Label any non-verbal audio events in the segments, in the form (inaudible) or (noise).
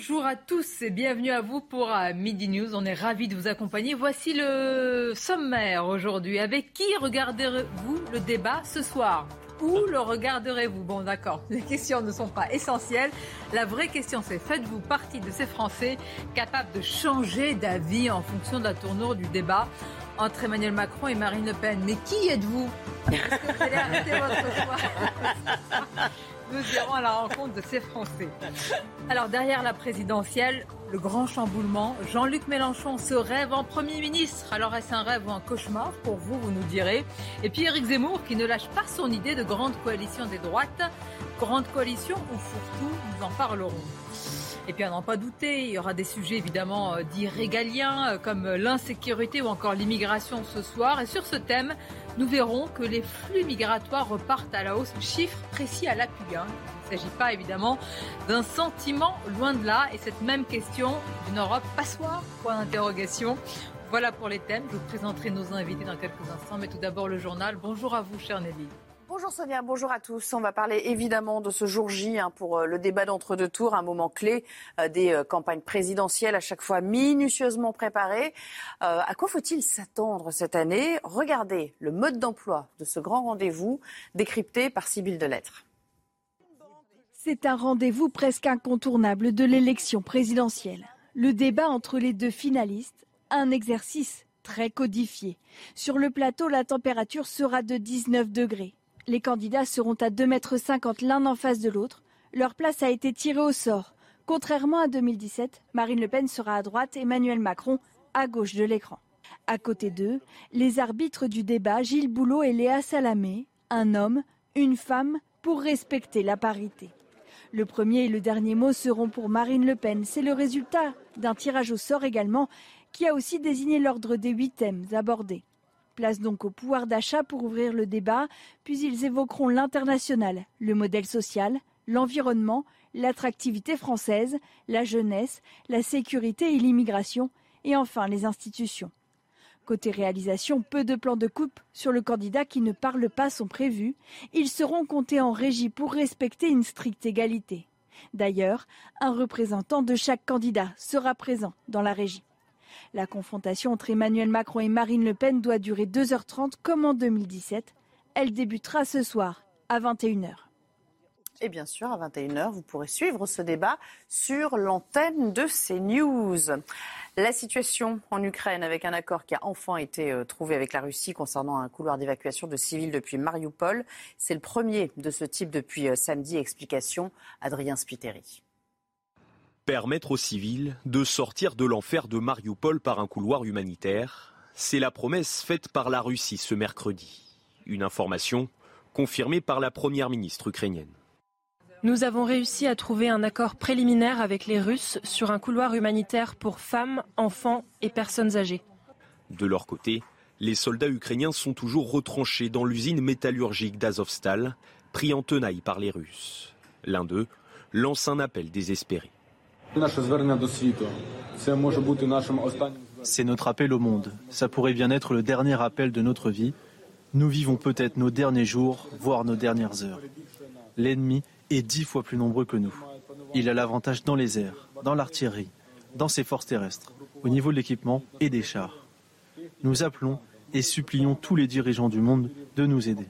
Bonjour à tous et bienvenue à vous pour euh, Midi News. On est ravis de vous accompagner. Voici le sommaire aujourd'hui. Avec qui regarderez-vous le débat ce soir? Où le regarderez-vous? Bon, d'accord, les questions ne sont pas essentielles. La vraie question, c'est faites-vous partie de ces Français capables de changer d'avis en fonction de la tournure du débat? Entre Emmanuel Macron et Marine Le Pen Mais qui êtes-vous? Est-ce que vous allez arrêter votre choix Nous irons à la rencontre de ces Français. Alors, derrière la présidentielle, le grand chamboulement. Jean-Luc Mélenchon se rêve en Premier ministre. Alors est-ce un rêve ou un cauchemar Pour vous, vous nous direz. Et puis Éric Zemmour qui ne lâche pas son idée de grande coalition des droites. Grande coalition ou fourre-tout, nous en parlerons. Et puis à n'en pas douter, il y aura des sujets évidemment euh, dits régaliens euh, comme l'insécurité ou encore l'immigration ce soir. Et sur ce thème, nous verrons que les flux migratoires repartent à la hausse. Chiffres précis à l'appui. Hein. Il ne s'agit pas évidemment d'un sentiment, loin de là. Et cette même question d'une Europe passoire Point d'interrogation. Voilà pour les thèmes. Je vous présenterai nos invités dans quelques instants. Mais tout d'abord le journal. Bonjour à vous, cher Nelly. Bonjour Sonia, bonjour à tous. On va parler évidemment de ce jour J hein, pour euh, le débat d'entre-deux tours, un moment clé euh, des euh, campagnes présidentielles, à chaque fois minutieusement préparées. à quoi faut-il s'attendre cette année? Regardez le mode d'emploi de ce grand rendez-vous décrypté par Sybille Delettre. C'est un rendez-vous presque incontournable de l'élection présidentielle. Le débat entre les deux finalistes, un exercice très codifié. Sur le plateau, la température sera de 19 degrés. Les candidats seront à 2,50 mètres l'un en face de l'autre. Leur place a été tirée au sort. Contrairement à 2017, Marine Le Pen sera à droite, Emmanuel Macron à gauche de l'écran. À côté d'eux, les arbitres du débat, Gilles Boulot et Léa Salamé, un homme, une femme, pour respecter la parité. Le premier et le dernier mot seront pour Marine Le Pen. C'est le résultat d'un tirage au sort également, qui a aussi désigné l'ordre des huit thèmes abordés. Place donc au pouvoir d'achat pour ouvrir le débat, puis ils évoqueront l'international, le modèle social, l'environnement, l'attractivité française, la jeunesse, la sécurité et l'immigration, et enfin les institutions. Côté réalisation, peu de plans de coupe sur le candidat qui ne parle pas sont prévus. Ils seront comptés en régie pour respecter une stricte égalité. D'ailleurs, un représentant de chaque candidat sera présent dans la régie. La confrontation entre Emmanuel Macron et Marine Le Pen doit durer 2h30 comme en 2017. Elle débutera ce soir à 21h. Et bien sûr, à 21h, vous pourrez suivre ce débat sur l'antenne de CNews. La situation en Ukraine avec un accord qui a enfin été euh, trouvé avec la Russie concernant un couloir d'évacuation de civils depuis Mariupol. C'est le premier de ce type depuis euh, samedi. Explication, Adrien Spiteri. Permettre aux civils de sortir de l'enfer de Mariupol par un couloir humanitaire, c'est la promesse faite par la Russie ce mercredi. Une information confirmée par la première ministre ukrainienne. Nous avons réussi à trouver un accord préliminaire avec les Russes sur un couloir humanitaire pour femmes, enfants et personnes âgées. De leur côté, les soldats ukrainiens sont toujours retranchés dans l'usine métallurgique d'Azovstal, pris en tenaille par les Russes. L'un d'eux lance un appel désespéré. C'est notre appel au monde. Ça pourrait bien être le dernier appel de notre vie. Nous vivons peut-être nos derniers jours, voire nos dernières heures. L'ennemi est dix fois plus nombreux que nous. Il a l'avantage dans les airs, dans l'artillerie, dans ses forces terrestres, au niveau de l'équipement et des chars. Nous appelons et supplions tous les dirigeants du monde de nous aider.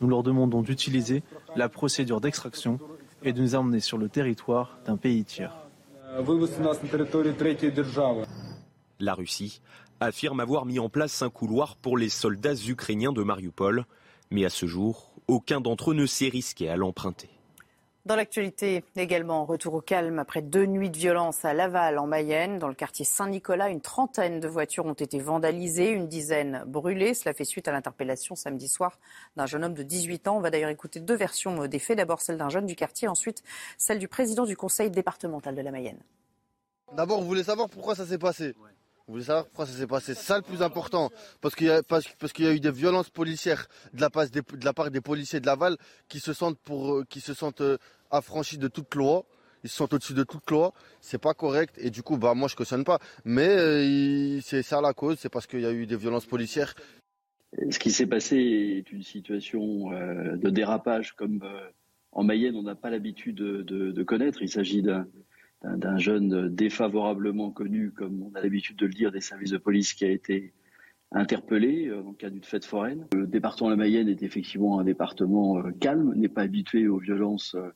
Nous leur demandons d'utiliser la procédure d'extraction et de nous emmener sur le territoire d'un pays tiers. La Russie affirme avoir mis en place un couloir pour les soldats ukrainiens de Mariupol, mais à ce jour, aucun d'entre eux ne s'est risqué à l'emprunter. Dans l'actualité également, retour au calme après deux nuits de violence à Laval, en Mayenne. Dans le quartier Saint-Nicolas, une trentaine de voitures ont été vandalisées, une dizaine brûlées. Cela fait suite à l'interpellation samedi soir d'un jeune homme de 18 ans. On va d'ailleurs écouter deux versions des faits. D'abord celle d'un jeune du quartier, ensuite celle du président du conseil départemental de la Mayenne. D'abord, vous voulez savoir pourquoi ça s'est passé vous voulez savoir pourquoi ça s'est passé? C'est ça le plus important. Parce qu'il y, a, eu des violences policières de la, part des, policiers de Laval qui se sentent, euh, euh, affranchis de toute loi. Ils se sentent au-dessus de toute loi. C'est pas correct. Et du coup, bah, moi, je cautionne pas. Mais euh, c'est ça la cause. C'est parce qu'il y a eu des violences policières. Ce qui s'est passé est une situation de dérapage comme en Mayenne, on n'a pas l'habitude de, de, de connaître. Il s'agit d'un d'un jeune défavorablement connu, comme on a l'habitude de le dire, des services de police qui a été interpellé euh, dans le cadre d'une fête foraine. Le département de la Mayenne est effectivement un département euh, calme, n'est pas habitué aux violences euh,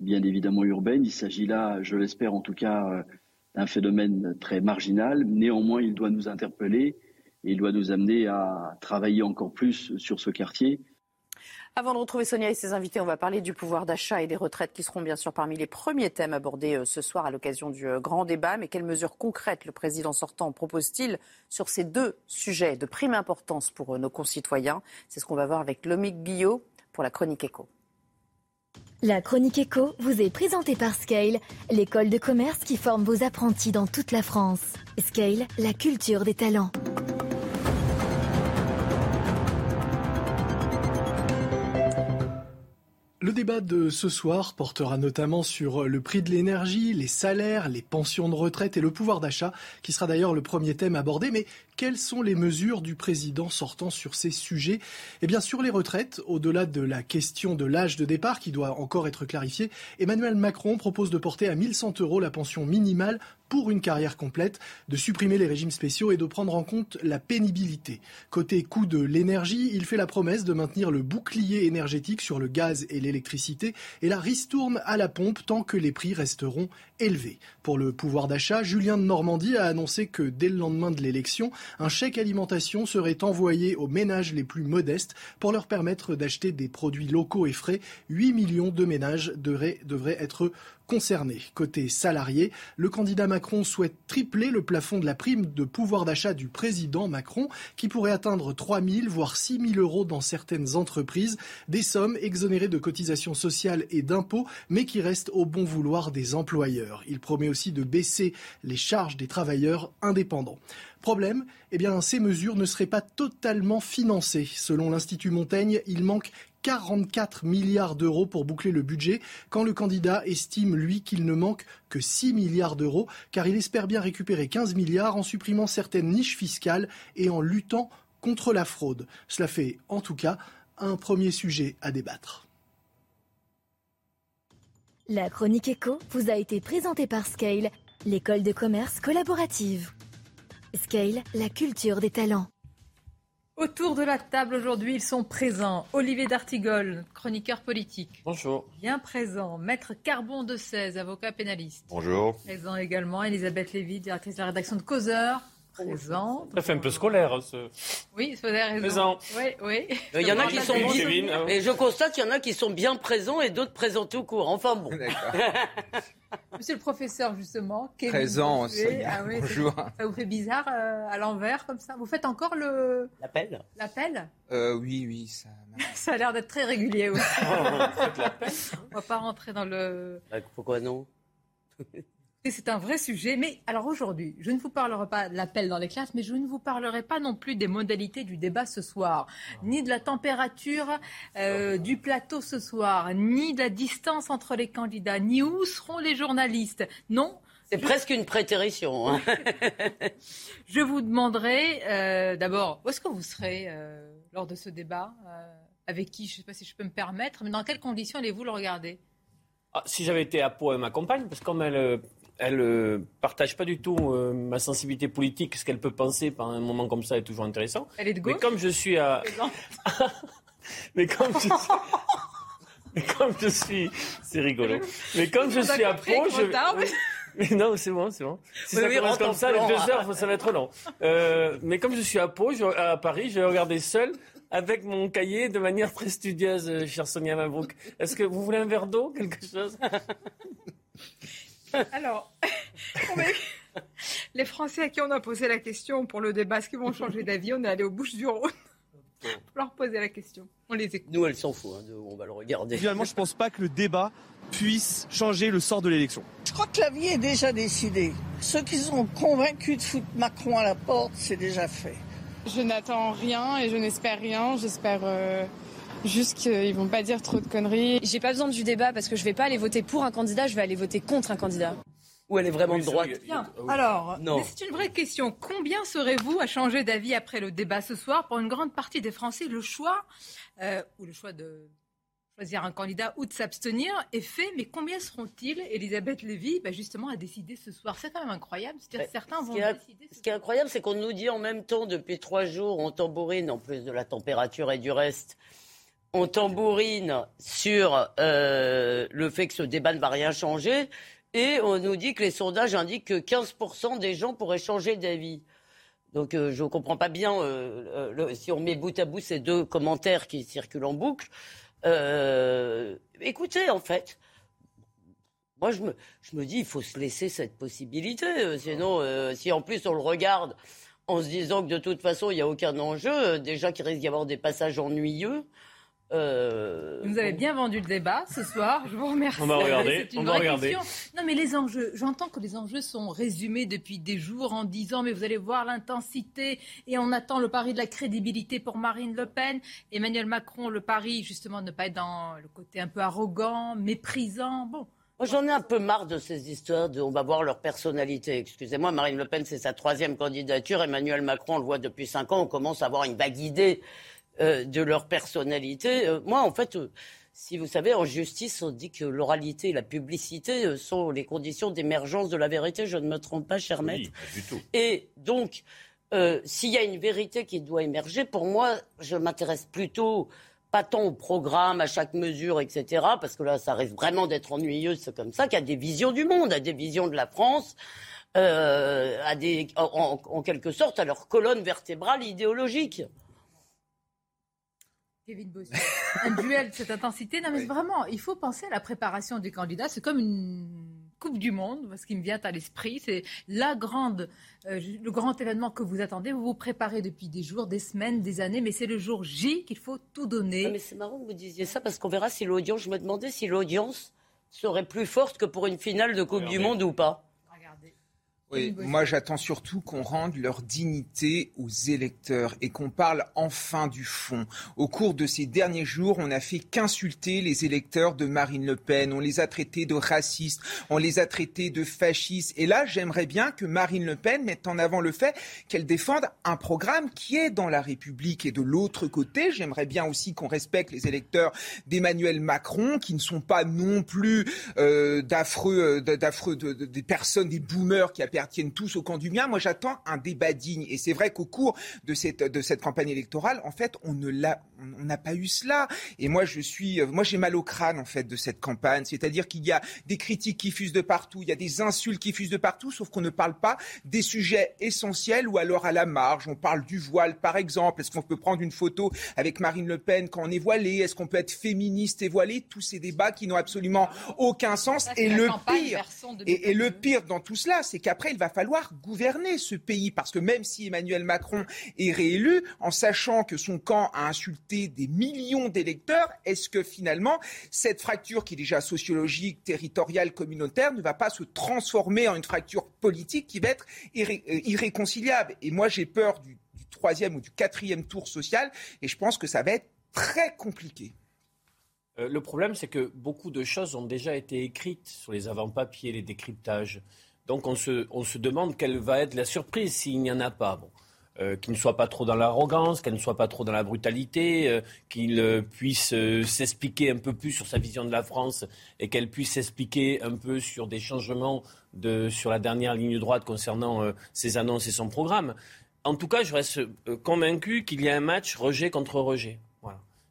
bien évidemment urbaines. Il s'agit là, je l'espère en tout cas, d'un phénomène très marginal. Néanmoins, il doit nous interpeller et il doit nous amener à travailler encore plus sur ce quartier avant de retrouver Sonia et ses invités, on va parler du pouvoir d'achat et des retraites qui seront bien sûr parmi les premiers thèmes abordés euh, ce soir à l'occasion du euh, grand débat. Mais quelles mesures concrètes le président sortant propose-t-il sur ces deux sujets de prime importance pour euh, nos concitoyens? C'est ce qu'on va voir avec Lomique Guillot pour la chronique éco. La chronique éco vous est présentée par Scale, l'école de commerce qui forme vos apprentis dans toute la France. Scale, la culture des talents. Débat de ce soir portera notamment sur le prix de l'énergie, les salaires, les pensions de retraite et le pouvoir d'achat, qui sera d'ailleurs le premier thème abordé. Mais quelles sont les mesures du président sortant sur ces sujets? Eh bien, sur les retraites, au-delà de la question de l'âge de départ qui doit encore être clarifié, Emmanuel Macron propose de porter à 1100 euros la pension minimale pour une carrière complète, de supprimer les régimes spéciaux et de prendre en compte la pénibilité. Côté coût de l'énergie, il fait la promesse de maintenir le bouclier énergétique sur le gaz et l'électricité et la ristourne à la pompe tant que les prix resteront élevés. Pour le pouvoir d'achat, Julien de Normandie a annoncé que dès le lendemain de l'élection, un chèque alimentation serait envoyé aux ménages les plus modestes pour leur permettre d'acheter des produits locaux et frais. 8 millions de ménages devraient, devraient être concernés. Côté salarié, le candidat Macron souhaite tripler le plafond de la prime de pouvoir d'achat du président Macron, qui pourrait atteindre 3 000 voire 6 000 euros dans certaines entreprises, des sommes exonérées de cotisations sociales et d'impôts, mais qui restent au bon vouloir des employeurs. Il promet aussi de baisser les charges des travailleurs indépendants. Problème, eh bien, ces mesures ne seraient pas totalement financées. Selon l'Institut Montaigne, il manque 44 milliards d'euros pour boucler le budget, quand le candidat estime, lui, qu'il ne manque que 6 milliards d'euros, car il espère bien récupérer 15 milliards en supprimant certaines niches fiscales et en luttant contre la fraude. Cela fait, en tout cas, un premier sujet à débattre. La chronique éco vous a été présentée par Scale, l'école de commerce collaborative. Scale, la culture des talents. Autour de la table aujourd'hui, ils sont présents. Olivier D'Artigol, chroniqueur politique. Bonjour. Bien présent. Maître Carbon de 16, avocat pénaliste. Bonjour. Présent également. Elisabeth Lévy, directrice de la rédaction de Causeur. Présent. Ça fait un peu scolaire. Hein, ce... Oui, vous avez raison. Présent. Oui, oui. Il y en a qui sont bien. Et je constate qu'il y en a qui sont bien présents et d'autres présents tout court. Enfin bon. (laughs) Monsieur le professeur, justement. Présent aussi. Ah Bonjour. Ça vous fait bizarre euh, à l'envers comme ça? Vous faites encore le. L'appel L'appel? Euh, Oui, oui. Ça, (laughs) ça a l'air d'être très régulier aussi. (laughs) On va pas rentrer dans le. Bah, pourquoi non? C'est un vrai sujet. Mais alors aujourd'hui, je ne vous parlerai pas de l'appel dans les classes, mais je ne vous parlerai pas non plus des modalités du débat ce soir, ni de la température euh, du plateau ce soir, ni de la distance entre les candidats, ni où seront les journalistes. Non. C'est presque une prétérition. Hein. (laughs) je vous demanderai euh, d'abord où est-ce que vous serez euh, lors de ce débat Avec qui Je ne sais pas si je peux me permettre, mais dans quelles conditions allez-vous le regarder? Ah, si j'avais été à Pau, elle m'accompagne, parce que comme elle elle euh, partage pas du tout euh, ma sensibilité politique, ce qu'elle peut penser par un moment comme ça est toujours intéressant. Elle est de gauche. (laughs) Mais comme je suis à, mais comme je suis... mais comme je suis, c'est rigolo. Mais comme je suis à Pau, je. Mais non, c'est bon, c'est bon. Si ça commence comme ça, les deux heures, ça va être long. Euh, mais comme je suis à Pau, à Paris, je vais regarder seul avec mon cahier de manière très studieuse, chère Sonia Mabrouk. Est-ce que vous voulez un verre d'eau, quelque chose? Alors, (laughs) les Français à qui on a posé la question pour le débat, est-ce qu'ils vont changer d'avis On est allé aux Bouches du Rhône pour leur poser la question. On les écoute. Nous, elle s'en fout, hein, on va le regarder. Finalement, je ne pense pas que le débat puisse changer le sort de l'élection. Je crois que la vie est déjà décidée. Ceux qui sont convaincus de foutre Macron à la porte, c'est déjà fait. Je n'attends rien et je n'espère rien. J'espère euh, juste qu'ils vont pas dire trop de conneries. J'ai pas besoin du débat parce que je vais pas aller voter pour un candidat, je vais aller voter contre un candidat. Ou elle est vraiment de droite Bien. Alors, c'est une vraie question. Combien serez-vous à changer d'avis après le débat ce soir Pour une grande partie des Français, le choix, euh, ou le choix de choisir un candidat ou de s'abstenir est fait, mais combien seront-ils Elisabeth Lévy, bah, justement, a décidé ce soir. C'est quand même incroyable. C'est-à-dire certains vont décider. Ce qui est incroyable, c'est qu'on nous dit en même temps, depuis trois jours, on tambourine, en plus de la température et du reste, on tambourine sur euh, le fait que ce débat ne va rien changer. Et on nous dit que les sondages indiquent que 15% des gens pourraient changer d'avis. Donc euh, je ne comprends pas bien euh, si on met bout à bout ces deux commentaires qui circulent en boucle. Écoutez, en fait, moi je me, je me dis il faut se laisser cette possibilité. sinon, si en plus on le regarde en se disant que de toute façon il n'y a aucun enjeu, déjà qu'il risque d'y avoir des passages ennuyeux. Euh, vous avez bien vendu le débat ce soir. Je vous remercie. On va regarder. On va regarder. Non, mais les enjeux. J'entends que les enjeux sont résumés depuis des jours en disant, mais vous allez voir l'intensité et on attend le pari de la crédibilité pour Marine Le Pen. Emmanuel Macron, le pari justement de ne pas être dans le côté un peu arrogant, méprisant. Bon. Moi, j'en ai un peu marre de ces histoires de on va voir leur personnalité. Excusez-moi, Marine Le Pen, c'est sa troisième candidature. Emmanuel Macron, on le voit depuis cinq ans, on commence à avoir une vague idée euh, de leur personnalité. Euh, moi, en fait, euh, si vous savez, en justice, on dit que l'oralité et la publicité sont les conditions d'émergence de la vérité. Je ne me trompe pas, cher maître. du tout. Et donc, s'il y a une vérité qui doit émerger, pour moi, je m'intéresse plutôt pas tant au programme, à chaque mesure, etc., parce que là, ça risque vraiment d'être ennuyeux, c'est comme ça, qu'à des visions du monde, à des visions de la France, à des, en, quelque sorte, à leur colonne vertébrale idéologique. Kevin Bossu. un duel de cette intensité. Non, mais vraiment, il faut penser à la préparation du candidat. C'est comme une Coupe du Monde, ce qui me vient à l'esprit. C'est la grande, euh, le grand événement que vous attendez. Vous vous préparez depuis des jours, des semaines, des années, mais c'est le jour J qu'il faut tout donner. mais c'est marrant que vous disiez ça parce qu'on verra si l'audience. Je me demandais si l'audience serait plus forte que pour une finale de Coupe du Monde ou pas. Oui, moi j'attends surtout qu'on rende leur dignité aux électeurs et qu'on parle enfin du fond. Au cours de ces derniers jours, on n'a fait qu'insulter les électeurs de Marine Le Pen. On les a traités de racistes, on les a traités de fascistes. Et là, j'aimerais bien que Marine Le Pen mette en avant le fait qu'elle défende un programme qui est dans la République. Et de l'autre côté, j'aimerais bien aussi qu'on respecte les électeurs d'Emmanuel Macron, qui ne sont pas non plus euh, d'affreux, euh, d'affreux, des personnes, des boomers qui appartiennent tous au camp du bien. Moi, j'attends un débat digne. Et c'est vrai qu'au cours de cette, de cette campagne électorale, en fait, on ne l'a, on n'a pas eu cela. Et moi, je suis, moi, j'ai mal au crâne, en fait, de cette campagne. C'est-à-dire qu'il y a des critiques qui fusent de partout, il y a des insultes qui fusent de partout, sauf qu'on ne parle pas des sujets essentiels ou alors à la marge. On parle du voile, par exemple. Est-ce qu'on peut prendre une photo avec Marine Le Pen quand on est voilé? Est-ce qu'on peut être féministe et voilé? Tous ces débats qui n'ont absolument aucun sens. Et le pire, et, et le pire dans tout cela, c'est qu'après, il va falloir gouverner ce pays parce que même si Emmanuel Macron est réélu, en sachant que son camp a insulté des millions d'électeurs, est-ce que finalement cette fracture qui est déjà sociologique, territoriale, communautaire ne va pas se transformer en une fracture politique qui va être euh, irréconciliable? Et moi, j'ai peur du, troisième ou du quatrième tour social et je pense que ça va être très compliqué. Euh, le problème, c'est que beaucoup de choses ont déjà été écrites sur les avant-papiers, les décryptages. Donc on se, on se demande quelle va être la surprise s'il n'y en a pas. Euh, qu'il ne soit pas trop dans l'arrogance, qu'elle ne soit pas trop dans la brutalité, euh, qu'il euh, puisse s'expliquer un peu plus sur sa vision de la France et qu'elle puisse s'expliquer un peu sur des changements de, sur la dernière ligne droite concernant ses annonces et son programme. En tout cas, je reste convaincu qu'il y a un match rejet contre rejet.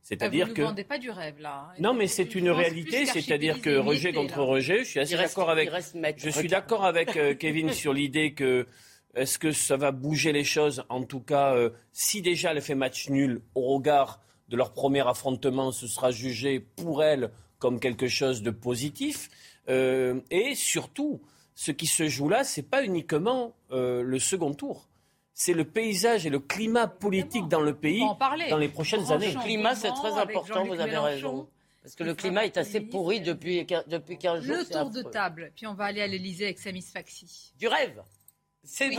C'est-à-dire que. Vous ne vendez pas du rêve, là. Hein. Non, mais c'est une réalité. C'est-à-dire que rejet contre rejet, je suis assez d'accord avec. Je suis d'accord avec Kevin sur l'idée que Est-ce que ça va bouger les choses? En tout cas, si déjà elle fait match nul au regard de leur premier affrontement, ce sera jugé pour elle comme quelque chose de positif. et surtout, ce qui se joue là, ce n'est pas uniquement le second tour c'est le paysage et le climat politique dans le pays dans les prochaines années. Le climat, c'est très important, vous avez raison. Parce que le climat est assez pourri depuis, depuis 15 jours. Le tour de table, puis on va aller à l'Elysée avec Samis Faxi. Du rêve c'est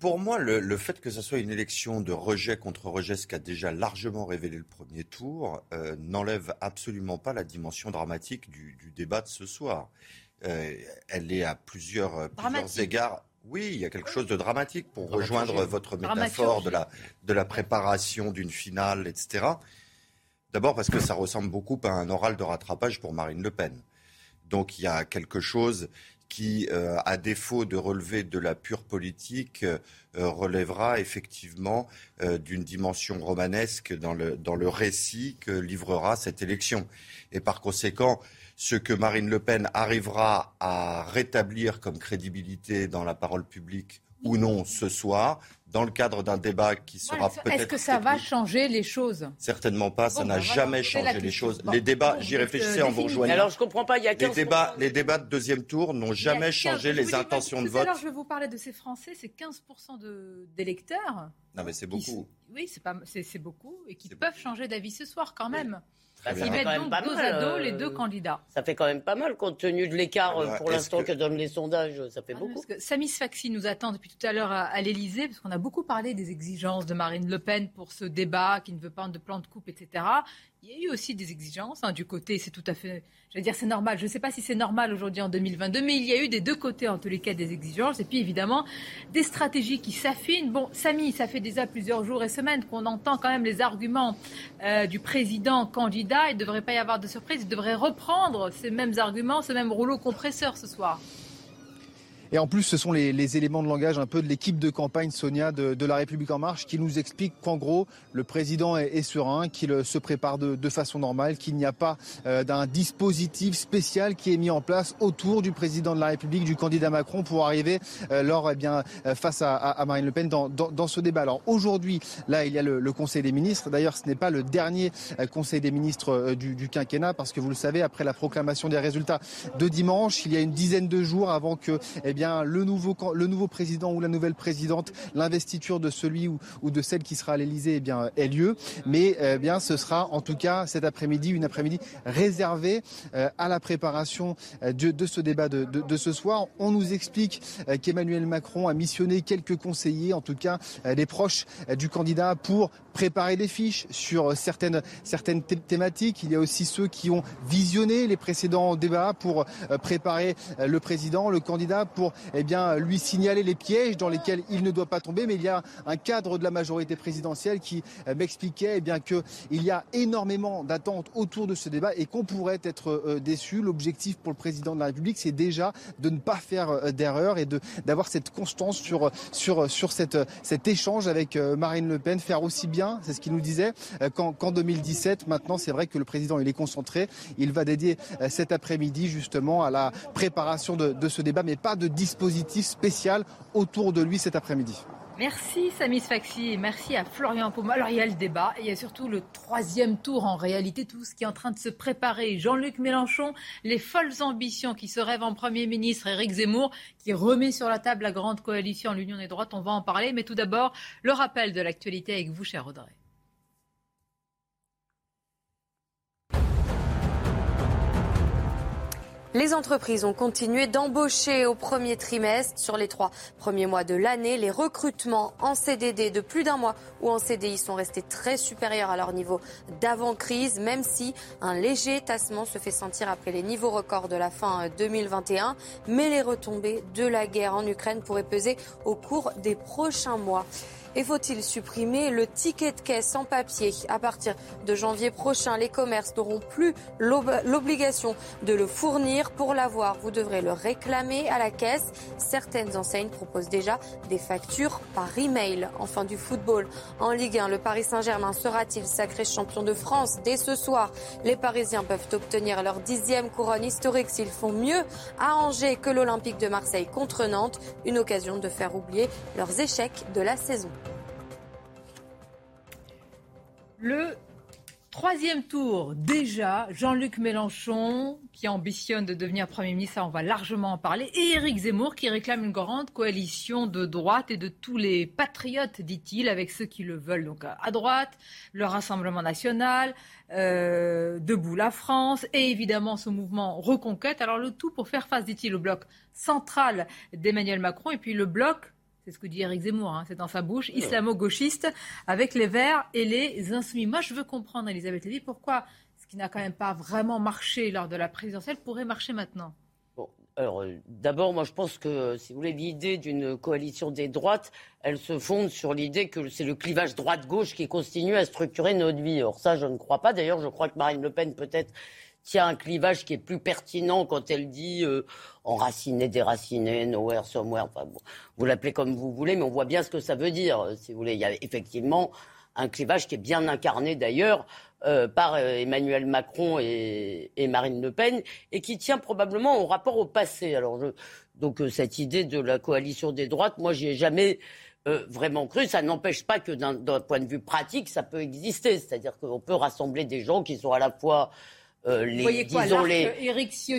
pour moi, le, fait que ce soit une élection de rejet contre rejet, ce qu'a déjà largement révélé le premier tour, euh, n'enlève absolument pas la dimension dramatique du, débat de ce soir. Euh, elle est à plusieurs, plusieurs égards oui, il y a quelque chose de dramatique pour rejoindre votre métaphore de la, de la préparation d'une finale, etc. D'abord parce que ça ressemble beaucoup à un oral de rattrapage pour Marine Le Pen. Donc il y a quelque chose qui, euh, à défaut de relever de la pure politique, euh, relèvera effectivement euh, d'une dimension romanesque dans le, dans le récit que livrera cette élection. Et par conséquent, ce que Marine Le Pen arrivera à rétablir comme crédibilité dans la parole publique ou non ce soir, dans le cadre d'un débat qui sera peut-être. Est-ce que ça va changer les choses Certainement pas. Ça n'a bah, jamais changé les choses. les débats, j'y réfléchissais en vous rejoignant. Alors je comprends pas. Il y a les débats, les débats de deuxième tour n'ont jamais changé les intentions de vote. Alors je vais vous parler de ces Français, c'est 15% d'électeurs. Non mais c'est beaucoup. Oui, c'est beaucoup et qui peuvent changer d'avis ce soir quand même. Bah, ça fait donc pas mal, les deux euh, candidats. Ça fait quand même pas mal compte tenu de l'écart ah bah, pour l'instant que... donnent les sondages. Ça fait ah, beaucoup. Samis Faxi nous attend depuis tout à l'heure à, à l'Elysée parce qu'on a beaucoup parlé des exigences de Marine Le Pen pour ce débat qui ne veut pas de plan de coupe, etc. Il y a eu aussi des exigences hein, du côté, c'est tout à fait, je veux dire, c'est normal. Je ne sais pas si c'est normal aujourd'hui en 2022, mais il y a eu des deux côtés en tous les cas des exigences et puis évidemment des stratégies qui s'affinent. Bon, Samy, ça fait déjà plusieurs jours et semaines qu'on entend quand même les arguments euh, du président candidat. Il ne devrait pas y avoir de surprise. Il devrait reprendre ces mêmes arguments, ce même rouleau compresseur ce soir. Et en plus, ce sont les, éléments de langage un peu de l'équipe de campagne Sonia de, La République En Marche qui nous explique qu'en gros, le président est, serein, qu'il se prépare de, façon normale, qu'il n'y a pas euh, d'un dispositif spécial qui est mis en place autour du président de la République, du candidat Macron, pour arriver euh, lors, eh bien, euh, face à, Marine Le Pen dans, ce débat. Alors aujourd'hui, là, il y a le, Conseil des ministres. D'ailleurs, ce n'est pas le dernier Conseil des ministres du, quinquennat, parce que vous le savez, après la proclamation des résultats de dimanche, il y a une dizaine de jours avant que eh le nouveau, président ou la nouvelle présidente, l'investiture de celui ou, de celle qui sera à l'Elysée eh ait lieu. Mais eh bien, ce sera en tout cas cet après-midi, une après-midi réservée euh, à la préparation euh, de, ce débat de, ce soir. On nous explique euh, qu'Emmanuel Macron a missionné quelques conseillers, en tout cas des proches du candidat, pour préparer des fiches sur certaines, certaines thématiques. Il y a aussi ceux qui ont visionné les précédents débats pour préparer le président, le candidat, pour eh bien, lui signaler les pièges dans lesquels il ne doit pas tomber. Mais il y a un cadre de la majorité présidentielle qui euh, m'expliquait eh bien qu'il y a énormément d'attentes autour de ce débat et qu'on pourrait être euh, déçu. L'objectif pour le président de la République, c'est déjà de ne pas faire euh, d'erreur et d'avoir cette constance sur, cet échange avec Marine Le Pen, faire aussi bien, c'est ce qu'il nous disait, qu'en 2017. Maintenant, c'est vrai que le président, il est concentré. Il va dédier cet après-midi justement à la préparation de ce débat, mais pas de dispositif spécial autour de lui cet après-midi. Merci Samis Faxi et merci à Florian Paume. Alors il y a le débat et il y a surtout le troisième tour en réalité, tout ce qui est en train de se préparer. Jean-Luc Mélenchon, les folles ambitions qui se rêvent en Premier ministre, Éric Zemmour qui remet sur la table la grande coalition l'Union des droites, on va en parler. Mais tout d'abord, le rappel de l'actualité avec vous, cher Audrey. Les entreprises ont continué d'embaucher au premier trimestre. Sur les trois premiers mois de l'année, les recrutements en CDD de plus d'un mois ou en CDI sont restés très supérieurs à leur niveau d'avant-crise, même si un léger tassement se fait sentir après les niveaux records de la fin 2021. Mais les retombées de la guerre en Ukraine pourraient peser au cours des prochains mois. Et faut-il supprimer le ticket de caisse en papier À partir de janvier prochain, les commerces n'auront plus l'obligation de le fournir. Pour l'avoir, vous devrez le réclamer à la caisse. Certaines enseignes proposent déjà des factures par email. Enfin du football. En Ligue 1, le Paris Saint-Germain sera-t-il sacré champion de France dès ce soir Les Parisiens peuvent obtenir leur dixième couronne historique s'ils font mieux à Angers que l'Olympique de Marseille contre Nantes. Une occasion de faire oublier leurs échecs de la saison. Le Troisième tour, déjà, Jean-Luc Mélenchon, qui ambitionne de devenir Premier ministre, ça on va largement en parler, et Éric Zemmour, qui réclame une grande coalition de droite et de tous les patriotes, dit-il, avec ceux qui le veulent. Donc à droite, le Rassemblement national, euh, Debout la France, et évidemment ce mouvement Reconquête. Alors le tout pour faire face, dit-il, au bloc central d'Emmanuel Macron, et puis le bloc c'est ce que dit Eric Zemmour, hein, c'est dans sa bouche, islamo-gauchiste, avec les Verts et les Insoumis. Moi, je veux comprendre, Elisabeth Lévy, pourquoi ce qui n'a quand même pas vraiment marché lors de la présidentielle pourrait marcher maintenant alors, euh, d'abord, moi, je pense que, si vous voulez, l'idée d'une coalition des droites, elle se fonde sur l'idée que c'est le clivage droite-gauche qui continue à structurer notre vie. Or, ça, je ne crois pas. D'ailleurs, je crois que Marine Le Pen, peut-être, tient un clivage qui est plus pertinent quand elle dit euh, enraciner, déraciner, nowhere, somewhere. Enfin, vous l'appelez comme vous voulez, mais on voit bien ce que ça veut dire. Euh, si vous voulez, il y a effectivement un clivage qui est bien incarné d'ailleurs euh, par euh, Emmanuel Macron et, Marine Le Pen et qui tient probablement au rapport au passé. Alors, je, donc cette idée de la coalition des droites, moi, j'y ai jamais vraiment cru. Ça n'empêche pas que d'un point de vue pratique, ça peut exister. C'est-à-dire qu'on peut rassembler des gens qui sont à la fois euh, les, disons, les,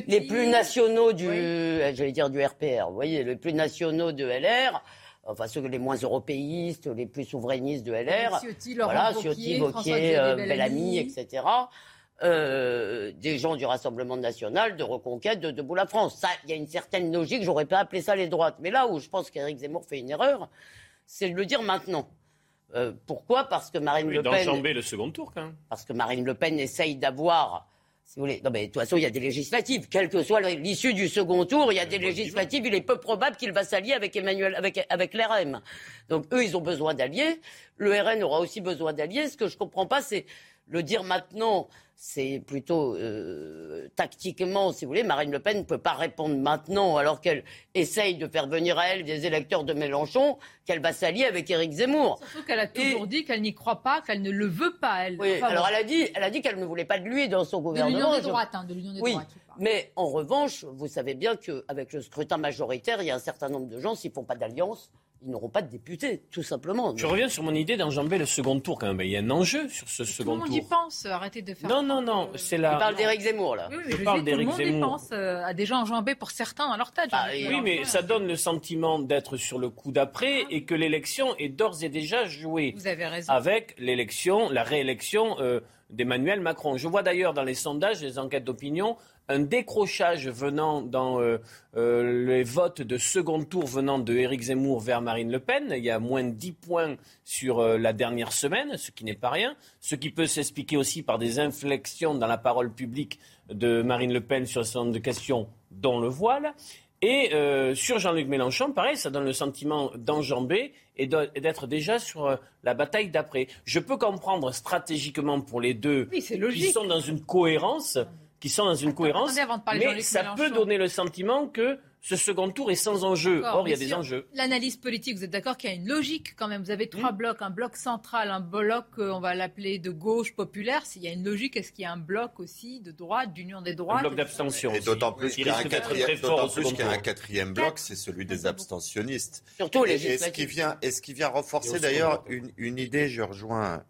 les, plus nationaux du, euh, j'allais dire du RPR, vous voyez, les plus nationaux de LR, enfin ceux les moins européistes, les plus souverainistes de LR, Ciotti, voilà, Ciotti, Wauquiez, euh, Bellamy, etc. Euh, des gens du Rassemblement national, de Reconquête, de Debout la France. Ça, il y a une certaine logique. J'aurais pas appelé ça les droites. Mais là où je pense qu'Éric Zemmour fait une erreur, c'est de le dire maintenant. Euh, pourquoi? Parce que Marine Le Pen. D'enjamber le second tour, quand même. Parce que Marine Le Pen essaye d'avoir si vous voulez. Non, mais de toute façon, il y a des législatives. Quelle que soit l'issue du second tour, il y a des législatives. Il est peu probable qu'il va s'allier avec Emmanuel, avec, avec l'RM. Donc, eux, ils ont besoin d'alliés. Le RN aura aussi besoin d'alliés. Ce que je comprends pas, c'est le dire maintenant c'est plutôt euh, tactiquement, si vous voulez. Marine Le Pen ne peut pas répondre maintenant, alors qu'elle essaye de faire venir à elle des électeurs de Mélenchon, qu'elle va s'allier avec Éric Zemmour. Surtout qu'elle a toujours dit qu'elle n'y croit pas, qu'elle ne le veut pas. Elle. Oui, alors elle a dit, elle a dit qu'elle ne voulait pas de lui dans son gouvernement. De l'union des droites, hein, de l'union des oui. Mais en revanche, vous savez bien qu'avec le scrutin majoritaire, il y a un certain nombre de gens, s'ils ne font pas d'alliance, ils n'auront pas de députés, tout simplement. Je reviens sur mon idée d'enjamber le second tour quand même. Il y a un enjeu sur ce second tour. Tout le monde y pense. Arrêtez de faire. Non, non, non. C'est la. Tu parles d'Éric Zemmour là. Oui, oui, je, parle d'Éric Zemmour. Tout le monde y pense. Euh, a déjà enjambé pour certains dans leur tête. Ah, oui, mais ça donne le sentiment d'être sur le coup d'après et que l'élection est d'ores et déjà jouée. Vous avez raison. Avec l'élection, la réélection. Euh, d'Emmanuel Macron. Je vois d'ailleurs dans les sondages, les enquêtes d'opinion, un décrochage venant dans euh, euh, les votes de second tour venant de Éric Zemmour vers Marine Le Pen. Il y a moins de 10 points sur euh, la dernière semaine, ce qui n'est pas rien. Ce qui peut s'expliquer aussi par des inflexions dans la parole publique de Marine Le Pen sur un certain de questions, dont le voile. Et sur Jean-Luc Mélenchon, pareil, ça donne le sentiment d'enjamber et d'être déjà sur la bataille d'après. Je peux comprendre stratégiquement pour les deux oui, qui sont dans une cohérence qui sont dans une cohérence, mais ça peut donner le sentiment que ce second tour est sans enjeu. Or, il y a des enjeux. L'analyse politique, vous êtes d'accord qu'il y a une logique quand même. Vous avez trois hmm. blocs, un bloc central, un bloc, euh, on va l'appeler de gauche populaire. S'il y a une logique, est-ce qu'il y a un bloc aussi de droite, d'union des droites? Un bloc d'abstention. Et d'autant plus qu'il y a un quatrième, un quatrième bloc, c'est celui des abstentionnistes. Surtout les et, ce qui vient, et ce qui vient renforcer d'ailleurs une, une idée, je rejoins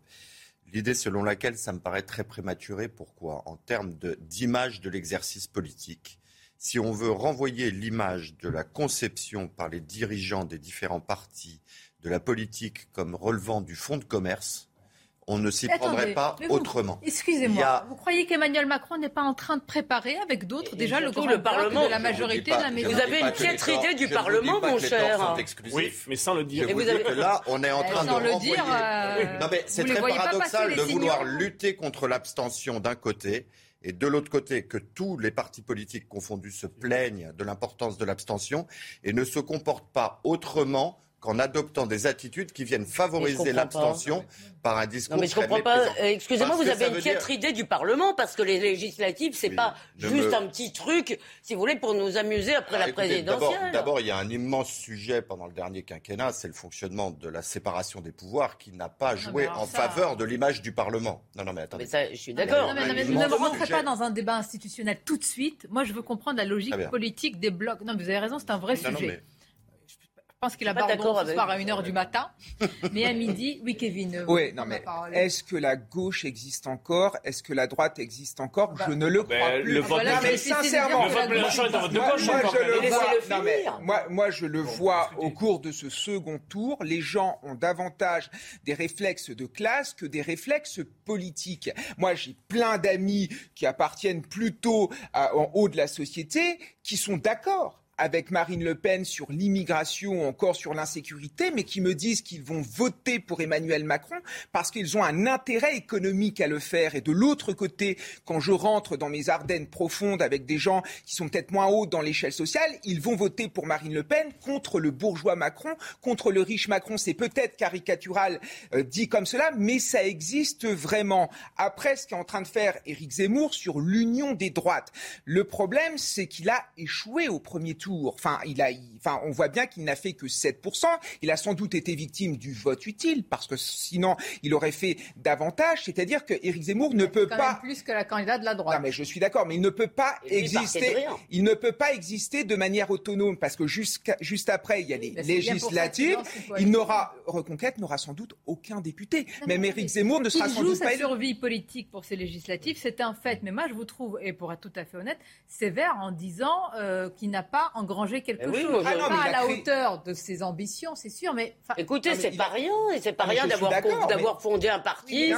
L'idée selon laquelle ça me paraît très prématuré, pourquoi? En termes d'image de, l'exercice politique, si on veut renvoyer l'image de la conception par les dirigeants des différents partis de la politique comme relevant du fonds de commerce, on ne s'y prendrait pas autrement. Excusez-moi, vous croyez qu'Emmanuel Macron n'est pas en train de préparer avec d'autres déjà le grand le Parlement de la majorité de la maison Vous avez une piètre idée du Parlement, mon cher. Oui, mais sans le dire. Je vous que là, on est en train de le dire, Non mais c'est très paradoxal de vouloir lutter contre l'abstention d'un côté et de l'autre côté que tous les partis politiques confondus se plaignent de l'importance de l'abstention et ne se comportent pas autrement qu'en adoptant des attitudes qui viennent favoriser l'abstention par un discours non, mais je comprends pas. Euh, excusez-moi, vous avez une piètre idée du Parlement parce que les législatives, c'est pas juste un petit truc, si vous voulez, pour nous amuser après ah, la présidentielle. D'abord, il y a un immense sujet pendant le dernier quinquennat, c'est le fonctionnement de la séparation des pouvoirs qui n'a pas joué en faveur de l'image du Parlement. Non, non, mais attendez. Mais ça, je suis d'accord. Mais, ne rentrez pas dans un débat institutionnel tout de suite. Moi, je veux comprendre la logique politique des blocs. Non, mais vous avez raison, c'est un vrai sujet. Je pense qu'il aborde ce soir à 1h du matin. (laughs) Mais à midi, oui, Kevin. Oui, non, mais est-ce que la gauche existe encore? Est-ce que la droite existe encore? Je ne le crois plus. Le vote mais sincèrement, le vote Mélenchon est de gauche moi, je le vois, non, mais, moi, moi, je le vois au cours de ce second tour. Les gens ont davantage des réflexes de classe que des réflexes politiques. Moi, j'ai plein d'amis qui appartiennent plutôt en haut de la société qui sont d'accord avec Marine Le Pen sur l'immigration ou encore sur l'insécurité, mais qui me disent qu'ils vont voter pour Emmanuel Macron parce qu'ils ont un intérêt économique à le faire. Et de l'autre côté, quand je rentre dans mes Ardennes profondes avec des gens qui sont peut-être moins hauts dans l'échelle sociale, ils vont voter pour Marine Le Pen contre le bourgeois Macron, contre le riche Macron. C'est peut-être caricatural euh, dit comme cela, mais ça existe vraiment. Après, ce qu'est en train de faire Éric Zemmour sur l'union des droites, le problème, c'est qu'il a échoué au premier tour Enfin, il a, enfin, on voit bien qu'il n'a fait que 7%. Il a sans doute été victime du vote utile parce que sinon, il aurait fait davantage. C'est-à-dire que Éric Zemmour ne peut pas. plus que la candidate de la droite. Non, mais je suis d'accord, mais il ne peut pas exister. Il ne peut pas exister de manière autonome parce que juste après, il y a les législatives. Il n'aura Reconquête n'aura sans doute aucun député. Même Éric Zemmour ne sera sans doute pas. Il joue sa survie politique pour ces législatives, c'est un fait. Mais moi, je vous trouve, et pour être tout à fait honnête, sévère en disant euh, qu'il n'a pas engrangé quelque eh chose. pas à la hauteur de ses ambitions, c'est sûr, mais... Écoutez, c'est pas rien, et c'est pas rien d'avoir fondé un parti,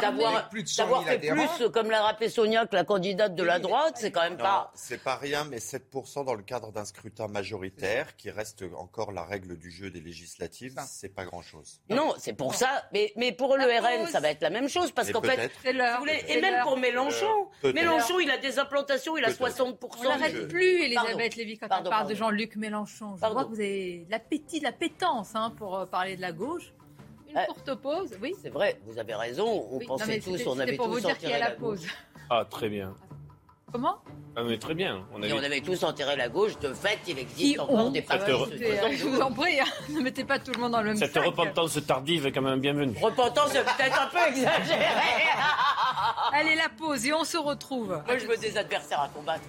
d'avoir fait plus, comme l'a rappelé Sonia, que la candidate de la droite, c'est quand même pas... C'est pas rien, mais 7% dans le cadre d'un scrutin majoritaire, qui reste encore la règle du jeu des législatives, c'est pas grand-chose. Non, c'est pour ça, mais, mais pour le RN, ça va être la même chose, parce qu'en fait, et même pour Mélenchon, euh, Mélenchon, il a des implantations, il a 60%. On n'arrête plus, Elisabeth Lévy, quand on parle de Jean-Luc Mélenchon. Je vois que vous avez l'appétit, de la pétence hein, pour euh, parler de la gauche. Une euh, courte pause, oui. C'est vrai, vous avez raison. On pensait tous, on avait pour tous vous dire qu'il y a la pause. Ah, très bien. Comment? Ah, mais très bien. On avait... Et on avait tous enterré la gauche. De fait, il existe encore des partis. Je vous en prie, hein. ne mettez pas tout le monde dans le même Cette repentance tardive est quand même bienvenue. Repentance est peut-être un peu exagérée. Allez, la pause et on se retrouve. Moi, je veux des adversaires à combattre.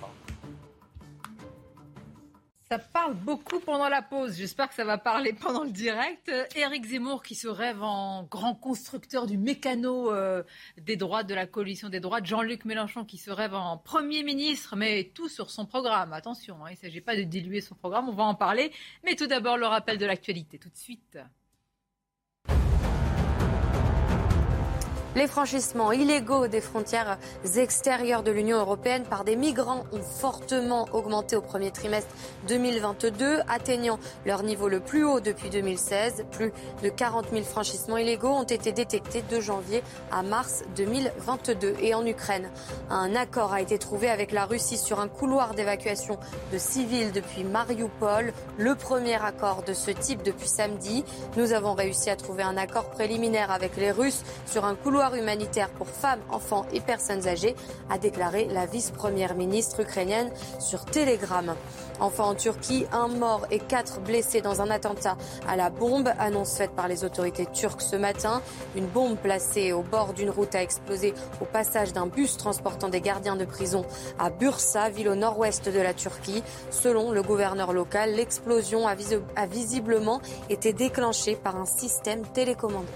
Ça parle beaucoup pendant la pause. J'espère que ça va parler pendant le direct. Éric Zemmour qui se rêve en grand constructeur du mécano euh, des droits de la coalition des droits. Jean-Luc Mélenchon qui se rêve en Premier ministre, mais tout sur son programme. Attention, hein, il ne s'agit pas de diluer son programme, on va en parler. Mais tout d'abord, le rappel de l'actualité. Tout de suite. Les franchissements illégaux des frontières extérieures de l'Union européenne par des migrants ont fortement augmenté au premier trimestre 2022, atteignant leur niveau le plus haut depuis 2016. Plus de 40 000 franchissements illégaux ont été détectés de janvier à mars 2022. Et en Ukraine, un accord a été trouvé avec la Russie sur un couloir d'évacuation de civils depuis Mariupol, le premier accord de ce type depuis samedi. Nous avons réussi à trouver un accord préliminaire avec les Russes sur un couloir humanitaire pour femmes, enfants et personnes âgées, a déclaré la vice-première ministre ukrainienne sur Telegram. Enfin, en Turquie, un mort et quatre blessés dans un attentat à la bombe, annonce faite par les autorités turques ce matin. Une bombe placée au bord d'une route a explosé au passage d'un bus transportant des gardiens de prison à Bursa, ville au nord-ouest de la Turquie. Selon le gouverneur local, l'explosion a, visiblement été déclenchée par un système télécommandé.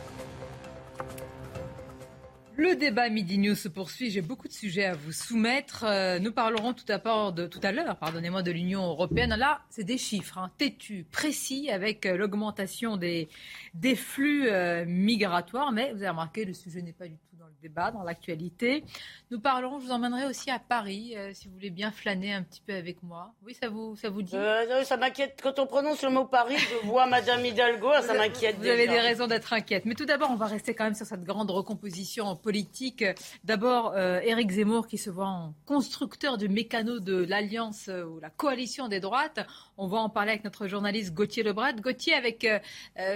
Le débat Midi News se poursuit. J'ai beaucoup de sujets à vous soumettre. Euh, nous parlerons tout à, à l'heure, pardonnez-moi, de l'Union européenne. Là, c'est des chiffres hein, têtus, précis, avec euh, l'augmentation des, des flux euh, migratoires. Mais vous avez remarqué, le sujet n'est pas du tout dans le débat, dans l'actualité. Nous parlons, je vous emmènerai aussi à Paris, euh, si vous voulez bien flâner un petit peu avec moi. Oui, ça vous, ça vous dit euh, Ça m'inquiète. Quand on prononce le mot Paris, je vois Madame Hidalgo, ça m'inquiète. Vous avez des raisons d'être inquiète. Mais tout d'abord, on va rester quand même sur cette grande recomposition politique. D'abord, euh, Éric Zemmour qui se voit en constructeur du mécano de l'alliance euh, ou la coalition des droites. On va en parler avec notre journaliste Gauthier Lebrat. Gauthier, avec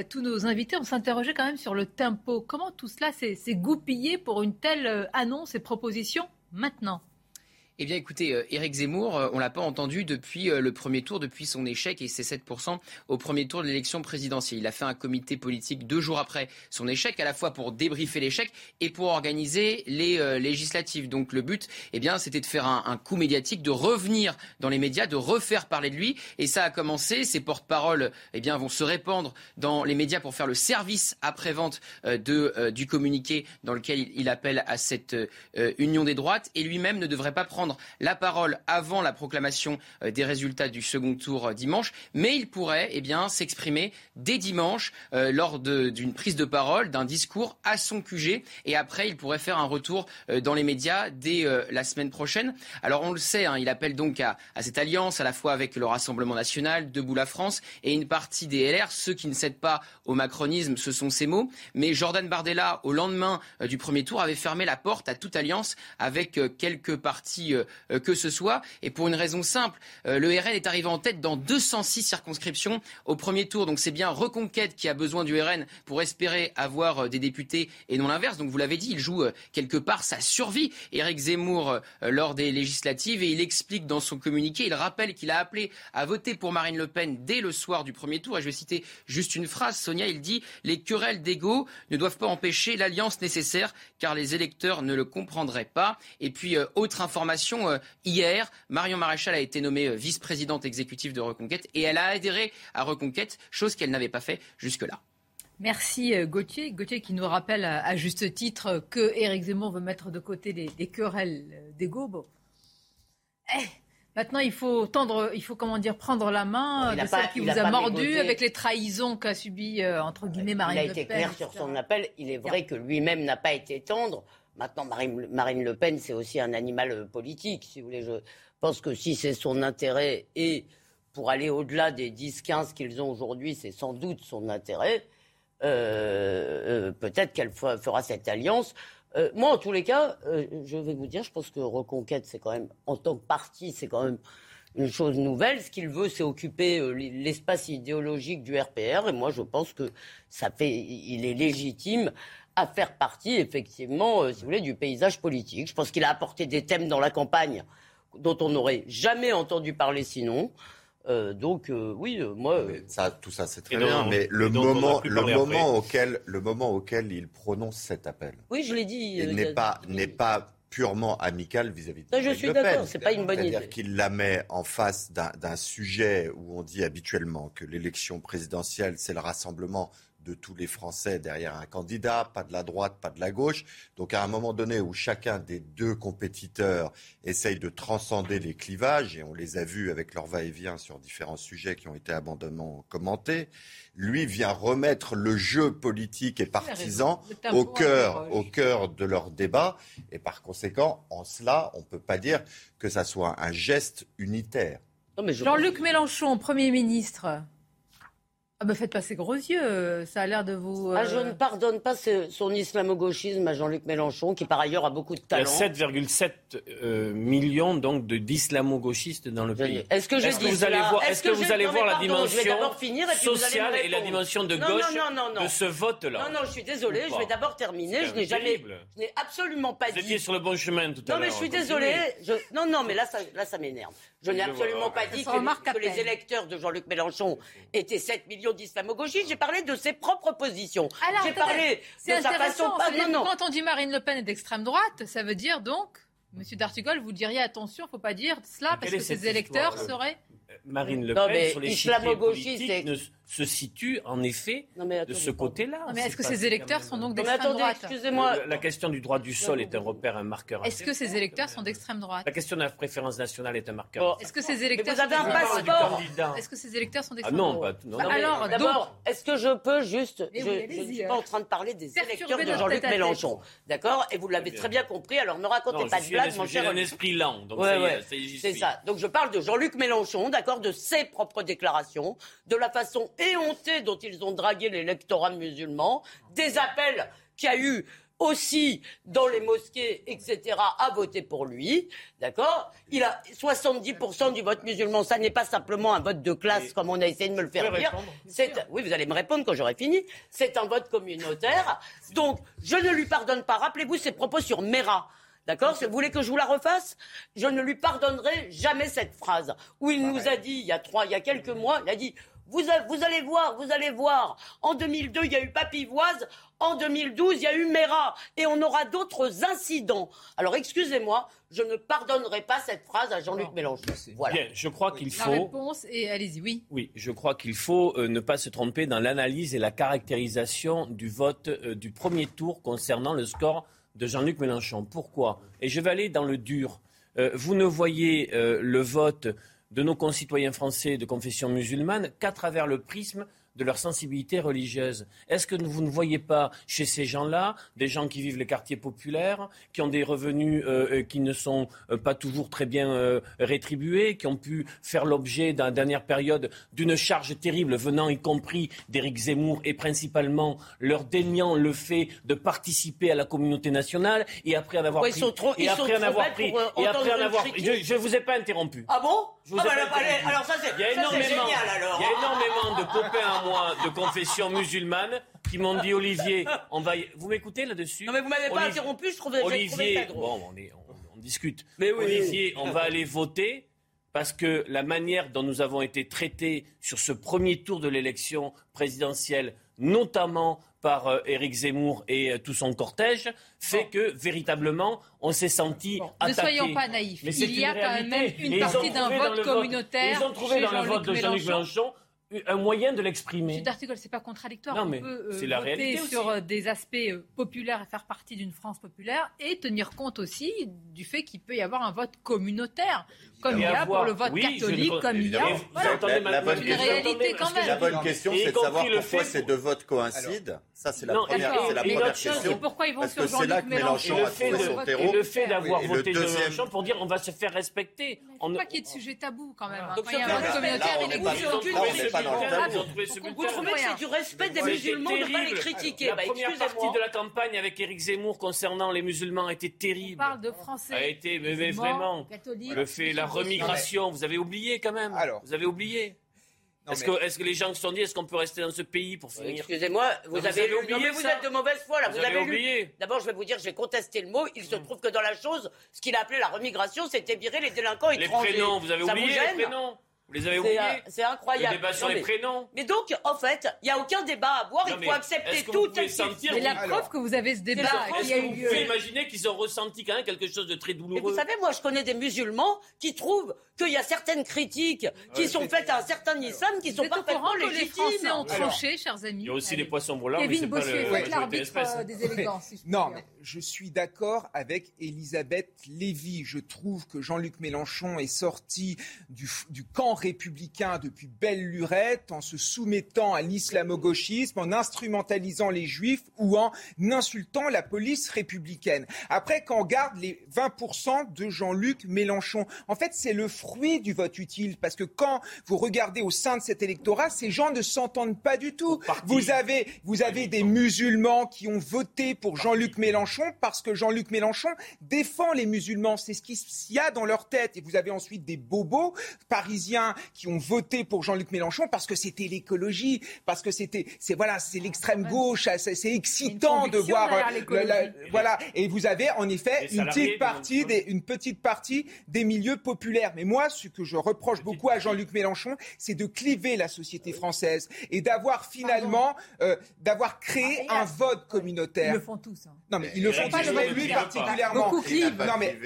tous nos invités, on s'interrogeait quand même sur le tempo. Comment tout cela s'est goupillé pour une telle euh, annonce et proposition maintenant eh bien, écoutez, euh, Éric Zemmour, euh, on l'a pas entendu depuis euh, le premier tour, depuis son échec et ses 7% au premier tour de l'élection présidentielle. Il a fait un comité politique deux jours après son échec, à la fois pour débriefer l'échec et pour organiser les législatives. Donc, le but, eh bien, c'était de faire un, coup médiatique, de revenir dans les médias, de refaire parler de lui. Et ça a commencé. Ses porte-paroles, eh bien, vont se répandre dans les médias pour faire le service après-vente du communiqué dans lequel il, il appelle à cette union des droites. Et lui-même ne devrait pas prendre la parole avant la proclamation euh, des résultats du second tour euh, dimanche, mais il pourrait eh bien, s'exprimer dès dimanche euh, lors d'une prise de parole, d'un discours à son QG, et après il pourrait faire un retour dans les médias dès la semaine prochaine. Alors on le sait, hein, il appelle donc à, cette alliance à la fois avec le Rassemblement national, Debout la France, et une partie des LR, ceux qui ne cèdent pas au macronisme, ce sont ces mots. Mais Jordan Bardella, au lendemain du premier tour, avait fermé la porte à toute alliance avec quelques partis euh, que ce soit. Et pour une raison simple, euh, le RN est arrivé en tête dans 206 circonscriptions au premier tour. Donc c'est bien Reconquête qui a besoin du RN pour espérer avoir euh, des députés et non l'inverse. Donc vous l'avez dit, il joue quelque part sa survie, Éric Zemmour, lors des législatives. Et il explique dans son communiqué, il rappelle qu'il a appelé à voter pour Marine Le Pen dès le soir du premier tour. Et je vais citer juste une phrase. Sonia, il dit Les querelles d'ego ne doivent pas empêcher l'alliance nécessaire car les électeurs ne le comprendraient pas. Et puis, autre information, euh, hier, Marion Maréchal a été nommée euh, vice-présidente exécutive de Reconquête et elle a adhéré à Reconquête, chose qu'elle n'avait pas fait jusque-là. Merci euh, Gauthier. Gauthier qui nous rappelle à, juste titre que Éric Zemmour veut mettre de côté les, querelles d'ego. Eh, maintenant, il faut tendre, il faut comment dire, prendre la main de celle qui vous a, mordu avec les trahisons qu'a subi entre guillemets Marine Le Pen. Il a été clair sur son appel. Il est vrai que lui-même n'a pas été tendre. Maintenant, Marine, Le Pen, c'est aussi un animal euh, politique, si vous voulez. Je pense que si c'est son intérêt et pour aller au-delà des 10-15 qu'ils ont aujourd'hui, c'est sans doute son intérêt, euh, euh, peut-être qu'elle fera cette alliance. moi, en tous les cas, je vais vous dire, je pense que Reconquête, c'est quand même, en tant que parti, c'est quand même une chose nouvelle. Ce qu'il veut, c'est occuper l'espace idéologique du RPR. Et moi, je pense que ça fait, il est légitime à faire partie, effectivement, euh, si vous voulez, du paysage politique. Je pense qu'il a apporté des thèmes dans la campagne dont on n'aurait jamais entendu parler sinon. Euh, donc euh, oui, moi. Ça, tout ça, c'est très bien. Mais le moment, le moment auquel, le moment auquel il prononce cet appel. Oui, je l'ai dit. n'est pas, n'est pas purement amical vis-à-vis de. je suis d'accord. C'est pas une bonne idée. C'est-à-dire qu'il la met en face d'un sujet où on dit habituellement que l'élection présidentielle, c'est le rassemblement de tous les Français derrière un candidat, pas de la droite, pas de la gauche. Donc à un moment donné où chacun des deux compétiteurs essaye de transcender les clivages, et on les a vus avec leur va-et-vient sur différents sujets qui ont été abondamment commentés, lui vient remettre le jeu politique et partisan au cœur, au cœur de leur débat. Et par conséquent, en cela, on ne peut pas dire que ça soit un geste unitaire. Jean-Luc Mélenchon, Premier ministre, ah bah faites pas ces gros yeux, ça a l'air de vous... Ah, je euh, ne pardonne pas son islamo-gauchisme à Jean-Luc Mélenchon, qui par ailleurs a beaucoup de talent. Il y a 7,7 euh, millions donc d'islamo-gauchistes dans le pays. Est-ce que, je est vous allez voir, est-ce que, vous allez voir la dimension sociale et la dimension de gauche de ce vote-là Non, non, je suis désolé, je vais d'abord terminer. Je n'ai jamais, je n'ai absolument pas dit... Vous étiez sur le bon chemin tout à l'heure. Non, mais je suis désolé. Non, non, mais là, ça, là, ça m'énerve. Je n'ai absolument pas dit que, les électeurs de Jean-Luc Mélenchon étaient 7 millions d'islamo-gauchistes. J'ai parlé de ses propres positions. J'ai parlé de sa façon. Quand on dit Marine Le Pen est d'extrême droite, ça veut dire donc, Monsieur D'Artigol, vous diriez attention, il ne faut pas dire cela parce que ses électeurs seraient Marine Le Pen sur les islamo-gauchiste, politiques ne se situe en effet de ce côté-là. Mais est-ce que ces électeurs sont donc d'extrême droite excusez-moi. La, la question du droit du sol est un repère, un marqueur. Est-ce que ces électeurs sont d'extrême droite La question de la préférence nationale est un marqueur. Est-ce que ces électeurs vous avez sont un d'extrême passeport. Est-ce que ces électeurs sont Ah d'extrême non, droite non, Bah non. Alors, D'abord, est-ce que je peux juste. Mais je oui, je ne suis pas en train de parler des électeurs de Jean-Luc. Mélenchon. D'accord? Et vous l'avez très bien compris, alors ne racontez pas de blagues, mon esprit- j'ai cher. un esprit lent, donc C'est ça. Donc je parle de Jean-Luc Mélenchon, d'accord, de ses propres déclarations, de la façon éhontée dont ils ont dragué l'électorat musulman, des appels qu'il y a eu aussi dans les mosquées, etc., à voter pour lui, d'accord? Il a 70% du vote musulman. Ça n'est pas simplement un vote de classe, comme on a essayé de me le faire dire. oui, vous allez me répondre quand j'aurai fini. C'est un vote communautaire. Donc, je ne lui pardonne pas. Rappelez-vous ses propos sur Mera. D'accord Vous voulez que je vous la refasse Je ne lui pardonnerai jamais cette phrase où il nous a dit, il y a trois, il y a quelques mois, il a dit vous, a- vous allez voir, vous allez voir. En 2002, il y a eu Papivoise. En 2012, il y a eu Mera. Et on aura d'autres incidents. Alors, excusez-moi, je ne pardonnerai pas cette phrase à Jean-Luc Mélenchon. Voilà. Bien, je crois qu'il La faut. réponse, et allez-y, oui. Oui, je crois qu'il faut euh, ne pas se tromper dans l'analyse et la caractérisation du vote euh, du premier tour concernant le score de Jean-Luc Mélenchon. Pourquoi? Et je vais aller dans le dur. Euh, vous ne voyez euh, le vote de nos concitoyens français de confession musulmane qu'à travers le prisme de leur sensibilité religieuse. Est-ce que vous ne voyez pas chez ces gens-là des gens qui vivent les quartiers populaires, qui ont des revenus euh, euh, qui ne sont euh, pas toujours très bien euh, rétribués, qui ont pu faire l'objet dans la dernière période d'une charge terrible venant y compris d'Éric Zemmour et principalement leur déniant le fait de participer à la communauté nationale et après en avoir Ouais, ils pris sont trop- et ils après sont en trop avoir pris et après en avoir je ne vous ai pas interrompu. Ah bon? Je Ah bah alors, ça, c'est- génial, alors. il y a énormément de copains moi de confession musulmane qui m'ont dit Olivier, on va y- vous m'écoutez là-dessus Non, mais vous m'avez pas Olivier- interrompu, je trouvais trouvé Olivier, drôle. bon, on, est- on- on discute. Mais oui. Olivier, on va aller voter parce que la manière dont nous avons été traités sur ce premier tour de l'élection présidentielle, notamment par euh, Éric Zemmour et euh, tout son cortège, fait que véritablement on s'est senti Ne attaqué. soyons pas naïfs. Mais Il y a quand même une Et partie d'un trouvé vote communautaire Ils ont trouvé chez dans le vote de Jean-Luc Jean-Luc Mélenchon. Un moyen de l'exprimer. Monsieur D'Artigol, c'est pas contradictoire. Non, On mais peut euh, la voter aussi. sur euh, des aspects euh, populaires et faire partie d'une France populaire et tenir compte aussi du fait qu'il peut y avoir un vote communautaire, comme il y a pour le vote Oui, je ne catholique, comme il y a. Voilà. entendez La, ma- la bonne question, réalité quand même. la bonne question, c'est de savoir pourquoi ces deux votes coïncident. Ça, c'est la Non, première, c'est la première l'autre chose, question. c'est pourquoi ils vont Parce sur que c'est Jean-Luc là que Mélenchon. Mélenchon Et le a trouvé de, son et le fait d'avoir Oui, voté de deuxième- Mélenchon pour dire on va se faire respecter. Il On ne faut pas qu'il y ait de sujet tabou quand même. hein. Donc Quand il y a un vote communautaire, on il est on ce Vous trouvez que c'est du respect des musulmans de ne pas les critiquer? La Bah, première partie de la campagne avec Éric Zemmour concernant les musulmans était On terrible. parle de Français. A été, mais, vraiment, catholiques, le fait, la remigration, vous avez oublié quand même. Alors. vous avez oublié. Est-ce mais- que, les gens se sont dit, est-ce qu'on peut rester dans ce pays pour finir Excusez-moi, vous, Vous avez, oublié non, mais vous ça êtes de mauvaise foi là. Vous Vous, avez oublié. D'abord, je vais vous dire, j'ai contesté le mot. Il se trouve que dans la chose, ce qu'il a appelé la remigration, c'était virer les délinquants Les étrangers. prénoms, vous avez Ça oublié vous les gêne prénoms Vous les avez C'est, oubliés euh, C'est incroyable. Le débat sur Non, les mais- prénoms Mais donc, en fait, il n'y a aucun débat à avoir. Non, il mais faut accepter que tout vous Mais la Alors, preuve que vous avez ce débat qui a vous pouvez imaginer qu'ils ont ressenti quand même quelque chose de très Mais douloureux vous savez, moi, je connais des musulmans qui trouvent qu'il y a certaines critiques qui sont faites à un certain islam qui Vous sont êtes parfaitement que les Français légitimes. ont tranché, chers amis Il y a aussi Allez. les poissons brûlants, mais Kevin c'est pas Bossuet, le faites majorité l'arbitre espèce. euh, des élégances. Non, mais je suis d'accord avec Elisabeth Lévy. Je trouve que Jean-Luc Mélenchon est sorti du camp républicain depuis belle lurette en se soumettant à l'islamo-gauchisme, en instrumentalisant les juifs ou en insultant la police républicaine. Après, quand on regarde les 20% de Jean-Luc Mélenchon, en fait, c'est le fruit du vote utile parce que quand vous regardez au sein de cet électorat, ces gens ne s'entendent pas du tout. Vous avez, vous avez des musulmans qui ont voté pour Jean-Luc Mélenchon parce que Jean-Luc Mélenchon défend les musulmans. C'est ce qu'il y a dans leur tête. Et vous avez ensuite des bobos parisiens qui ont voté pour Jean-Luc Mélenchon parce que c'était l'écologie, parce que c'était, c'est voilà, c'est l'extrême gauche. C'est excitant de voir, derrière euh, l'écologie. la- la- voilà. Et vous avez en effet une petite partie des, une petite partie des milieux populaires. Mais moi, ce que je reproche beaucoup à Jean-Luc Mélenchon, c'est de cliver la société française et d'avoir finalement, euh, d'avoir créé un vote Ils communautaire. le font tous. hein. Non, mais il le fait pas Zemmour lui particulièrement. Beaucoup clivent. Non, mais,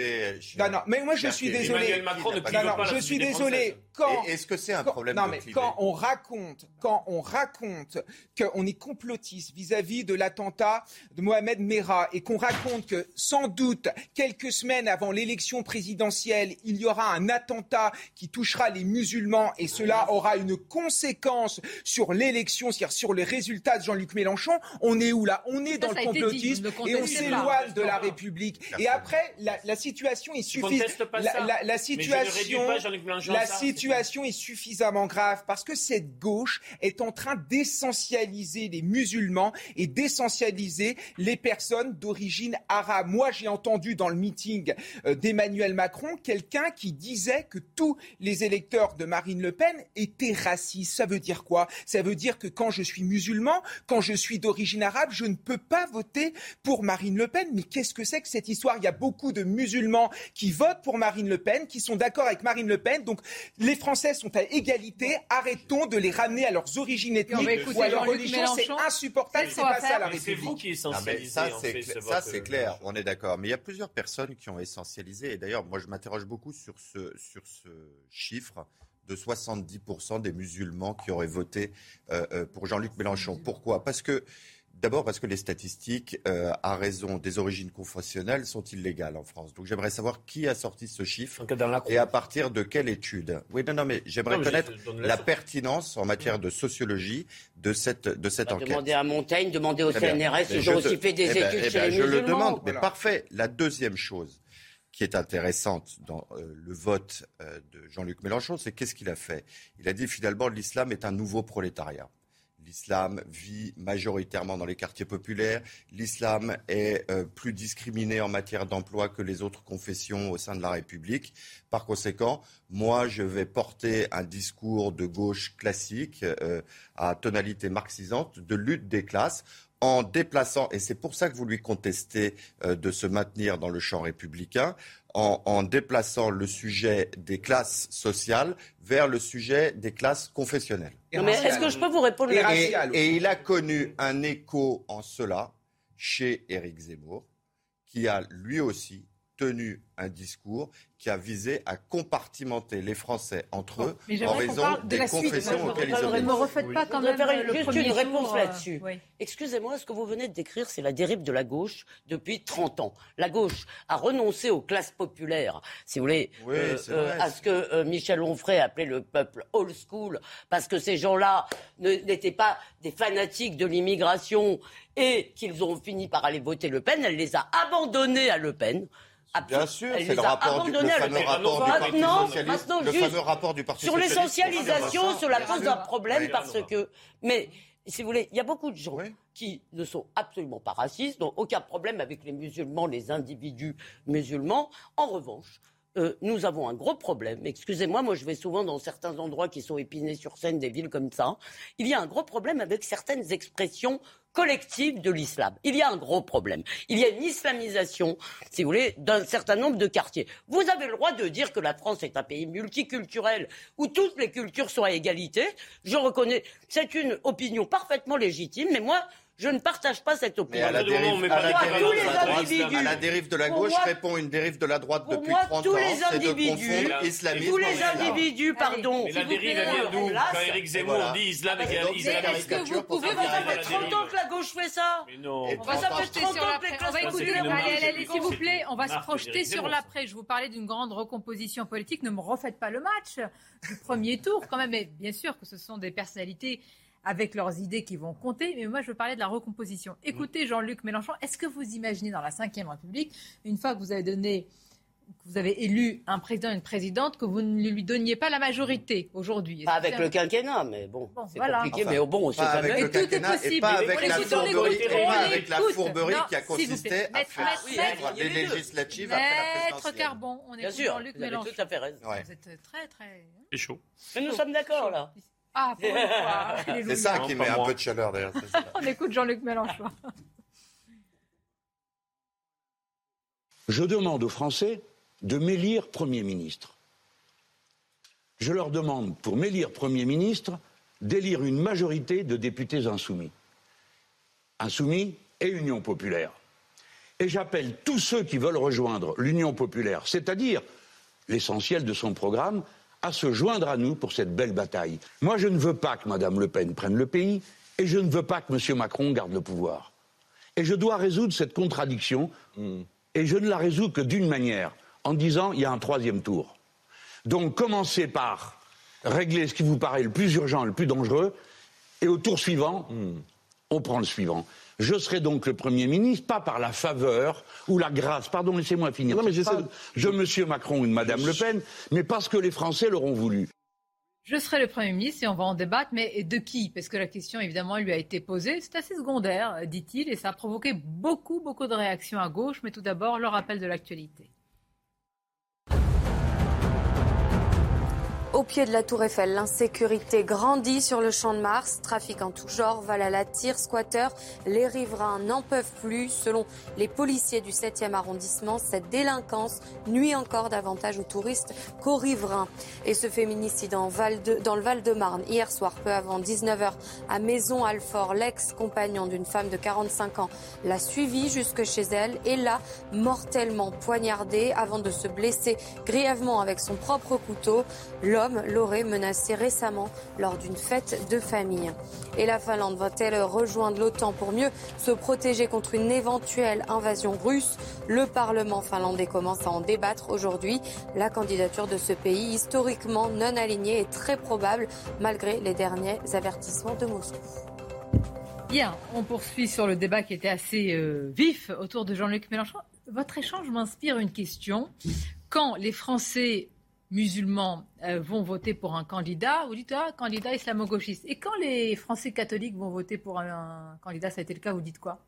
non, non, mais moi je suis Emmanuel désolé. Macron ne Non, Non, la je suis désolé. Quand est-ce que c'est un quand- problème Non de mais quand on raconte, quand on raconte qu'on est complotiste vis-à-vis de l'attentat de Mohamed Merah et qu'on raconte que sans doute quelques semaines avant l'élection présidentielle, il y aura un attentat qui touchera les musulmans et cela aura une conséquence sur l'élection, c'est-à-dire sur les résultats de Jean-Luc Mélenchon, on est où là? On est dans ça le dit, complotisme et on s'éloigne de la République. Et après, la, la situation est suffisante. conteste pas La, ça? la- la Mais je ne réduis situation, pas la ça. Situation est suffisamment grave parce que cette gauche est en train d'essentialiser les musulmans et d'essentialiser les personnes d'origine arabe. Moi, j'ai entendu dans le meeting euh, d'Emmanuel Macron quelqu'un qui disait que tous les électeurs de Marine Le Pen étaient racistes. Ça veut dire quoi? Ça veut dire que quand je suis musulman, quand je suis d'origine arabe, je ne peux pas voter pour Marine Le Pen. Mais qu'est-ce que c'est que cette histoire? Il y a beaucoup de musulmans qui votent pour Marine Le Pen, qui sont d'accord avec Marine Le Pen. Donc les Français sont à égalité. Arrêtons de les ramener à leurs origines ethniques ou à leur religion. C'est insupportable. C'est pas ça faire. la Mais c'est République. vous qui essentialisez. ça, c'est ce vote, c'est euh, clair, on est d'accord. Mais il y a plusieurs personnes qui ont essentialisé. Et d'ailleurs, moi, je m'interroge beaucoup sur ce, sur ce chiffre de 70% des musulmans qui auraient voté euh, euh, pour Jean-Luc Mélenchon. Pourquoi? Parce que D'abord parce que les statistiques, euh, à raison des origines confessionnelles, sont illégales en France. Donc j'aimerais savoir qui a sorti ce chiffre et à partir de quelle étude. Oui, non, non, mais j'aimerais connaître la pertinence en matière de sociologie de cette, de cette Bah, enquête. Demandez à Montaigne, demandez au. CNRS, ils je ont aussi fait des eh ben, études eh chez ben, les Je musulmans. le demande, mais Voilà. parfait. La deuxième chose qui est intéressante dans euh, le vote euh, de Jean-Luc Mélenchon, c'est qu'est-ce qu'il a fait? Il a dit finalement l'islam est un nouveau prolétariat. L'islam vit majoritairement dans les quartiers populaires. L'islam est euh, plus discriminé en matière d'emploi que les autres confessions au sein de la République. Par conséquent, moi, je vais porter un discours de gauche classique euh, à tonalité marxisante de lutte des classes en déplaçant, et c'est pour ça que vous lui contestez euh, de se maintenir dans le champ républicain, en, en déplaçant le sujet des classes sociales vers le sujet des classes confessionnelles. Non, mais est-ce que je peux vous répondre Et, et il a connu un écho en cela chez Éric Zemmour, qui a lui aussi tenu un discours qui a visé à compartimenter les Français entre eux Mais en raison parle de des la suite. confessions je auxquelles ils obéissent. Ne me refaites pas quand même le juste premier une réponse euh, là-dessus. oui. Excusez-moi, ce que vous venez de décrire, c'est la dérive de la gauche depuis 30 ans. La gauche a renoncé aux classes populaires, si vous voulez, Oui, euh, euh, à ce que euh, Michel Onfray appelait le peuple old school, parce que ces gens-là n'étaient pas des fanatiques de l'immigration et qu'ils ont fini par aller voter Le Pen. Elle les a abandonnés à Le Pen. Bien sûr, c'est le a rapport du, le fameux rapport du Parti Maintenant- socialiste. maintenant, le juste fameux rapport du Parti sur socialiste. l'essentialisation, cela pose un problème Oui. parce que. Mais si vous voulez, il y a beaucoup de gens qui ne sont absolument pas racistes, n'ont aucun problème avec les musulmans, les individus musulmans. En revanche, euh, nous avons un gros problème. Excusez-moi, moi je vais souvent dans certains endroits qui sont épinés sur scène, des villes comme ça. Il y a un gros problème avec certaines expressions collectives de l'islam. Il y a un gros problème. Il y a une islamisation, si vous voulez, d'un certain nombre de quartiers. Vous avez le droit de dire que la France est un pays multiculturel où toutes les cultures sont à égalité. Je reconnais, c'est une opinion parfaitement légitime, mais moi, je ne partage pas cette Mais opinion. à la dérive, Pour à la moi, dérive tous de les la droite, à la dérive de la gauche moi, répond une dérive de la droite depuis moi, 30 tous ans, les de individus, islamisme tous les individus, pardon. Mais la vous dérive, elle vient d'où Quand Éric Zemmour voilà. dit islam égale islam mais est-ce que vous pouvez, mais ça fait 30 ans que la gauche fait ça. Mais non. Ça fait 30 ans que les On va écouter, s'il vous plaît, on va se projeter sur l'après. Je vous parlais d'une grande recomposition politique. Ne me refaites pas le match du premier tour quand même. Mais bien sûr que ce sont des personnalités avec leurs idées qui vont compter. Mais moi, je veux parler de la recomposition. Écoutez, Jean-Luc Mélenchon, est-ce que vous imaginez dans la Ve République, une fois que vous avez donné que vous avez élu un président et une présidente, que vous ne lui donniez pas la majorité aujourd'hui? Est-ce Pas avec c'est le quinquennat, mais bon, c'est voilà. compliqué. Enfin, mais au bon, on sait pas avec le tout est quinquennat et possible. pas avec on la fourberie, et on pas avec la fourberie Non, qui a consisté à faire suivre les législatives après la Maître présidentielle. Carbon, on Bien écoute sûr, Jean-Luc vous avez Mélenchon. tout à fait raison. Ouais. Vous êtes très, très... C'est chaud. Mais nous sommes d'accord, là. Ah, pour une fois. (laughs) C'est ça qui met un peu de chaleur ça. (laughs) On écoute Jean-Luc Mélenchon. Je demande aux Français de m'élire Premier ministre. Je leur demande, pour m'élire Premier ministre, d'élire une majorité de députés insoumis. Insoumis et Union populaire. Et j'appelle tous ceux qui veulent rejoindre l'Union populaire, c'est-à-dire l'essentiel de son programme, à se joindre à nous pour cette belle bataille. Moi, je ne veux pas que Mme Le Pen prenne le pays et je ne veux pas que M. Macron garde le pouvoir. Et je dois résoudre cette contradiction et je ne la résous que d'une manière, en disant il y a un troisième tour. Donc commencez par régler ce qui vous paraît le plus urgent, le plus dangereux, et au tour suivant, on prend le suivant. Je serai donc le Premier ministre, pas par la faveur ou la grâce, pardon, laissez-moi finir, Non, mais j'essaie de M. Macron ou de Mme Le Pen, mais parce que les Français l'auront voulu. Je serai le Premier ministre et on va en débattre, mais de qui? Parce que la question, évidemment, lui a été posée. C'est assez secondaire, dit-il, et ça a provoqué beaucoup, beaucoup de réactions à gauche. Mais tout d'abord, le rappel de l'actualité. Au pied de la Tour Eiffel, l'insécurité grandit sur le champ de Mars. Trafic en tout genre, val à la tire, squatteurs. Les riverains n'en peuvent plus. Selon les policiers du 7e arrondissement, cette délinquance nuit encore davantage aux touristes qu'aux riverains. Et ce féminicide dans, le Val-de-Marne, hier soir, peu avant 19h, à Maison-Alfort, l'ex-compagnon d'une femme de 45 ans l'a suivi jusque chez elle et l'a mortellement poignardé avant de se blesser grièvement avec son propre couteau. L'aurait menacé récemment lors d'une fête de famille. Et la Finlande va-t-elle rejoindre l'OTAN pour mieux se protéger contre une éventuelle invasion russe? Le Parlement finlandais commence à en débattre aujourd'hui. La candidature de ce pays, historiquement non aligné, est très probable malgré les derniers avertissements de Moscou. Bien, on poursuit sur le débat qui était assez euh, vif autour de Jean-Luc Mélenchon. Votre échange m'inspire une question. Quand les Français musulmans euh, vont voter pour un candidat, vous dites ah, candidat islamo-gauchiste. Et quand les Français catholiques vont voter pour un, un candidat, ça a été le cas, vous dites quoi?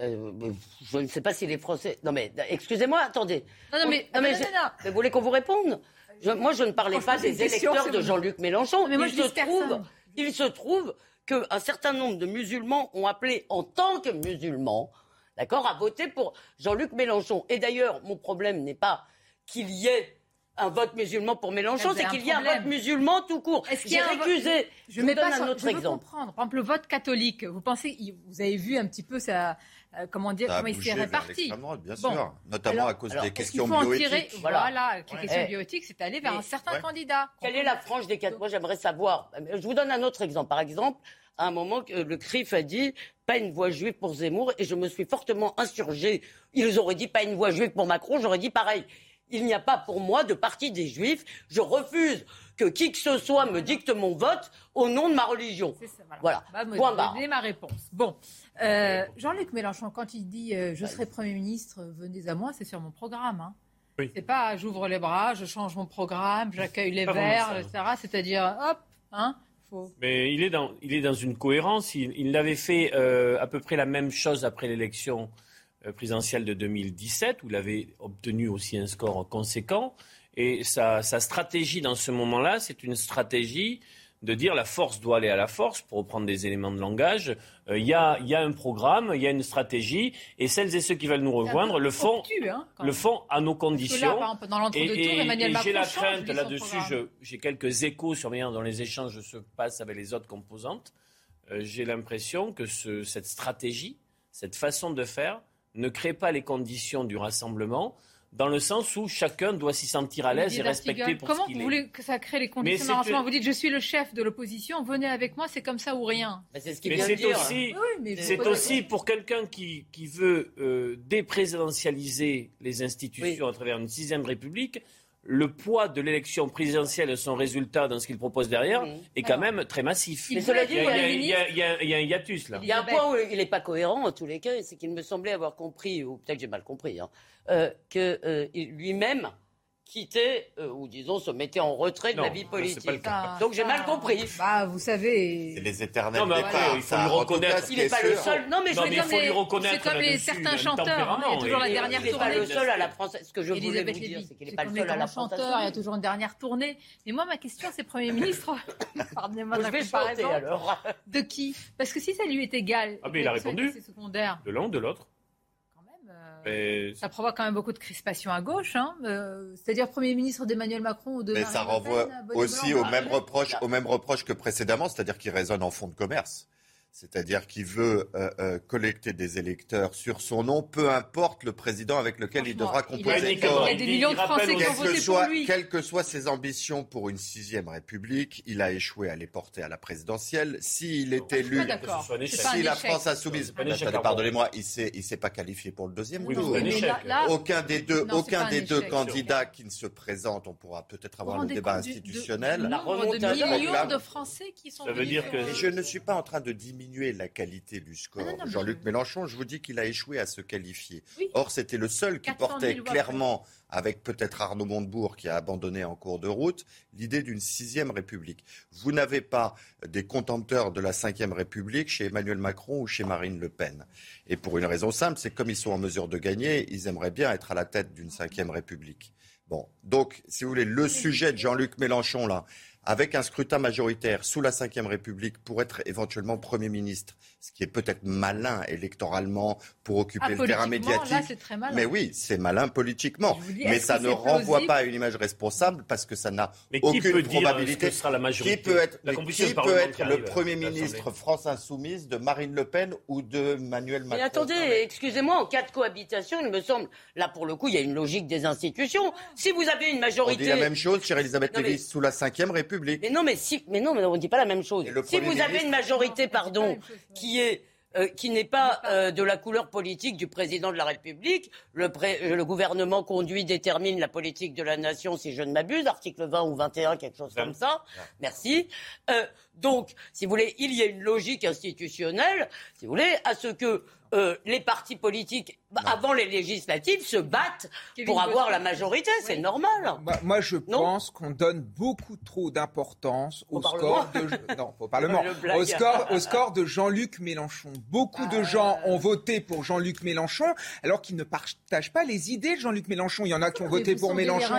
Euh, je ne sais pas si les Français. Non mais excusez-moi, attendez. Non, non, mais- non, mais non, je- non, non. mais vous voulez qu'on vous réponde? Je- Moi, je ne parlais pas des électeurs de. Jean-Luc Mélenchon. Mais moi, il, je se trouve, il se trouve qu'un certain nombre de musulmans ont appelé en tant que musulmans, d'accord, à voter pour Jean-Luc Mélenchon. Et d'ailleurs, mon problème n'est pas qu'il y ait un vote musulman pour Mélenchon, c'est qu'il y a un vote musulman tout court. Est-ce qu'il y J'ai a un vote- récusé. Je, Je, mets vous donne pas un autre je veux exemple. comprendre. Par exemple, le vote catholique. Vous pensez, vous avez vu un petit peu ça, euh, comment dire, Ça a comment il s'est réparti. bien Bon. sûr. Notamment Alors- à cause alors, des questions en bioéthiques. tirer- Voilà, les Ouais. questions Eh. bioéthiques, c'est aller vers Mais- un certain Ouais. candidat. Quelle est la frange des quatre Moi, j'aimerais savoir. Je vous donne un autre exemple. Par exemple, à un moment, le CRIF a dit pas une voix juive pour Zemmour, et je me suis fortement insurgé. Ils auraient dit pas une voix juive pour Macron, j'aurais dit pareil. Il n'y a pas pour moi de parti des juifs. Je refuse que qui que ce soit me dicte mon vote au nom de ma religion. Voilà. Bah, moi, Point barre. ma réponse. Bon, euh, Jean-Luc Mélenchon, quand il dit euh, je serai Premier ministre, venez à moi, c'est sur mon programme. Hein. Oui. C'est pas j'ouvre les bras, je change mon programme, j'accueille les verts, etc. C'est-à-dire, hop, hein, faut. Mais il est dans, il est dans une cohérence. Il, il avait fait euh, à peu près la même chose après l'élection euh, présidentielle de 2017, où il avait obtenu aussi un score conséquent. Et sa, sa stratégie dans ce moment-là, c'est une stratégie de dire la force doit aller à la force, pour reprendre des éléments de langage. Euh, Il y, a, il y a un programme, il y a une stratégie, et celles et ceux qui veulent nous rejoindre le font, obtus, hein, le font à nos là, conditions. exemple, dans Et- j'ai la crainte là-dessus, j'ai quelques échos sur la manière dont les échanges se passent avec les autres composantes. Euh, j'ai l'impression que ce- cette stratégie, cette façon de faire, ne crée pas les conditions du rassemblement, dans le sens où chacun doit s'y sentir à l'aise et respecté D'Artigol, pour Comment ce qu'il vous est. voulez que ça crée les Mais conditions c'est d'un rassemblement une- Vous dites je suis le chef de l'opposition, venez avec moi, c'est comme ça ou rien. c'est ce qu'il Mais vient de c'est dire. aussi, Oui, c'est aussi pour quelqu'un qui, qui veut euh, déprésidentialiser les institutions à travers une sixième république, le poids de l'élection présidentielle et son résultat dans ce qu'il propose derrière est quand même très massif. Mais cela dit, il y a, il y a il y a- il y a- il y a un hiatus là. Il y a un point où il n'est pas cohérent en tous les cas, c'est qu'il me semblait avoir compris, ou peut-être que j'ai mal compris, hein, euh, que euh, lui-même quittait, euh, ou disons se mettait en retrait de Non, la vie politique. cas. Donc j'ai mal compris. Bah, vous savez. C'est les éternels Non, mais départs. il faut ça. lui reconnaître. cas, Il n'est est pas le seul. Non, mais je Non, veux mais dire, il faut lui mais- reconnaître c'est comme les certains chanteurs, hein, il y a toujours la dernière il n'est pas tournée. le seul à la française. Ce que je voulais vous dire, c'est qu'il n'est pas le seul à la française. il y a toujours une dernière tournée. Mais moi, ma question, c'est Premier ministre. (laughs) Pardonnez-moi la vais comparaison. chanter alors. De qui? Parce que si ça lui est égal, Ah, mais il a répondu. C'est secondaire. De l'un ou de l'autre. Mais- Ça provoque quand même beaucoup de crispation à gauche. Hein. Euh, C'est-à-dire Premier ministre d'Emmanuel Macron ou de Mais Marine ça Pen, renvoie aussi au même reproche, au même reproche que précédemment, c'est-à-dire qu'il résonne en fonds de commerce. C'est-à-dire qu'il veut euh, euh, collecter des électeurs sur son nom, peu importe le président avec lequel il devra composer. Il y a, des millions de Français qui ont voté soit, pour lui. Quelles que soient ses ambitions pour une sixième République, il a échoué à les porter à la présidentielle. S'il est élu, si la France insoumise, pardonnez-moi, il s'est, il s'est pas qualifié pour le deuxième tour. aucun des deux, aucun des deux candidats qui ne se présentent, on pourra peut-être avoir le débat institutionnel. De, de millions de Français qui sont. Ça veut dire que je ne suis pas en train de diminuer la qualité du score. Ah Jean-Luc Mélenchon, je vous dis qu'il a échoué à se qualifier. Or, c'était le seul qui portait clairement, avec peut-être Arnaud Montebourg qui a abandonné en cours de route, l'idée d'une sixième République. Vous n'avez pas des contempteurs de la cinquième République chez Emmanuel Macron ou chez Marine Le Pen. Et pour une raison simple, c'est comme ils sont en mesure de gagner, ils aimeraient bien être à la tête d'une cinquième République. Bon, donc, si vous voulez, le sujet de Jean-Luc Mélenchon, là, avec un scrutin majoritaire sous la Ve République pour être éventuellement Premier ministre, ce qui est peut-être malin électoralement pour occuper ah, le terrain médiatique. Mais oui, c'est malin politiquement. mais ça ne renvoie pas à une image responsable parce que ça n'a aucune probabilité. sera la majorité qui peut être, qui peut être le Premier ministre France Insoumise de Marine Le Pen ou de Manuel Macron Mais attendez, excusez-moi, en cas de cohabitation, il me semble, là pour le coup, il y a une logique des institutions. Si vous avez une majorité... On dit la même chose, chère Elisabeth Lévy, sous la Ve République. Mais non, mais si, mais non, mais on ne dit pas la même chose. Si vous avez une majorité, pardon, qui est euh, qui n'est pas euh, de la couleur politique du président de la République. Le, le, gouvernement conduit, détermine la politique de la nation, si je ne m'abuse, article 20 ou 21, quelque chose comme ça. Merci. Euh, donc, si vous voulez, il y a une logique institutionnelle, si vous voulez, à ce que euh, les partis politiques, bah, avant les législatives, se battent pour avoir la majorité. C'est normal. moi, je pense qu'on donne beaucoup trop d'importance au, score de (laughs) non, au Parlement, au score, au score de Jean-Luc Mélenchon. Beaucoup de ah. gens ont voté pour Jean-Luc Mélenchon, alors qu'ils ne partagent pas les idées de Jean-Luc Mélenchon. Il y en a qui ont voté pour Mélenchon.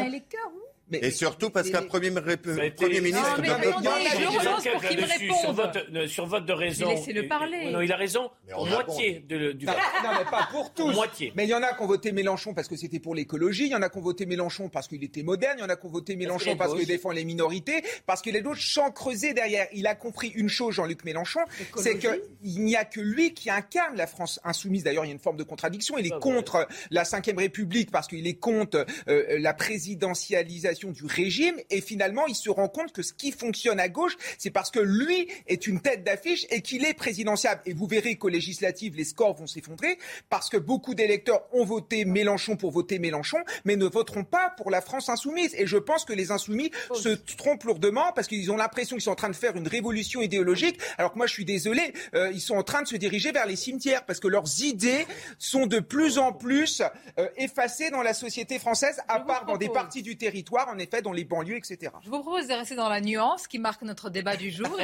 Et surtout parce qu'un premier, premier ministre ne peut pas. Sur votre, sur vote de raison. Laissez-le parler. Non, il a raison. Pour moitié de, du. Non, non, mais pas pour tous. moitié. Mais il y en a qui ont voté Mélenchon parce que c'était pour l'écologie. Il y en a qui ont voté Mélenchon parce qu'il était moderne. Il y en a qui ont voté Mélenchon parce qu'il défend les minorités. Parce qu'il est d'autres sans creuser derrière. Il a compris une chose, Jean-Luc Mélenchon, c'est qu'il n'y a que lui qui incarne la France insoumise. D'ailleurs, il y a une forme de contradiction. Il est contre la Ve République parce qu'il est contre euh, la présidentialisation du régime. Et finalement, il se rend compte que ce qui fonctionne à gauche, c'est parce que lui est une tête d'affiche et qu'il est présidentiable. Et vous verrez qu'au législative, les scores vont s'effondrer parce que beaucoup d'électeurs ont voté Mélenchon pour voter Mélenchon, mais ne voteront pas pour la France insoumise. Et je pense que les insoumis se trompent lourdement parce qu'ils ont l'impression qu'ils sont en train de faire une révolution idéologique, alors que moi, je suis désolé, euh, ils sont en train de se diriger vers les cimetières parce que leurs idées sont de plus en plus euh, effacées dans la société française, à part dans des parties du territoire, en effet, dans les banlieues, etc. Je vous propose de rester dans la nuance qui marque notre débat du jour. (laughs)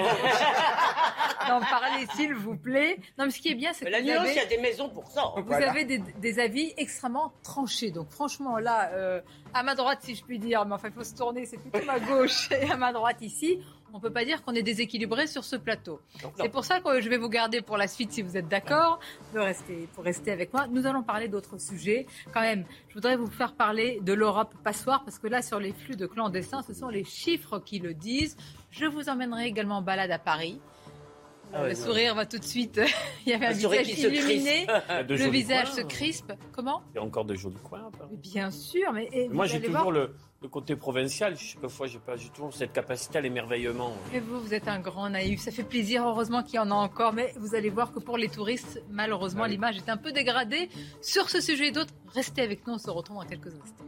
d'en parler, s'il vous plaît. Non, mais ce qui est bien, c'est que la nuance, il y a des maisons pour ça. Vous avez des, avis extrêmement tranchés. Donc, franchement, là, euh, à ma droite, si je puis dire, mais enfin, il faut se tourner, c'est plutôt ma gauche (laughs) et à ma droite ici on ne peut pas dire qu'on est déséquilibré sur ce plateau. C'est pour ça que je vais vous garder pour la suite, si vous êtes d'accord, de rester, pour rester avec moi. Nous allons parler d'autres sujets. Quand même, je voudrais vous faire parler de l'Europe passoire, parce que là, sur les flux de clandestins, ce sont les chiffres qui le disent. Je vous emmènerai également en balade à Paris. Ah le sourire va tout de suite. (laughs) Il y avait un, visage illuminé. (laughs) le visage se crispe. Comment? Il y a encore de jolis coins. Bien sûr, mais moi j'ai toujours le, côté provincial. Quelquefois, j'ai pas du tout cette capacité à l'émerveillement. Et vous, vous êtes un grand naïf. Ça fait plaisir. Heureusement qu'il y en a encore, mais vous allez voir que pour les touristes, malheureusement, l'image est un peu dégradée. Sur ce sujet et d'autres, restez avec nous. On se retrouve dans quelques instants.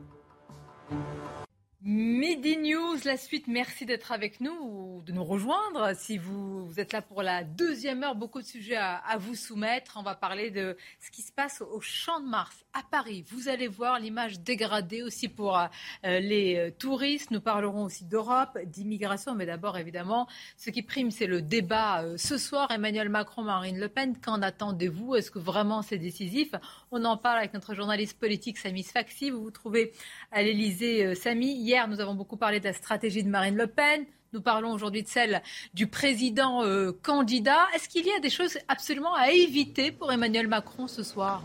Midi News, la suite, merci d'être avec nous ou de nous rejoindre. Si vous, êtes là pour la deuxième heure, beaucoup de sujets à, vous soumettre. On va parler de ce qui se passe au Champ de Mars à Paris. Vous allez voir l'image dégradée aussi pour euh, les euh, touristes. Nous parlerons aussi d'Europe, d'immigration, mais d'abord évidemment, ce qui prime, c'est le débat euh, ce soir. Emmanuel Macron, Marine Le Pen, qu'en attendez-vous? Est-ce que vraiment c'est décisif? On en parle avec notre journaliste politique Samy Sfaxi. Vous vous trouvez à l'Elysée, Samy. Hier, nous avons beaucoup parlé de la stratégie de Marine Le Pen. Nous parlons aujourd'hui de celle du président euh, candidat. Est-ce qu'il y a des choses absolument à éviter pour Emmanuel Macron ce soir?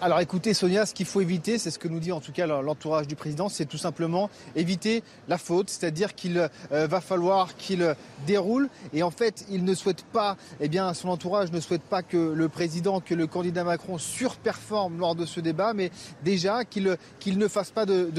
Alors écoutez Sonia, ce qu'il faut éviter, c'est ce que nous dit en tout cas l'entourage du président, c'est tout simplement éviter la faute, c'est-à-dire qu'il euh, va falloir qu'il déroule et en fait il ne souhaite pas, eh bien son entourage ne souhaite pas que le président, que le candidat Macron surperforme lors de ce débat, mais déjà qu'il ne fasse pas de,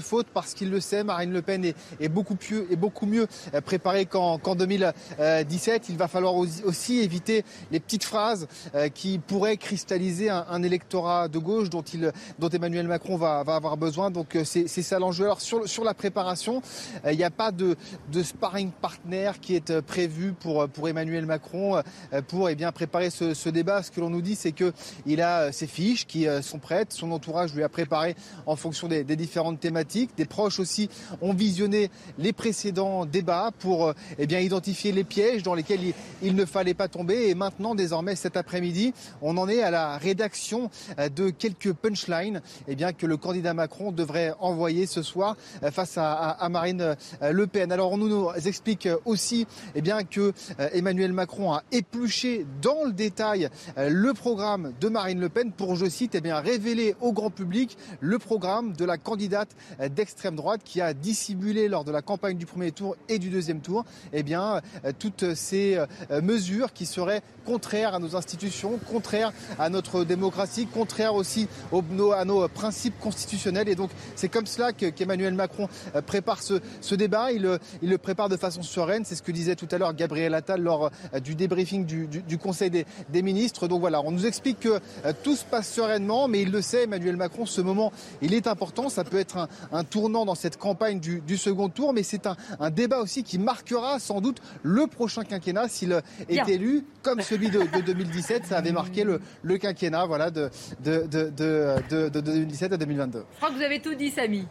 faute parce qu'il le sait, Marine Le Pen est, beaucoup, mieux, mieux préparée qu'en 2017. Il va falloir aussi éviter les petites phrases euh, qui pourraient cristalliser un électorat de gauche dont, il, dont Emmanuel Macron va, avoir besoin. Donc euh, c'est ça l'enjeu. Alors sur, sur la préparation, euh, il n'y a pas de, de sparring partner qui est euh, prévu pour, pour Emmanuel Macron pour eh bien, préparer ce, débat. Ce que l'on nous dit, c'est qu'il a ses fiches qui sont prêtes. Son entourage lui a préparé en fonction des, différentes thématiques. Des proches aussi ont visionné les précédents débats pour eh bien, identifier les pièges dans lesquels il, il ne fallait pas tomber. Et maintenant, désormais, cet après-midi, on en est à la rédaction de quelques punchlines eh bien, que le candidat Macron devrait envoyer ce soir euh, face à, Marine euh, Le Pen. Alors on nous explique aussi eh bien, que euh, Emmanuel Macron a épluché dans le détail le programme de Marine Le Pen pour, je cite, eh bien, révéler au grand public le programme de la candidate d'extrême droite qui a dissimulé lors de la campagne du premier tour et du deuxième tour eh bien, toutes ces mesures qui seraient contraires à nos institutions, contraires à notre démocratie, contraires aussi à nos principes constitutionnels. Et donc c'est comme cela qu'Emmanuel Macron euh, prépare ce, débat. Il, euh, il, le prépare de façon sereine. C'est ce que disait tout à l'heure Gabriel Attal lors euh, du débriefing du, Conseil des, ministres. Donc voilà, on nous explique que tout se passe sereinement, mais il le sait, Emmanuel Macron, ce moment, il est important. Ça peut être un, tournant dans cette campagne du, second tour, mais c'est un, débat aussi qui marquera sans doute le prochain quinquennat s'il est élu, comme celui de, 2017. Ça avait marqué le, le quinquennat voilà, de, de, 2017 à 2022. Je crois que vous avez tout dit, Samy.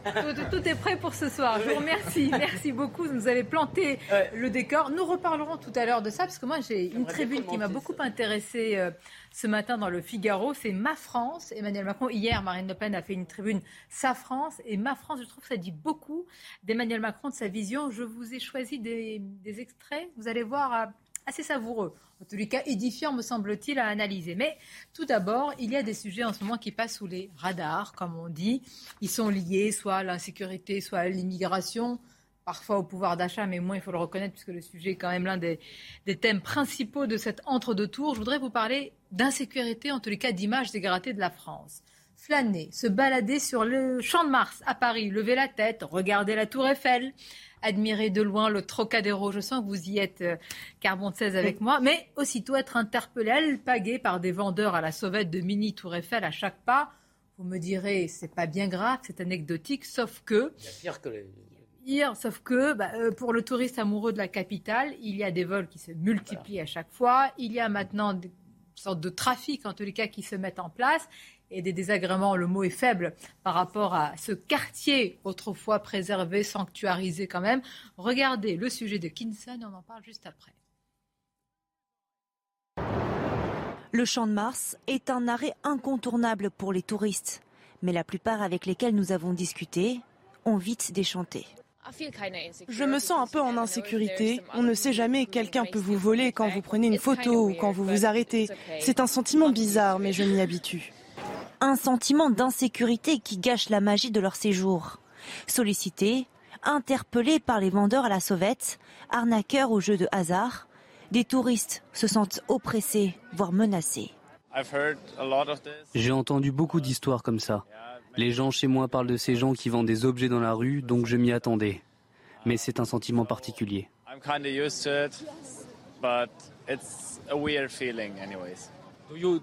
Tout, est prêt pour ce soir. Je vous remercie. Merci beaucoup. Vous avez planté le décor. Nous reparlerons tout à l'heure de ça, parce que moi, j'ai une tribune qui m'a beaucoup intéressée euh, ce matin dans le Figaro. C'est Ma France. Emmanuel Macron, hier, Marine Le Pen a fait une tribune Sa France. Et Ma France, je trouve que ça dit beaucoup d'Emmanuel Macron, de sa vision. Je vous ai choisi des, des extraits. Vous allez voir euh, assez savoureux en tous les cas édifiant, me semble-t-il, à analyser. Mais tout d'abord, il y a des sujets en ce moment qui passent sous les radars, comme on dit. Ils sont liés soit à l'insécurité, soit à l'immigration, parfois au pouvoir d'achat, mais moins, il faut le reconnaître, puisque le sujet est quand même l'un des, thèmes principaux de cet entre-deux tours. Je voudrais vous parler d'insécurité, en tous les cas d'images dégradées de la France. Flâner, se balader sur le champ de Mars à Paris, lever la tête, regarder la tour Eiffel, admirer de loin le Trocadéro. Je sens que vous y êtes, euh, Carbon 16 avec moi, mais aussitôt être interpellé, alpagué par des vendeurs à la sauvette de mini Tour Eiffel à chaque pas. Vous me direz, c'est pas bien grave, c'est anecdotique, sauf que. Il y a pire que les... Hier, sauf que bah, euh, pour le touriste amoureux de la capitale, il y a des vols qui se multiplient à chaque fois. Il y a maintenant des sortes de trafic, en tous les cas, qui se mettent en place et des désagréments, le mot est faible par rapport à ce quartier autrefois préservé, sanctuarisé quand même. Regardez le sujet de Kinson, on en parle juste après. Le Champ de Mars est un arrêt incontournable pour les touristes, mais la plupart avec lesquels nous avons discuté ont vite déchanté. Je me sens un peu en insécurité. On ne sait jamais, quelqu'un peut vous voler quand vous prenez une photo ou quand vous vous arrêtez. C'est un sentiment bizarre, mais je m'y habitue un sentiment d'insécurité qui gâche la magie de leur séjour. Sollicités, interpellés par les vendeurs à la sauvette, arnaqueurs au jeu de hasard, des touristes se sentent oppressés, voire menacés. J'ai entendu beaucoup d'histoires comme ça. Les gens chez moi parlent de ces gens qui vendent des objets dans la rue, donc je m'y attendais. Mais c'est un sentiment particulier.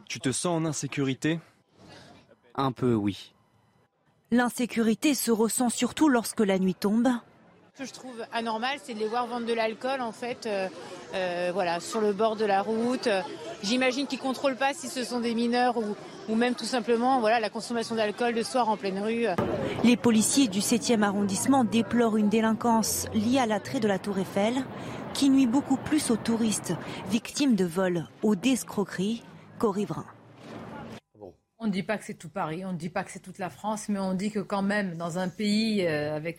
Tu te sens en insécurité? Un peu, oui. L'insécurité se ressent surtout lorsque la nuit tombe. Ce que je trouve anormal, c'est de les voir vendre de l'alcool, en fait, euh, euh, voilà, sur le bord de la route. J'imagine qu'ils ne contrôlent pas si ce sont des mineurs ou, ou même tout simplement voilà, la consommation d'alcool de soir en pleine rue. Les policiers du 7e arrondissement déplorent une délinquance liée à l'attrait de la Tour Eiffel qui nuit beaucoup plus aux touristes victimes de vols ou d'escroqueries qu'aux riverains. On ne dit pas que c'est tout Paris, on ne dit pas que c'est toute la France, mais on dit que quand même, dans un pays euh, avec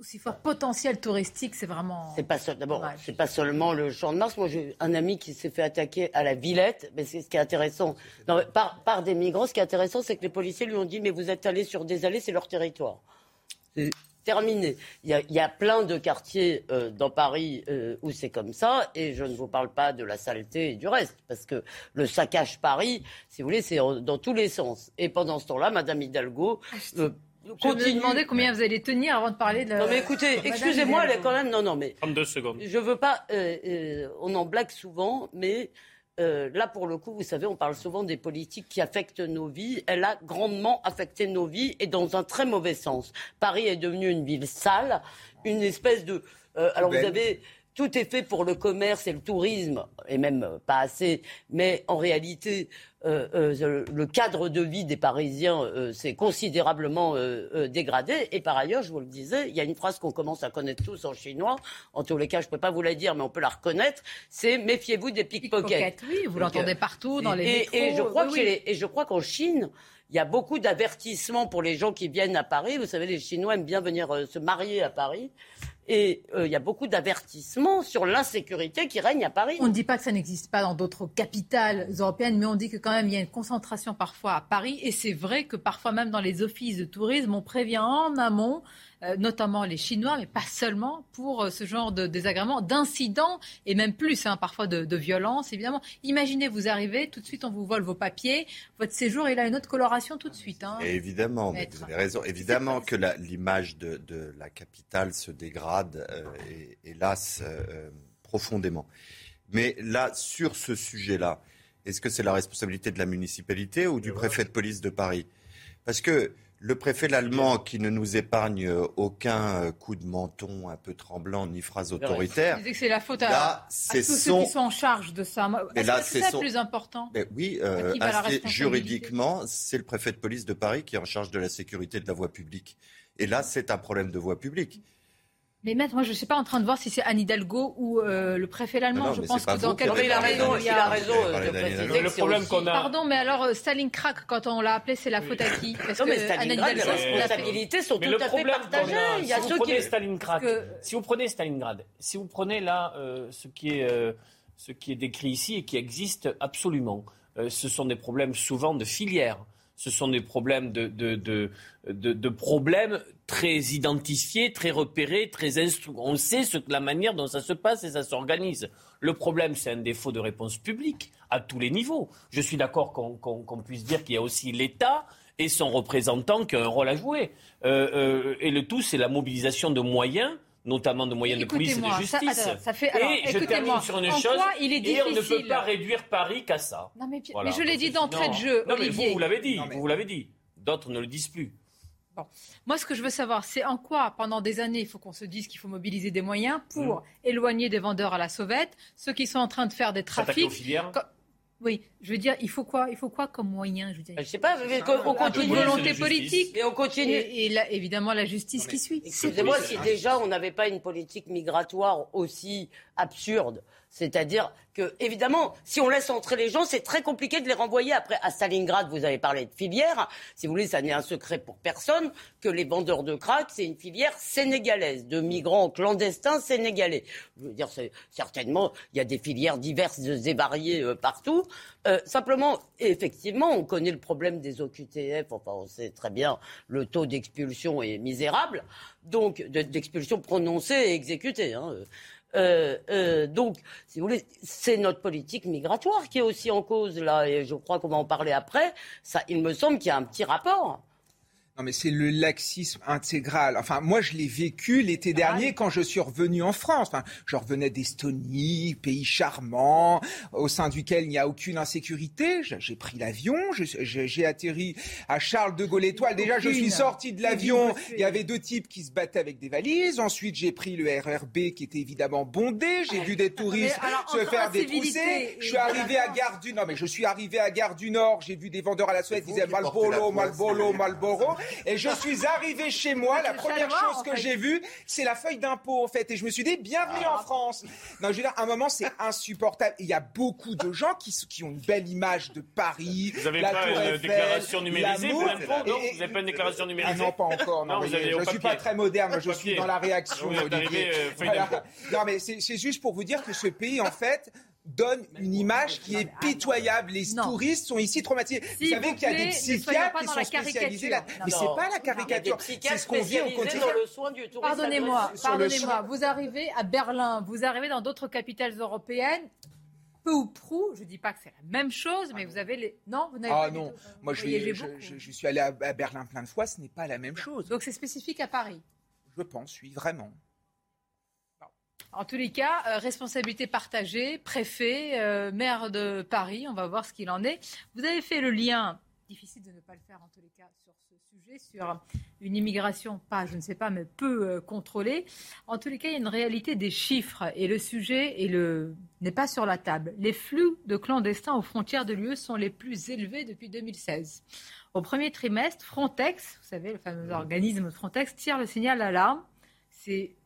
aussi fort potentiel touristique, c'est vraiment. C'est pas d'abord, c'est pas seulement le Champ de Mars. Moi, j'ai un ami qui s'est fait attaquer à la Villette. Mais c'est ce qui est intéressant. par, par des migrants, ce qui est intéressant, c'est que les policiers lui ont dit mais vous êtes allé sur des allées, c'est leur territoire. Terminé. Il y, a, plein de quartiers euh, dans Paris euh, où c'est comme ça, et je ne vous parle pas de la saleté et du reste, parce que le saccage Paris, si vous voulez, c'est dans tous les sens. Et pendant ce temps-là, Madame Hidalgo. Ah, euh, je me demandais combien vous allez tenir avant de parler de. Non mais écoutez, excusez-moi, elle est quand même. Non non mais. 32 secondes. Je veux pas. on en blague souvent, mais euh, là, pour le coup, vous savez, on parle souvent des politiques qui affectent nos vies. Elle a grandement affecté nos vies et dans un très mauvais sens. Paris est devenu une ville sale, une espèce de. Euh, alors, vous avez tout est fait pour le commerce et le tourisme, et même pas assez, mais en réalité, euh, euh, le cadre de vie des Parisiens euh, s'est considérablement dégradé. Et par ailleurs, je vous le disais, il y a une phrase qu'on commence à connaître tous en chinois. En tous les cas, je ne peux pas vous la dire, mais on peut la reconnaître. C'est méfiez-vous des pickpockets. oui, vous l'entendez partout dans les métros. Et je crois et je crois qu'en Chine, il y a beaucoup d'avertissements pour les gens qui viennent à Paris. Vous savez, les Chinois aiment bien venir se marier à Paris. Et euh, il y a beaucoup d'avertissements sur l'insécurité qui règne à Paris. On ne dit pas que ça n'existe pas dans d'autres capitales européennes, mais on dit que quand même il y a une concentration parfois à Paris. Et c'est vrai que parfois même dans les offices de tourisme, on prévient en amont notamment les Chinois, mais pas seulement pour euh, ce genre de désagréments, d'incidents et même plus, hein, parfois de, de violence, évidemment. Imaginez, vous arrivez, tout de suite on vous vole vos papiers, votre séjour il a une autre coloration tout de suite. Hein. évidemment, vous avez raison. Évidemment que l'image de, la capitale se dégrade, euh, hélas, profondément. Mais là, sur ce sujet-là, est-ce que c'est la responsabilité de la municipalité ou du préfet de police de Paris? Parce que le préfet l'allemand qui ne nous épargne euh, aucun euh, coup de menton un peu tremblant ni phrase autoritaire. que c'est la faute à, tous ceux qui sont en charge de ça. Que c'est le plus important Oui, euh, juridiquement, c'est le préfet de police de Paris qui est en charge de la sécurité de la voie publique. Et là, c'est un problème de voie publique. Mais maître, moi je ne suis pas en train de voir si c'est Anne Hidalgo ou euh, le préfet allemand. je pense que dans quel il a raison, il a raison de préciser le problème qu'on a. Pardon, mais alors euh, Staline crack quand on l'a appelé, c'est la faute à qui? Parce non, mais Stalingrad, les responsabilités sont tout à fait partagées. Il y a si ceux vous prenez Stalingrad, si vous prenez Stalingrad, si vous prenez là euh, ce qui est ce qui est décrit ici et qui existe absolument, ce sont des problèmes souvent de filière ce sont des problèmes de, problèmes très identifiés, très repérés, très instru... On sait la manière dont ça se passe et ça s'organise. Le problème, c'est un défaut de réponse publique à tous les niveaux. Je suis d'accord qu'on puisse dire qu'il y a aussi l'État et son représentant qui a un rôle à jouer. Euh, euh, et le tout, c'est la mobilisation de moyens notamment de moyens de police et de justice. Ça, fait, et je termine sur une chose, il est et on ne peut pas réduire Paris qu'à ça. Non, mais, je l'ai dit d'entrée de jeu, non, Mais vous, vous l'avez dit, vous, l'avez dit. D'autres ne le disent plus. Bon. Moi, ce que je veux savoir, c'est en quoi, pendant des années, il faut qu'on se dise qu'il faut mobiliser des moyens pour mmh. éloigner des vendeurs à la sauvette, ceux qui sont en train de faire des trafics. Oui, je veux dire, il faut quoi Il faut quoi comme moyen Je ne sais pas, on continue. Une volonté politique. Et on continue. Et, évidemment, la justice qui suit. Excusez-moi, si déjà on n'avait pas une politique migratoire aussi absurde, c'est-à-dire que, évidemment, si on laisse entrer les gens, c'est très compliqué de les renvoyer. Après, à Stalingrad, vous avez parlé de filière. Si vous voulez, ça n'est un secret pour personne que les vendeurs de crack, c'est une filière sénégalaise, de migrants clandestins sénégalais. Je veux dire, certainement, il y a des filières diverses et variées euh, partout. Euh, simplement, effectivement, on connaît le problème des OQTF. Enfin, on sait très bien le taux d'expulsion est misérable, donc d'expulsion prononcée et exécutée. Hein. Euh, euh, donc, si vous voulez, c'est notre politique migratoire qui est aussi en cause là, et je crois qu'on va en parler après. Ça, il me semble qu'il y a un petit rapport. Non, mais c'est le laxisme intégral. Enfin, moi, je l'ai vécu l'été dernier quand je suis revenu en France. Enfin, je revenais d'Estonie, pays charmant, au sein duquel il n'y a aucune insécurité. J'ai pris l'avion, j'ai atterri à Charles de Gaulle Étoile. Déjà, je suis sorti de l'avion. Il y avait deux types qui se battaient avec des valises. Ensuite, j'ai pris le RRB qui était évidemment bondé. J'ai vu des touristes se faire détrousser. Je suis arrivé à Gare du Nord. mais je suis arrivé à Gare du Nord. J'ai vu des vendeurs à la Suède qui disaient Malboro, Malboro, Malboro. Et je suis arrivé chez moi, la première chose que j'ai vue, c'est la feuille d'impôt, en fait. Et je me suis dit, bienvenue en France. Non, je veux dire, à un moment, c'est insupportable. Il y a beaucoup de gens qui, qui ont une belle image de Paris. Vous n'avez la pas une déclaration numérisée Vous n'avez pas une déclaration Ah numérisée non, pas encore. Non, Non, mais vous avez je ne suis pas très moderne. Je suis dans la réaction. Vous êtes Olivier. arrivé, euh, feuille Voilà. d'impôt. Non, mais c'est juste pour vous dire que ce pays, en fait, donne une image qui est pitoyable. Les touristes sont ici traumatisés. vous savez qu'il y a des ne psychiatres qui sont spécialisés là. Mais c'est pas la caricature. C'est ce qu'on vit au quotidien. Pardonnez-moi, pardonnez-moi. Vous arrivez à Berlin, vous arrivez dans d'autres capitales européennes. Peu ou prou, je dis pas que c'est la même chose, mais vous avez les. Non, vous n'avez Ah pas du non, tout- moi je, voyagez vais- je, beaucoup. je- je suis allé à, à Berlin plein de fois, ce n'est pas la même chose. Donc c'est spécifique à Paris. Je pense, oui, vraiment. En tous les cas, euh, responsabilité partagée, préfet, euh, maire de Paris, on va voir ce qu'il en est. Vous avez fait le lien, difficile de ne pas le faire en tous les cas, sur ce sujet, sur une immigration pas, je ne sais pas, mais peu euh, contrôlée. En tous les cas, il y a une réalité des chiffres et le sujet n'est pas sur la table. Les flux de clandestins aux frontières de l'UE sont les plus élevés depuis 2016. Au premier trimestre, Frontex, vous savez, le fameux organisme Frontex, tire le signal d'alarme. C'est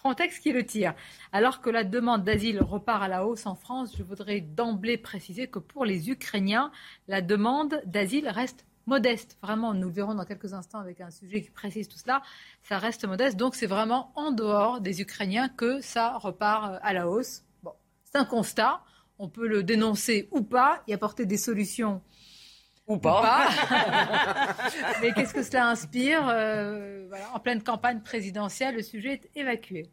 Frontex qui le tire. Alors que la demande d'asile repart à la hausse en France, je voudrais d'emblée préciser que pour les Ukrainiens, la demande d'asile reste modeste. Vraiment, nous le verrons dans quelques instants avec un sujet qui précise tout cela. Ça reste modeste. Donc c'est vraiment en dehors des Ukrainiens que ça repart euh, à la hausse. Bon, c'est un constat. On peut le dénoncer ou pas y apporter des solutions. Ou pas. (laughs) Mais qu'est-ce que cela inspire Euh, voilà, En pleine campagne présidentielle, le sujet est évacué.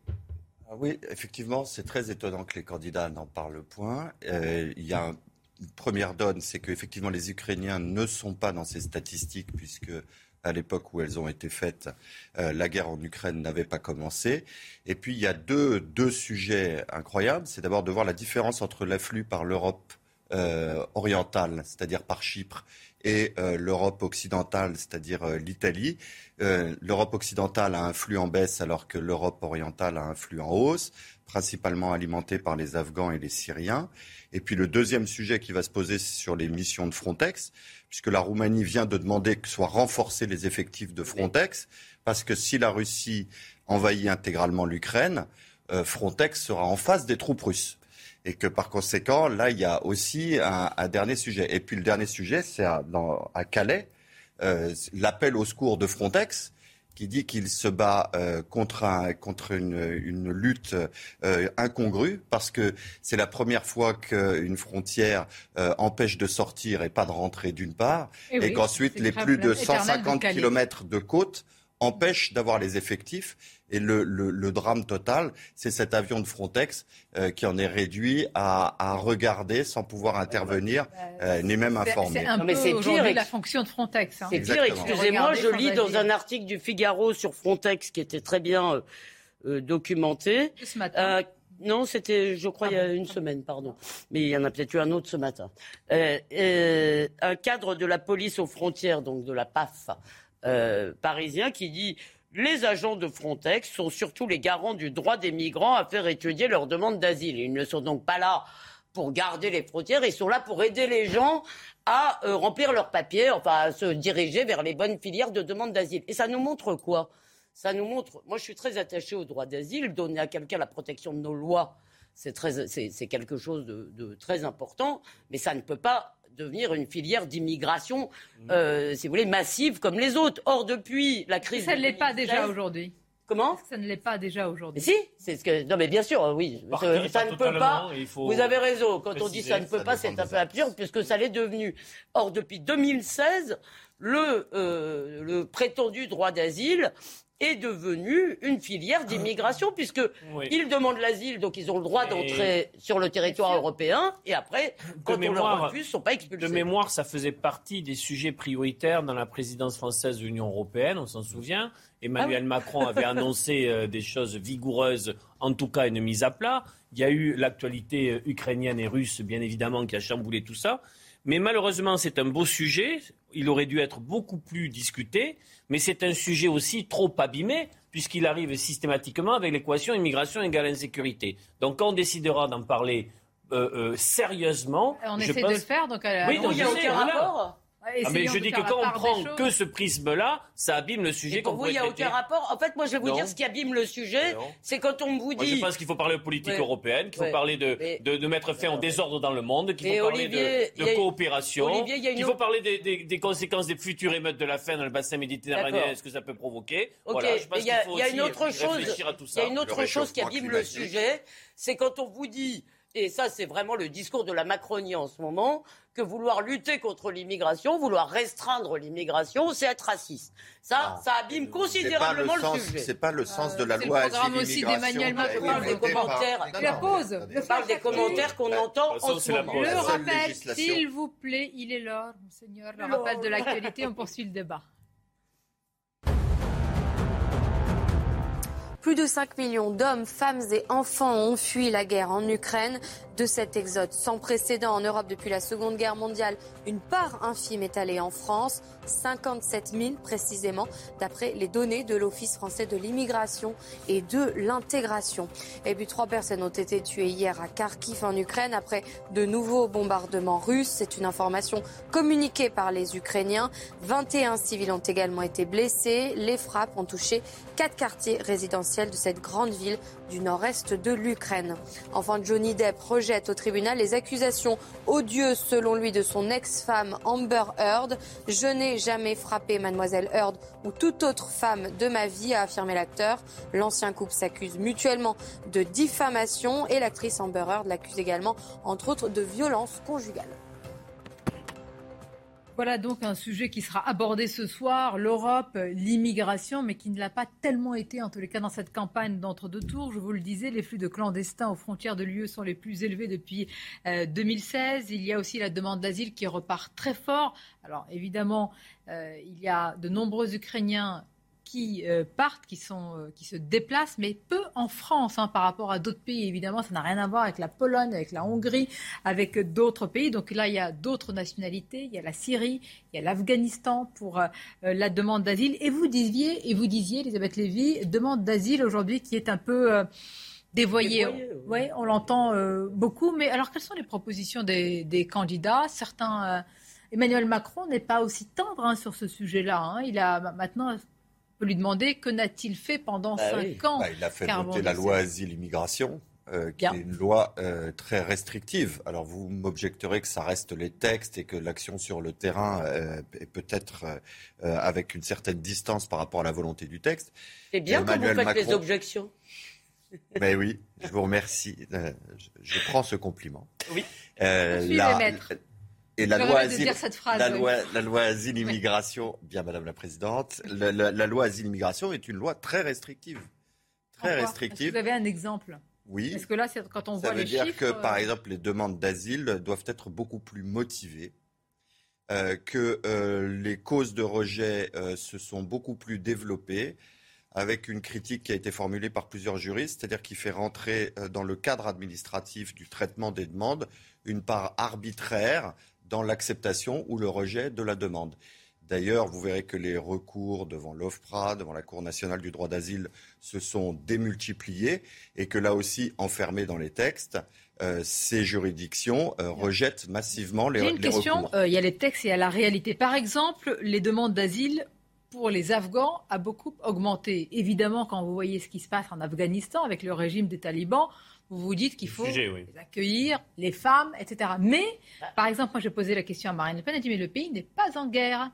Ah oui, effectivement, c'est très étonnant que les candidats n'en parlent point. Euh, il y a un- une première donne, c'est qu'effectivement les Ukrainiens ne sont pas dans ces statistiques puisque à l'époque où elles ont été faites, euh, la guerre en Ukraine n'avait pas commencé. Et puis il y a deux, deux sujets incroyables. C'est d'abord de voir la différence entre l'afflux par l'Europe euh, orientale, c'est-à-dire par Chypre, et euh, l'Europe occidentale, c'est-à-dire euh, l'Italie. Euh, L'Europe occidentale a un flux en baisse alors que l'Europe orientale a un flux en hausse, principalement alimenté par les Afghans et les Syriens. Et puis le deuxième sujet qui va se poser c'est sur les missions de Frontex, puisque la Roumanie vient de demander que soient renforcés les effectifs de Frontex, parce que si la Russie envahit intégralement l'Ukraine, Frontex sera en face des troupes russes. Et que par conséquent, là, il y a aussi un, un dernier sujet. Et puis le dernier sujet, c'est à, Calais, euh, l'appel au secours de Frontex, qui dit qu'il se bat euh, contre, un- contre une, une lutte euh, incongrue, parce que c'est la première fois qu'une frontière euh, empêche de sortir et pas de rentrer d'une part, Eh et, oui, qu'ensuite les plus de l'éternel de 150 Calais. kilomètres de côte empêchent d'avoir les effectifs. Et le, le- le drame total, c'est cet avion de Frontex euh, qui en est réduit à, à regarder sans pouvoir intervenir, euh, ni même informer. C'est un Non, mais peu aujourd'hui la fonction de Frontex. hein. C'est pire, excusez-moi, je lis dans un article du Figaro sur Frontex qui était très bien euh, euh, documenté. Ce matin. Euh, non, c'était, je crois, il y a une semaine, pardon. Mais il y en a peut-être eu un autre ce matin. Euh, euh, un cadre de la police aux frontières, donc de la PAF euh, parisien, qui dit les agents de Frontex sont surtout les garants du droit des migrants à faire étudier leur demande d'asile. Ils ne sont donc pas là pour garder les frontières, ils sont là pour aider les gens à euh, remplir leurs papiers, enfin à se diriger vers les bonnes filières de demande d'asile. Et ça nous montre quoi? Ça nous montre. Moi, je suis très attachée au droit d'asile. Donner à quelqu'un la protection de nos lois, c'est quelque chose de, de très important, mais ça ne peut pas devenir une filière d'immigration, euh, si vous voulez, massive comme les autres. Or, depuis la crise, Ça ne l'est pas 2016 déjà aujourd'hui. Comment Ça ne l'est pas déjà aujourd'hui. mais si, c'est ce que. Non, mais bien sûr, oui. Par Ça, ne peut pas. Vous avez raison. Quand on dit ça ne peut ça pas, c'est un peu absurde puisque ça l'est devenu. Or, depuis 2016, le, euh, le prétendu droit d'asile est devenu une filière d'immigration puisque Oui. ils demandent l'asile, donc ils ont le droit d'entrer sur le territoire européen et après, quand on mémoire- leur refuse, ils sont pas expulsés. De mémoire, ça faisait partie des sujets prioritaires dans la présidence française de l'Union européenne, on s'en souvient. Emmanuel Macron avait (laughs) annoncé euh, des choses vigoureuses, en tout cas une mise à plat. Il y a eu l'actualité euh, ukrainienne et russe, bien évidemment, qui a chamboulé tout ça. Mais malheureusement, c'est un beau sujet. Il aurait dû être beaucoup plus discuté. Mais c'est un sujet aussi trop abîmé, puisqu'il arrive systématiquement avec l'équation immigration égale insécurité. Donc quand on décidera d'en parler euh, euh, sérieusement, On je essaie pense... de le faire, donc euh, Oui, donc il n'y a aucun rapport. Ah, mais je dis que quand on prend que ce prisme-là, ça abîme le sujet. Pour vous, il n'y a aucun rapport. En fait, moi, je vais vous dire ce qui abîme le sujet, c'est quand on vous dit. Moi, je pense qu'il faut parler de politique européenne, qu'il faut parler de, de, mettre fin au désordre dans le monde, qu'il faut parler de, coopération, qu'il faut parler des, des, conséquences des futures émeutes de la faim dans le bassin méditerranéen, ce que ça peut provoquer. Voilà, je pense qu'il faut y a une autre chose. Il y a une autre chose qui abîme le sujet, c'est quand on vous dit et ça c'est vraiment le discours de la Macronie en ce moment, que vouloir lutter contre l'immigration, vouloir restreindre l'immigration, c'est être raciste. Ça, ah. ça abîme considérablement le, le, sujet. C'est pas le sens de la loi asile aussi d'Emmanuel Macron. parle des commentaires. La pause. Je parle des commentaires qu'on entend en ce moment. Le rappel, s'il vous plaît, il est l'heure, Monseigneur. Le rappel de l'actualité, on poursuit le débat. Plus de 5 millions d'hommes, femmes et enfants ont fui la guerre en Ukraine de cet exode sans précédent en Europe depuis la Seconde Guerre mondiale. Une part infime est allée en France, 57 000 précisément, d'après les données de l'Office français de l'immigration et de l'intégration. Et puis trois personnes ont été tuées hier à Kharkiv en Ukraine après de nouveaux bombardements russes. C'est une information communiquée par les Ukrainiens. 21 civils ont également été blessés. Les frappes ont touché quatre quartiers résidentiels de cette grande ville du nord-est de l'Ukraine. Enfin, Johnny Depp rejette au tribunal les accusations odieuses selon lui de son ex-femme Amber Heard. Je n'ai jamais frappé mademoiselle Heard ou toute autre femme de ma vie, a affirmé l'acteur. L'ancien couple s'accuse mutuellement de diffamation et l'actrice Amber Heard l'accuse également, entre autres, de violence conjugale. Voilà donc un sujet qui sera abordé ce soir, l'Europe, l'immigration, mais qui ne l'a pas tellement été, en tous les cas dans cette campagne d'entre-deux tours. Je vous le disais, les flux de clandestins aux frontières de l'UE sont les plus élevés depuis 2016. Euh, il y a aussi la demande d'asile qui repart très fort. Alors évidemment, euh, il y a de nombreux Ukrainiens qui euh, partent, qui, sont, euh, qui se déplacent, mais peu en France hein, par rapport à d'autres pays. Évidemment, ça n'a rien à voir avec la Pologne, avec la Hongrie, avec d'autres pays. Donc là, il y a d'autres nationalités. Il y a la Syrie, il y a l'Afghanistan pour euh, la demande d'asile. Et vous disiez, et vous disiez, Elisabeth Lévy, demande d'asile aujourd'hui qui est un peu dévoyée. Oui, on l'entend beaucoup. Mais alors, quelles sont les propositions des, des candidats? Certains. Emmanuel Macron n'est pas aussi tendre hein, sur ce sujet-là. Hein. Il a maintenant peut lui demander que n'a-t-il fait pendant bah cinq ans bah, Il a fait voter la loi asile-immigration. Euh, qui est une loi euh, très restrictive. Alors vous m'objecterez que ça reste les textes et que l'action sur le terrain euh, est peut-être avec une certaine distance par rapport à la volonté du texte. C'est bien que vous faites les objections. (laughs) Mais oui, je vous remercie. Je, prends ce compliment. Oui. La, et la loi, asile, la, loi, la loi asile immigration, bien Madame la Présidente, la, loi asile immigration est une loi très restrictive. Très restrictive. vous avez un exemple? Oui. Parce que là, quand on Ça voit veut dire que, par euh, exemple, les demandes d'asile doivent être beaucoup plus motivées. Euh, que euh, les causes de rejet se sont beaucoup plus développées, avec une critique qui a été formulée par plusieurs juristes, c'est-à-dire qui fait rentrer dans le cadre administratif du traitement des demandes une part arbitraire dans l'acceptation ou le rejet de la demande. D'ailleurs, vous verrez que les recours devant l'OFPRA, devant la Cour nationale du droit d'asile, se sont démultipliés et que là aussi, enfermés dans les textes, euh, ces juridictions euh, rejettent massivement les, J'ai une question, euh, il y a les textes et il y a la réalité. Par exemple, les demandes d'asile pour les Afghans a beaucoup augmenté. Évidemment, quand vous voyez ce qui se passe en Afghanistan avec le régime des talibans, vous vous dites qu'il faut les accueillir, les femmes, etc. Mais, par exemple, moi j'ai posé la question à Marine Le Pen, elle dit mais le pays n'est pas en guerre.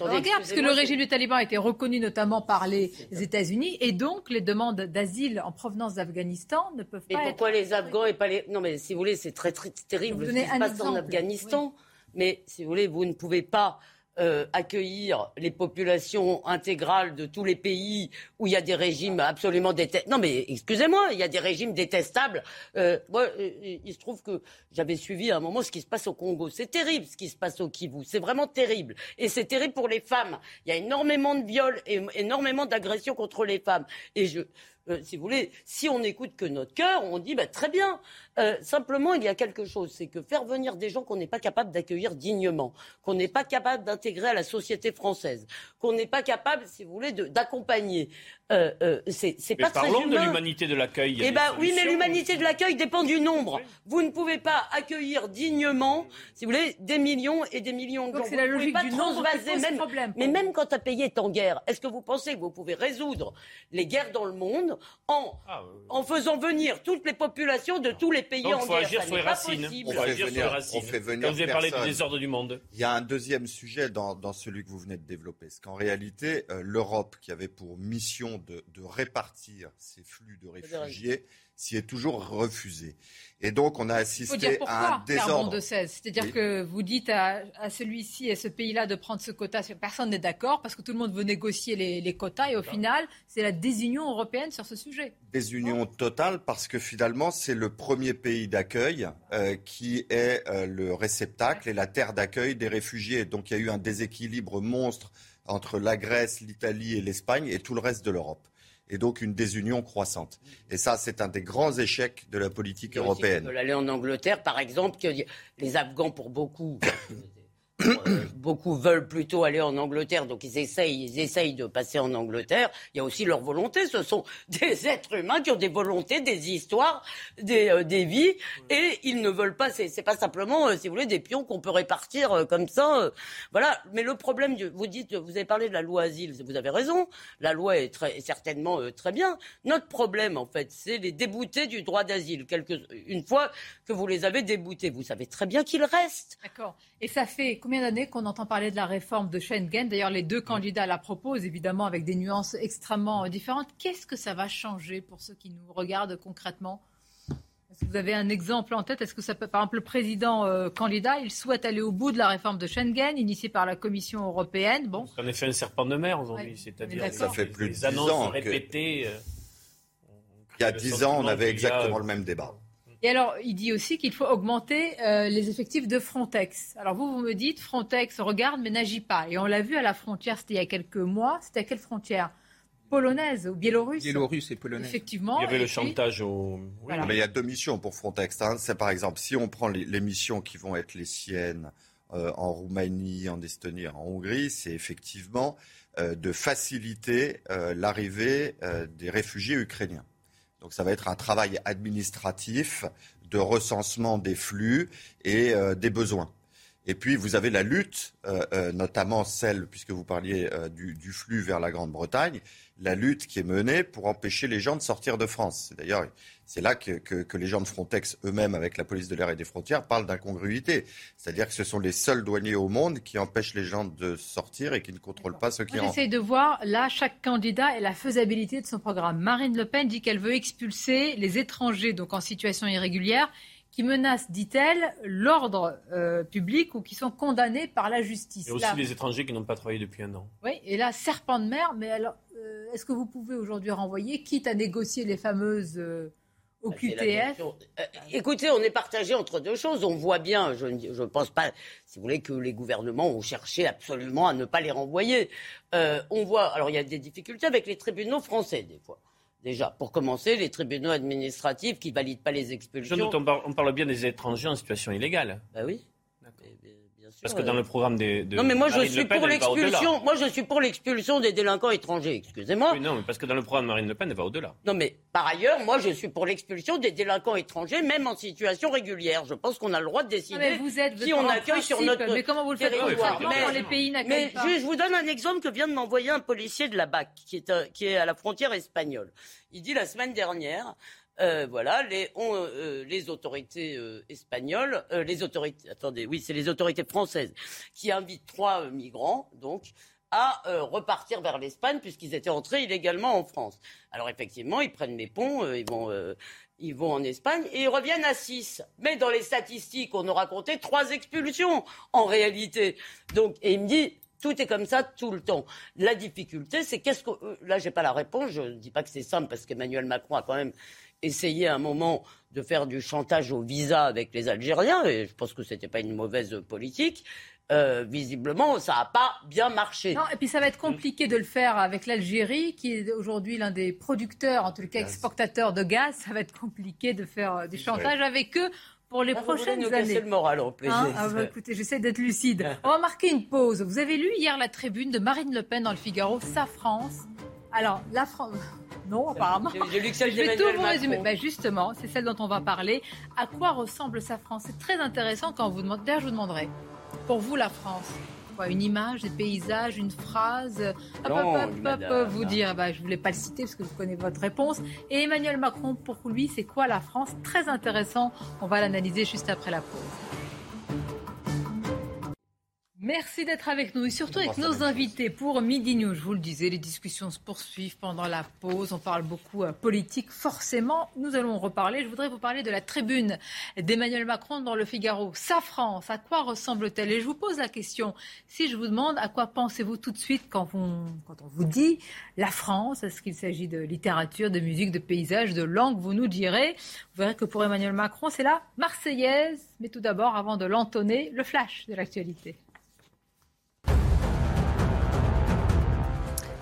en guerre parce que le régime du Taliban a été reconnu notamment par les États-Unis et donc les demandes d'asile en provenance d'Afghanistan ne peuvent pas. Mais pourquoi les Afghans et pas les Non mais si vous voulez, c'est très, très terrible ce qui se passe en Afghanistan. Mais si vous voulez, vous ne pouvez pas euh, accueillir les populations intégrales de tous les pays où il y a des régimes absolument détestables. Non, mais excusez-moi, il y a des régimes détestables. Euh, moi, euh, il se trouve que j'avais suivi à un moment ce qui se passe au Congo. C'est terrible ce qui se passe au Kivu. C'est vraiment terrible. Et c'est terrible pour les femmes. Il y a énormément de viols et énormément d'agressions contre les femmes. Et je, euh, si vous voulez, si on n'écoute que notre cœur, on dit bah, très bien. Euh, simplement, il y a quelque chose, c'est que faire venir des gens qu'on n'est pas capable d'accueillir dignement, qu'on n'est pas capable d'intégrer à la société française, qu'on n'est pas capable, si vous voulez, d'accompagner, euh, euh, c'est pas très parlons de l'humanité de l'accueil. Eh ben oui, mais l'humanité de l'accueil dépend du nombre. Vous ne pouvez pas accueillir dignement, si vous voulez, des millions et des millions de gens. C'est la logique du nombre qui même, problème. Mais même quand un pays est en guerre, est-ce que vous pensez que vous pouvez résoudre les guerres dans le monde en, ah, en faisant venir toutes les populations de tous les pays en guerre agir sur les racines. On, fait venir, on fait venir. Quand vous avez parlé du désordre du monde. Il y a un deuxième sujet dans, dans celui que vous venez de développer. C'est qu'en réalité, euh, l'Europe, qui avait pour mission de, répartir ces flux de réfugiés s'y est toujours refusé. Et donc, on a assisté à un désordre. de C'est-à-dire que vous dites à, celui-ci et ce pays-là de prendre ce quota. Personne n'est d'accord parce que tout le monde veut négocier les, quotas et au final, c'est la désunion européenne sur ce sujet. Désunion totale parce que finalement, c'est le premier pays d'accueil euh, qui est euh, le réceptacle et la terre d'accueil des réfugiés. Donc, il y a eu un déséquilibre monstre entre la Grèce, l'Italie et l'Espagne et tout le reste de l'Europe. Et donc une désunion croissante. Et ça, c'est un des grands échecs de la politique européenne. Aller en Angleterre, par exemple, que les Afghans, pour beaucoup, (coughs) beaucoup veulent plutôt aller en Angleterre, donc ils essayent, ils essayent de passer en Angleterre. Il y a aussi leur volonté. Ce sont (laughs) des êtres humains qui ont des volontés, des histoires, des, euh, des vies, et ils ne veulent pas. C'est, pas simplement, euh, si vous voulez, des pions qu'on peut répartir comme ça. voilà. Mais le problème, vous dites, vous avez parlé de la loi asile. Vous avez raison. La loi est, très, certainement très bien. Notre problème, en fait, c'est les déboutés du droit d'asile. Quelque, une fois que vous les avez déboutés, vous savez très bien qu'ils restent. D'accord. Et ça fait combien d'années qu'on entend parler de la réforme de Schengen D'ailleurs, les deux candidats la proposent, évidemment, avec des nuances extrêmement différentes. Qu'est-ce que ça va changer pour ceux qui nous regardent concrètement? Est-ce que vous avez un exemple en tête? Est-ce que ça peut, par exemple, le président euh, candidat, il souhaite aller au bout de la réforme de Schengen, initiée par la Commission européenne? Bon. En effet, un serpent de mer aujourd'hui, c'est-à-dire ça fait plus de annonces ans répétées. Euh, il y a dix ans, on avait exactement le même débat. Et alors, il dit aussi qu'il faut augmenter euh, les effectifs de Frontex. Alors vous, vous me dites, Frontex regarde mais n'agit pas. Et on l'a vu à la frontière, c'était il y a quelques mois. C'était à quelle frontière? Polonaise ou biélorusse? Biélorusse et polonaise. Effectivement. Il y avait le chantage au. Oui. Mais il y a deux missions pour Frontex. Hein. C'est par exemple, si on prend les, missions qui vont être les siennes euh, en Roumanie, en Estonie, en Hongrie, c'est effectivement euh, de faciliter l'arrivée des réfugiés ukrainiens. Donc ça va être un travail administratif de recensement des flux et euh, des besoins. Et puis vous avez la lutte, euh, euh, notamment celle, puisque vous parliez du, du, flux vers la Grande-Bretagne, la lutte qui est menée pour empêcher les gens de sortir de France. D'ailleurs, c'est là que, que, les gens de Frontex eux-mêmes, avec la police de l'air et des frontières, parlent d'incongruité. C'est-à-dire que ce sont les seuls douaniers au monde qui empêchent les gens de sortir et qui ne contrôlent pas ceux qui rentrent. J'essaie de voir, là, chaque candidat et la faisabilité de son programme. Marine Le Pen dit qu'elle veut expulser les étrangers, donc en situation irrégulière, qui menacent, dit-elle, l'ordre euh, public ou qui sont condamnés par la justice. Et aussi les étrangers qui n'ont pas travaillé depuis un an. Oui, et là, serpent de mer, mais alors, euh, est-ce que vous pouvez aujourd'hui renvoyer, quitte à négocier les fameuses... Euh, au bah, QTF euh, Écoutez, on est partagé entre deux choses. On voit bien, je ne pense pas, si vous voulez, que les gouvernements ont cherché absolument à ne pas les renvoyer. Euh, on voit, alors il y a des difficultés avec les tribunaux français, des fois. Déjà, pour commencer, les tribunaux administratifs qui valident pas les expulsions. on parle bien des étrangers en situation illégale. Ben oui. Parce que dans le programme des, de non, mais moi je suis pour l'expulsion. Moi je suis pour l'expulsion des délinquants étrangers. Excusez-moi. Oui, non, mais parce que dans le programme de Marine Le Pen, elle va au-delà. Non, mais par ailleurs, moi je suis pour l'expulsion des délinquants étrangers, même en situation régulière. Je pense qu'on a le droit de décider mais vous êtes, qui on accueille sur notre Mais comment vous le faites territoire. mais, les pays Mais je, vous donne un exemple que vient de m'envoyer un policier de la BAC, qui est, euh, qui est à la frontière espagnole. Il dit la semaine dernière. Euh, voilà, les, euh, les autorités euh, espagnoles, les autorités, attendez, oui, c'est les autorités françaises qui invitent trois migrants, donc, à repartir vers l'Espagne puisqu'ils étaient entrés illégalement en France. Alors effectivement, ils prennent les ponts, ils vont. ils vont en Espagne et ils reviennent à six. Mais dans les statistiques, on aura compté trois expulsions en réalité. Donc, et il me dit, tout est comme ça tout le temps. La difficulté, c'est qu'est-ce que. Là, j'ai pas la réponse. Je ne dis pas que c'est simple parce qu'Emmanuel Macron a quand même essayé à un moment de faire du chantage au visa avec les Algériens, et je pense que ce n'était pas une mauvaise politique. Euh, visiblement, ça n'a pas bien marché. Non, et puis ça va être compliqué de le faire avec l'Algérie, qui est aujourd'hui l'un des producteurs, en tout cas exportateurs de gaz. Ça va être compliqué de faire euh, du chantage avec eux pour les ah, prochaines vous années. le moral en hein ah, bah, écoutez, j'essaie d'être lucide. On va marquer une pause. Vous avez lu hier la tribune de Marine Le Pen dans le Figaro, Sa France Alors, la France. (laughs) Non, apparemment. Je vais tout vous résumer. Ben, justement, c'est celle dont on va parler. À quoi ressemble sa France? C'est très intéressant quand vous demandez. D'ailleurs, je vous demanderai. Pour vous, la France Quoi, une image, des paysages, une phrase? Hop, hop, hop, hop, vous dire, bah, je ne voulais pas le citer parce que vous connaissez votre réponse. Et Emmanuel Macron, pour lui, c'est quoi la France? Très intéressant. On va l'analyser juste après la pause. Merci d'être avec nous et surtout avec nos invités pour Midi News. Je vous le disais, les discussions se poursuivent pendant la pause. On parle beaucoup euh, politique. Forcément, nous allons reparler. Je voudrais vous parler de la tribune d'Emmanuel Macron dans le Figaro. Sa France, à quoi ressemble-t-elle? Et je vous pose la question. Si je vous demande à quoi pensez-vous tout de suite quand, quand on vous dit la France, est-ce qu'il s'agit de littérature, de musique, de paysage, de langue? Vous nous direz. Vous verrez que pour Emmanuel Macron, c'est la Marseillaise. Mais tout d'abord, avant de l'entonner, le flash de l'actualité.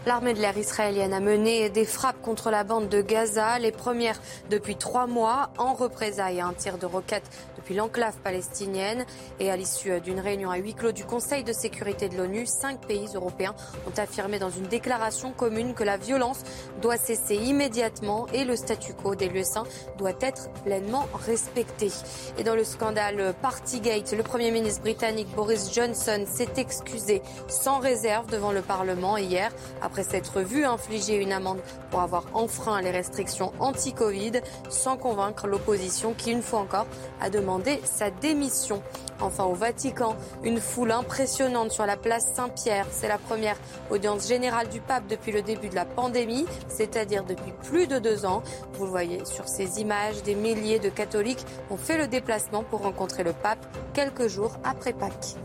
L'armée de l'air israélienne a mené des frappes contre la bande de Gaza, les premières depuis trois mois, en représailles à un tir de roquette depuis l'enclave palestinienne. Et à l'issue d'une réunion à huis clos du Conseil de sécurité de l'ONU, cinq pays européens ont affirmé dans une déclaration commune que la violence doit cesser immédiatement et le statu quo des lieux saints doit être pleinement respecté. Et dans le scandale Partygate, le Premier ministre britannique Boris Johnson s'est excusé sans réserve devant le Parlement hier s'être vu infliger une amende pour avoir enfreint les restrictions anti-Covid sans convaincre l'opposition qui, une fois encore, a demandé sa démission. Enfin, au Vatican, une foule impressionnante sur la place Saint-Pierre. C'est la première audience générale du pape depuis le début de la pandémie, c'est-à-dire depuis plus de deux ans. Vous le voyez sur ces images, des milliers de catholiques ont fait le déplacement pour rencontrer le pape quelques jours après Pâques.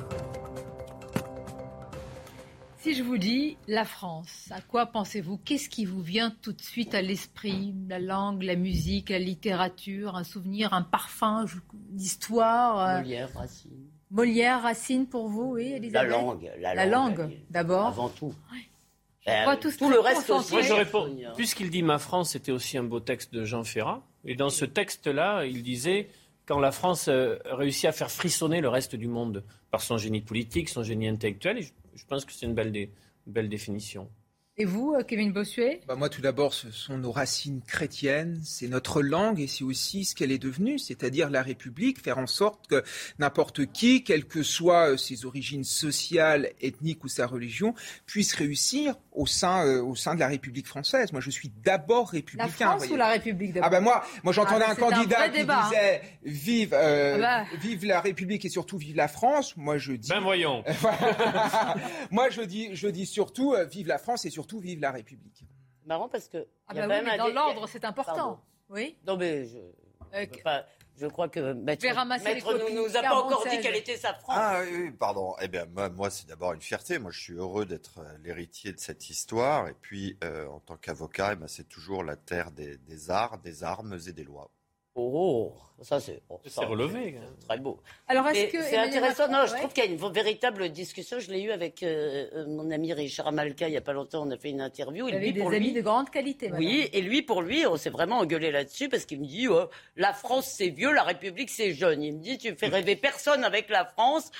Si je vous dis la France, à quoi pensez-vous? Qu'est-ce qui vous vient tout de suite à l'esprit? La langue, la musique, la littérature, un souvenir, un parfum, l'histoire euh, Molière, Racine. Molière, Racine pour vous, oui, Elisabeth? La langue. La, langue, d'abord. Avant tout. Ben, tout, le reste aussi. Moi, je réponds. Puisqu'il dit Ma France, c'était aussi un beau texte de Jean Ferrat. Et dans ce texte-là, il disait quand la France euh, réussit à faire frissonner le reste du monde par son génie politique, son génie intellectuel, je pense que c'est une belle, définition. Et vous, euh, Kevin Bossuet? Bah Moi, tout d'abord, ce sont nos racines chrétiennes, c'est notre langue et c'est aussi ce qu'elle est devenue, c'est-à-dire la République, faire en sorte que n'importe qui, quelles que soient euh, ses origines sociales, ethniques ou sa religion, puisse réussir au sein, euh, au sein de la République française. Moi, je suis d'abord républicain. La France ou la République Ah ben moi, moi j'entendais ah, un candidat qui disait vive, ah bah. vive la République et surtout vive la France. Moi, je dis. Ben voyons. (laughs) moi, je dis, je dis surtout vive la France et surtout tout vive la République. Marrant parce que. Ah bah oui, mais dans l'ordre, c'est important. Oui. Non, mais je. Euh, je crois que Maître, Maître nous, nous a pas encore dit quelle était sa France. Ah oui, pardon. Eh bien, moi, c'est d'abord une fierté. Moi, je suis heureux d'être euh, l'héritier de cette histoire. Et puis, euh, en tant qu'avocat, eh ben, c'est toujours la terre des, des arts, des armes et des lois. Oh, ça c'est relevé. Très beau. Alors est-ce que c'est intéressant Non, je trouve qu'il y a une véritable discussion. Je l'ai eu avec euh, euh, mon ami Richard Amalka il y a pas longtemps. On a fait une interview. Il avait des amis de grande qualité. Oui, et lui pour lui, on s'est vraiment engueulé là-dessus parce qu'il me dit oh, la France c'est vieux, la République c'est jeune. Il me dit tu fais rêver personne avec la France.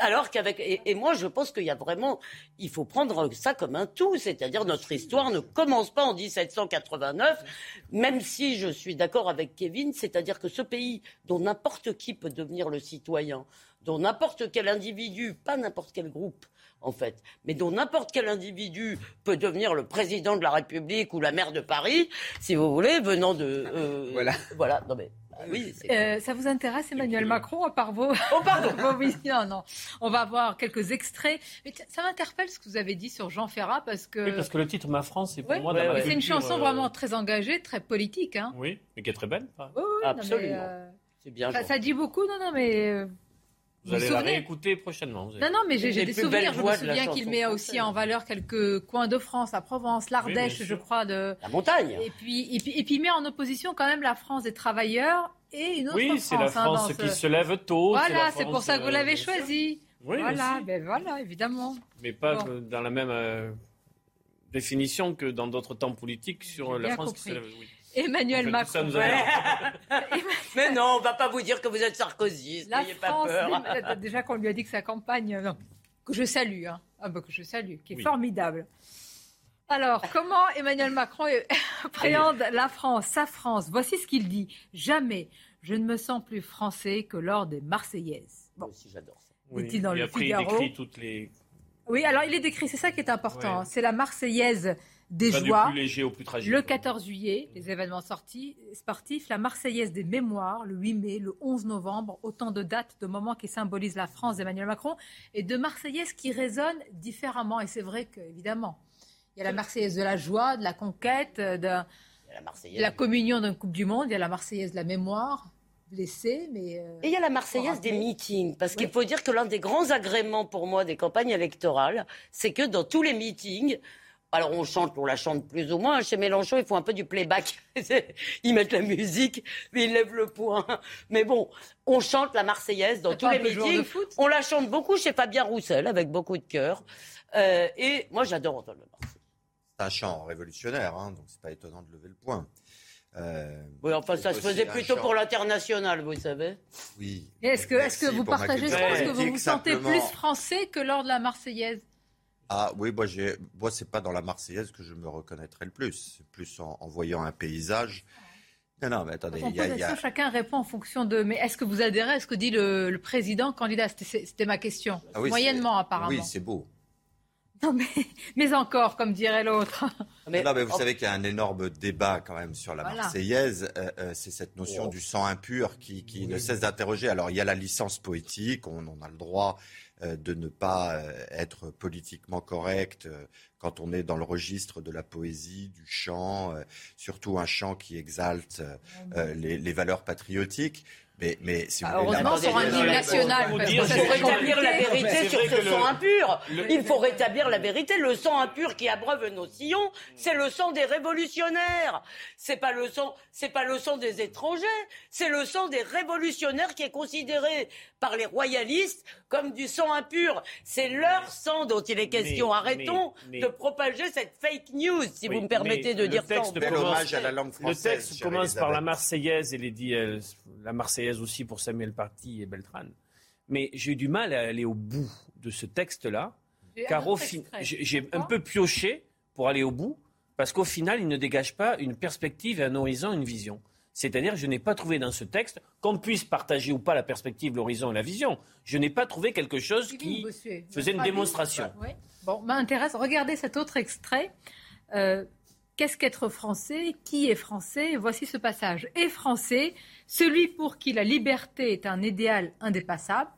Alors qu'avec et, moi je pense qu'il y a vraiment il faut prendre ça comme un tout, c'est-à-dire notre histoire ne commence pas en 1789, même si je suis d'accord avec Kevin, c'est-à-dire que ce pays dont n'importe qui peut devenir le citoyen, dont n'importe quel individu, pas n'importe quel groupe en fait, mais dont n'importe quel individu peut devenir le président de la République ou la maire de Paris, si vous voulez, venant de euh, voilà voilà non mais ah oui, euh, ça vous intéresse, Emmanuel Macron, à part vos, oh, pardon. (laughs) non, non. On va voir quelques extraits. Mais ça m'interpelle ce que vous avez dit sur Jean Ferrat parce que. Oui, parce que le titre Ma France, c'est pour moi. c'est une chanson euh, vraiment très engagée, très politique. Hein. Oui, mais qui est très belle. Oui, Absolument. Euh, c'est bien. Ça, dit beaucoup, non, non, mais. Vous, allez la réécouter prochainement. Non, non, mais j'ai des souvenirs. Je me souviens qu'il met aussi en valeur quelques coins de France, la Provence, l'Ardèche, je crois, de la montagne. Et puis, et puis, et puis, il met en opposition quand même la France des travailleurs et une autre oui, c'est la hein, France qui se lève tôt. Voilà, c'est pour ça que vous l'avez choisi. Oui, voilà, ben voilà, évidemment. Mais pas dans la même euh, définition que dans d'autres temps politiques sur la France qui se lève. Oui. Emmanuel Macron. (laughs) Mais non, on va pas vous dire que vous êtes Sarkozy. La France, pas peur. (laughs) déjà qu'on lui a dit que sa campagne, non, que je salue, hein, ah, bah, que je salue, qui est formidable. Alors, comment Emmanuel Macron (laughs) appréhende la France, sa France? Voici ce qu'il dit. Jamais je ne me sens plus français que lors des Marseillaises. Moi aussi, j'adore ça. Oui. Dit-il dans Et le après, Figaro. il décrit toutes les. Oui, alors il est décrit, c'est ça qui est important. Ouais. C'est la Marseillaise des Enfin, du joies. plus léger au plus tragique. Le 14 juillet, les événements sortis, sportifs, la Marseillaise des mémoires, le 8 mai, le 11 novembre, autant de dates, de moments qui symbolisent la France d'Emmanuel Macron et de Marseillaises qui résonnent différemment. Et c'est vrai qu'évidemment, il y a la Marseillaise de la joie, de la conquête, de, La de Marseillaise. la communion d'une Coupe du Monde, il y a la Marseillaise de la mémoire, blessée, mais... euh, Et il y a la Marseillaise des meetings, parce qu'il faut dire que l'un des grands agréments pour moi des campagnes électorales, c'est que dans tous les meetings, alors on chante, on la chante plus ou moins. Chez Mélenchon, ils font un peu du playback. (laughs) Ils mettent la musique, mais ils lèvent le poing. Mais bon, on chante la Marseillaise dans tous les meetings. On la chante beaucoup chez Fabien Roussel, avec beaucoup de cœur. Euh, et moi, j'adore entendre le Marseillaise. C'est un chant révolutionnaire, hein, donc c'est pas étonnant de lever le point. Euh, Oui, enfin, ça se faisait plutôt chant- pour l'international, vous savez. Oui. Est-ce que, est-ce que vous partagez Est-ce que vous vous sentez simplement. plus français que lors de la Marseillaise? Ah oui, moi, j'ai, moi, c'est pas dans la Marseillaise que je me reconnaîtrais le plus. C'est plus en, en voyant un paysage. Non, non, mais attendez, y a, y chacun répond en fonction de. Mais est-ce que vous adhérez à ce que dit le, le président candidat? C'était c'était ma question. Ah oui, Moyennement, apparemment. Oui, c'est beau. Non, mais, (laughs) mais encore, comme dirait l'autre. (laughs) non, mais vous savez qu'il y a un énorme débat quand même sur la Voilà. Marseillaise. Euh, euh, c'est cette notion Oh. du sang impur qui, qui ne cesse d'interroger. Alors, il y a la licence poétique, on, on a le droit euh, de ne pas euh, être politiquement correct euh, quand on est dans le registre de la poésie, du chant, euh, surtout un chant qui exalte les, les valeurs patriotiques. Mais, mais si Bah, vous la heureusement, sur un hymne national, que ça Il faut rétablir la vérité sur ce sang impur. Il faut rétablir la vérité. Le sang impur qui abreuve nos sillons, c'est le sang des révolutionnaires. C'est pas le sang, c'est pas le sang des étrangers. C'est le sang des révolutionnaires qui est considéré par les royalistes comme du sang impur. C'est leur sang dont il est question. Mais- Arrêtons mais- mais- de propager cette fake news, si Oui, vous me permettez de dire ça. texte en Bel bon hommage français. à la langue Le texte commence par la. Marseillaise et les dit, euh, la Marseillaise aussi pour Samuel Paty et Beltran. Mais j'ai eu du mal à aller au bout de ce texte-là, car au j'ai un peu pioché pour aller au bout, parce qu'au final, il ne dégage pas une perspective, un horizon, une vision. C'est-à-dire, je n'ai pas trouvé dans ce texte, qu'on puisse partager ou pas la perspective, l'horizon et la vision, je n'ai pas trouvé quelque chose qui faisait une démonstration. Bon, m'intéresse. Regardez cet autre extrait. Euh, Qu'est-ce qu'être français Qui est français Voici ce passage. Est français celui pour qui la liberté est un idéal indépassable,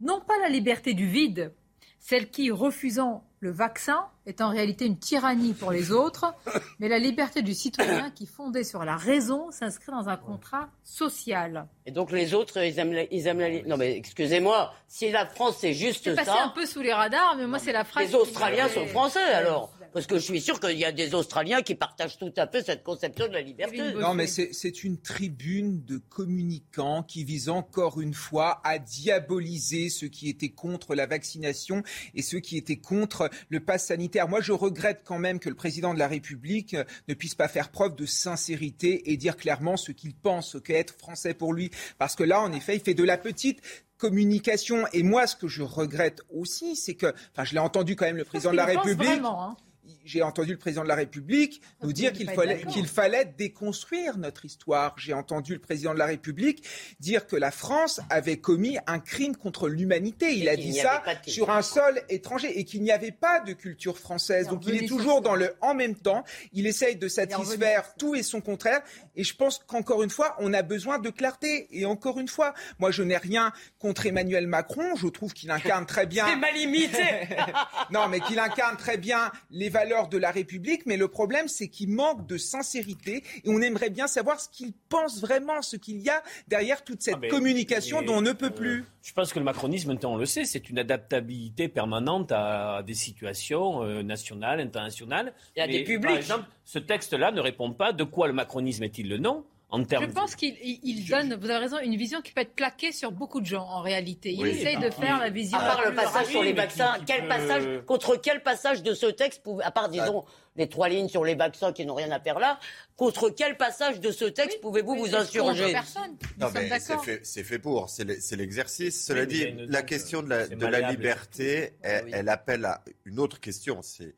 non pas la liberté du vide, celle qui, refusant le vaccin, est en réalité une tyrannie pour les autres, mais la liberté du citoyen qui, fondée sur la raison, s'inscrit dans un contrat social. Et donc les autres, ils aiment la, ils aiment la- Non mais excusez-moi, si la France c'est juste C'est passé ça. un peu sous les radars, mais moi c'est la phrase. Les Australiens sont français alors Parce que je suis sûr qu'il y a des Australiens qui partagent tout à fait cette conception de la liberté. Non, mais c'est une tribune de communicants qui vise encore une fois à diaboliser ceux qui étaient contre la vaccination et ceux qui étaient contre le pass sanitaire. Moi, je regrette quand même que le président de la République euh, ne puisse pas faire preuve de sincérité et dire clairement ce qu'il pense, ce qu'est être français pour lui. Parce que là, en effet, il fait de la petite communication. Et moi, ce que je regrette aussi, c'est que, enfin, je l'ai entendu quand même le président de la République vraiment, hein. J'ai entendu le président de la République nous dire qu'il fallait, qu'il fallait déconstruire notre histoire. J'ai entendu le président de la République dire que la France avait commis un crime contre l'humanité. Il Et a dit ça sur un sol étranger et qu'il n'y avait pas de culture française. Donc il est toujours dans le en même temps. Il essaye de satisfaire tout et son contraire. Et je pense qu'encore une fois, on a besoin de clarté. Et encore une fois, moi je n'ai rien contre Emmanuel Macron. Je trouve qu'il incarne très bien. C'est mal imité (laughs) non, mais qu'il incarne très bien les valeurs de la République. Mais le problème, c'est qu'il manque de sincérité. Et on aimerait bien savoir ce qu'il pense vraiment, ce qu'il y a derrière toute cette Ah, communication dont on ne peut euh, plus. Je pense que le macronisme, maintenant on le sait, c'est une adaptabilité permanente à des situations euh, nationales, internationales. Et à Mais, des publics. Par exemple, ce texte-là ne répond pas de quoi le macronisme est-il le nom? En termes Je pense qu'il il- il donne, vous avez raison, une vision qui peut être plaquée sur beaucoup de gens en réalité. Il Oui. essaye de faire la vision. À part le passage sur les vaccins, qui- qui quel peut- passage, contre quel passage de ce texte, à part disons les trois lignes sur les vaccins qui n'ont rien à faire là, contre quel passage de ce texte pouvez-vous vous insurger personne. Nous Non, mais c'est d'accord. fait, c'est fait pour, c'est le- c'est l'exercice. Cela dit, la question de la, de la liberté, elle, oui. elle appelle à une autre question. C'est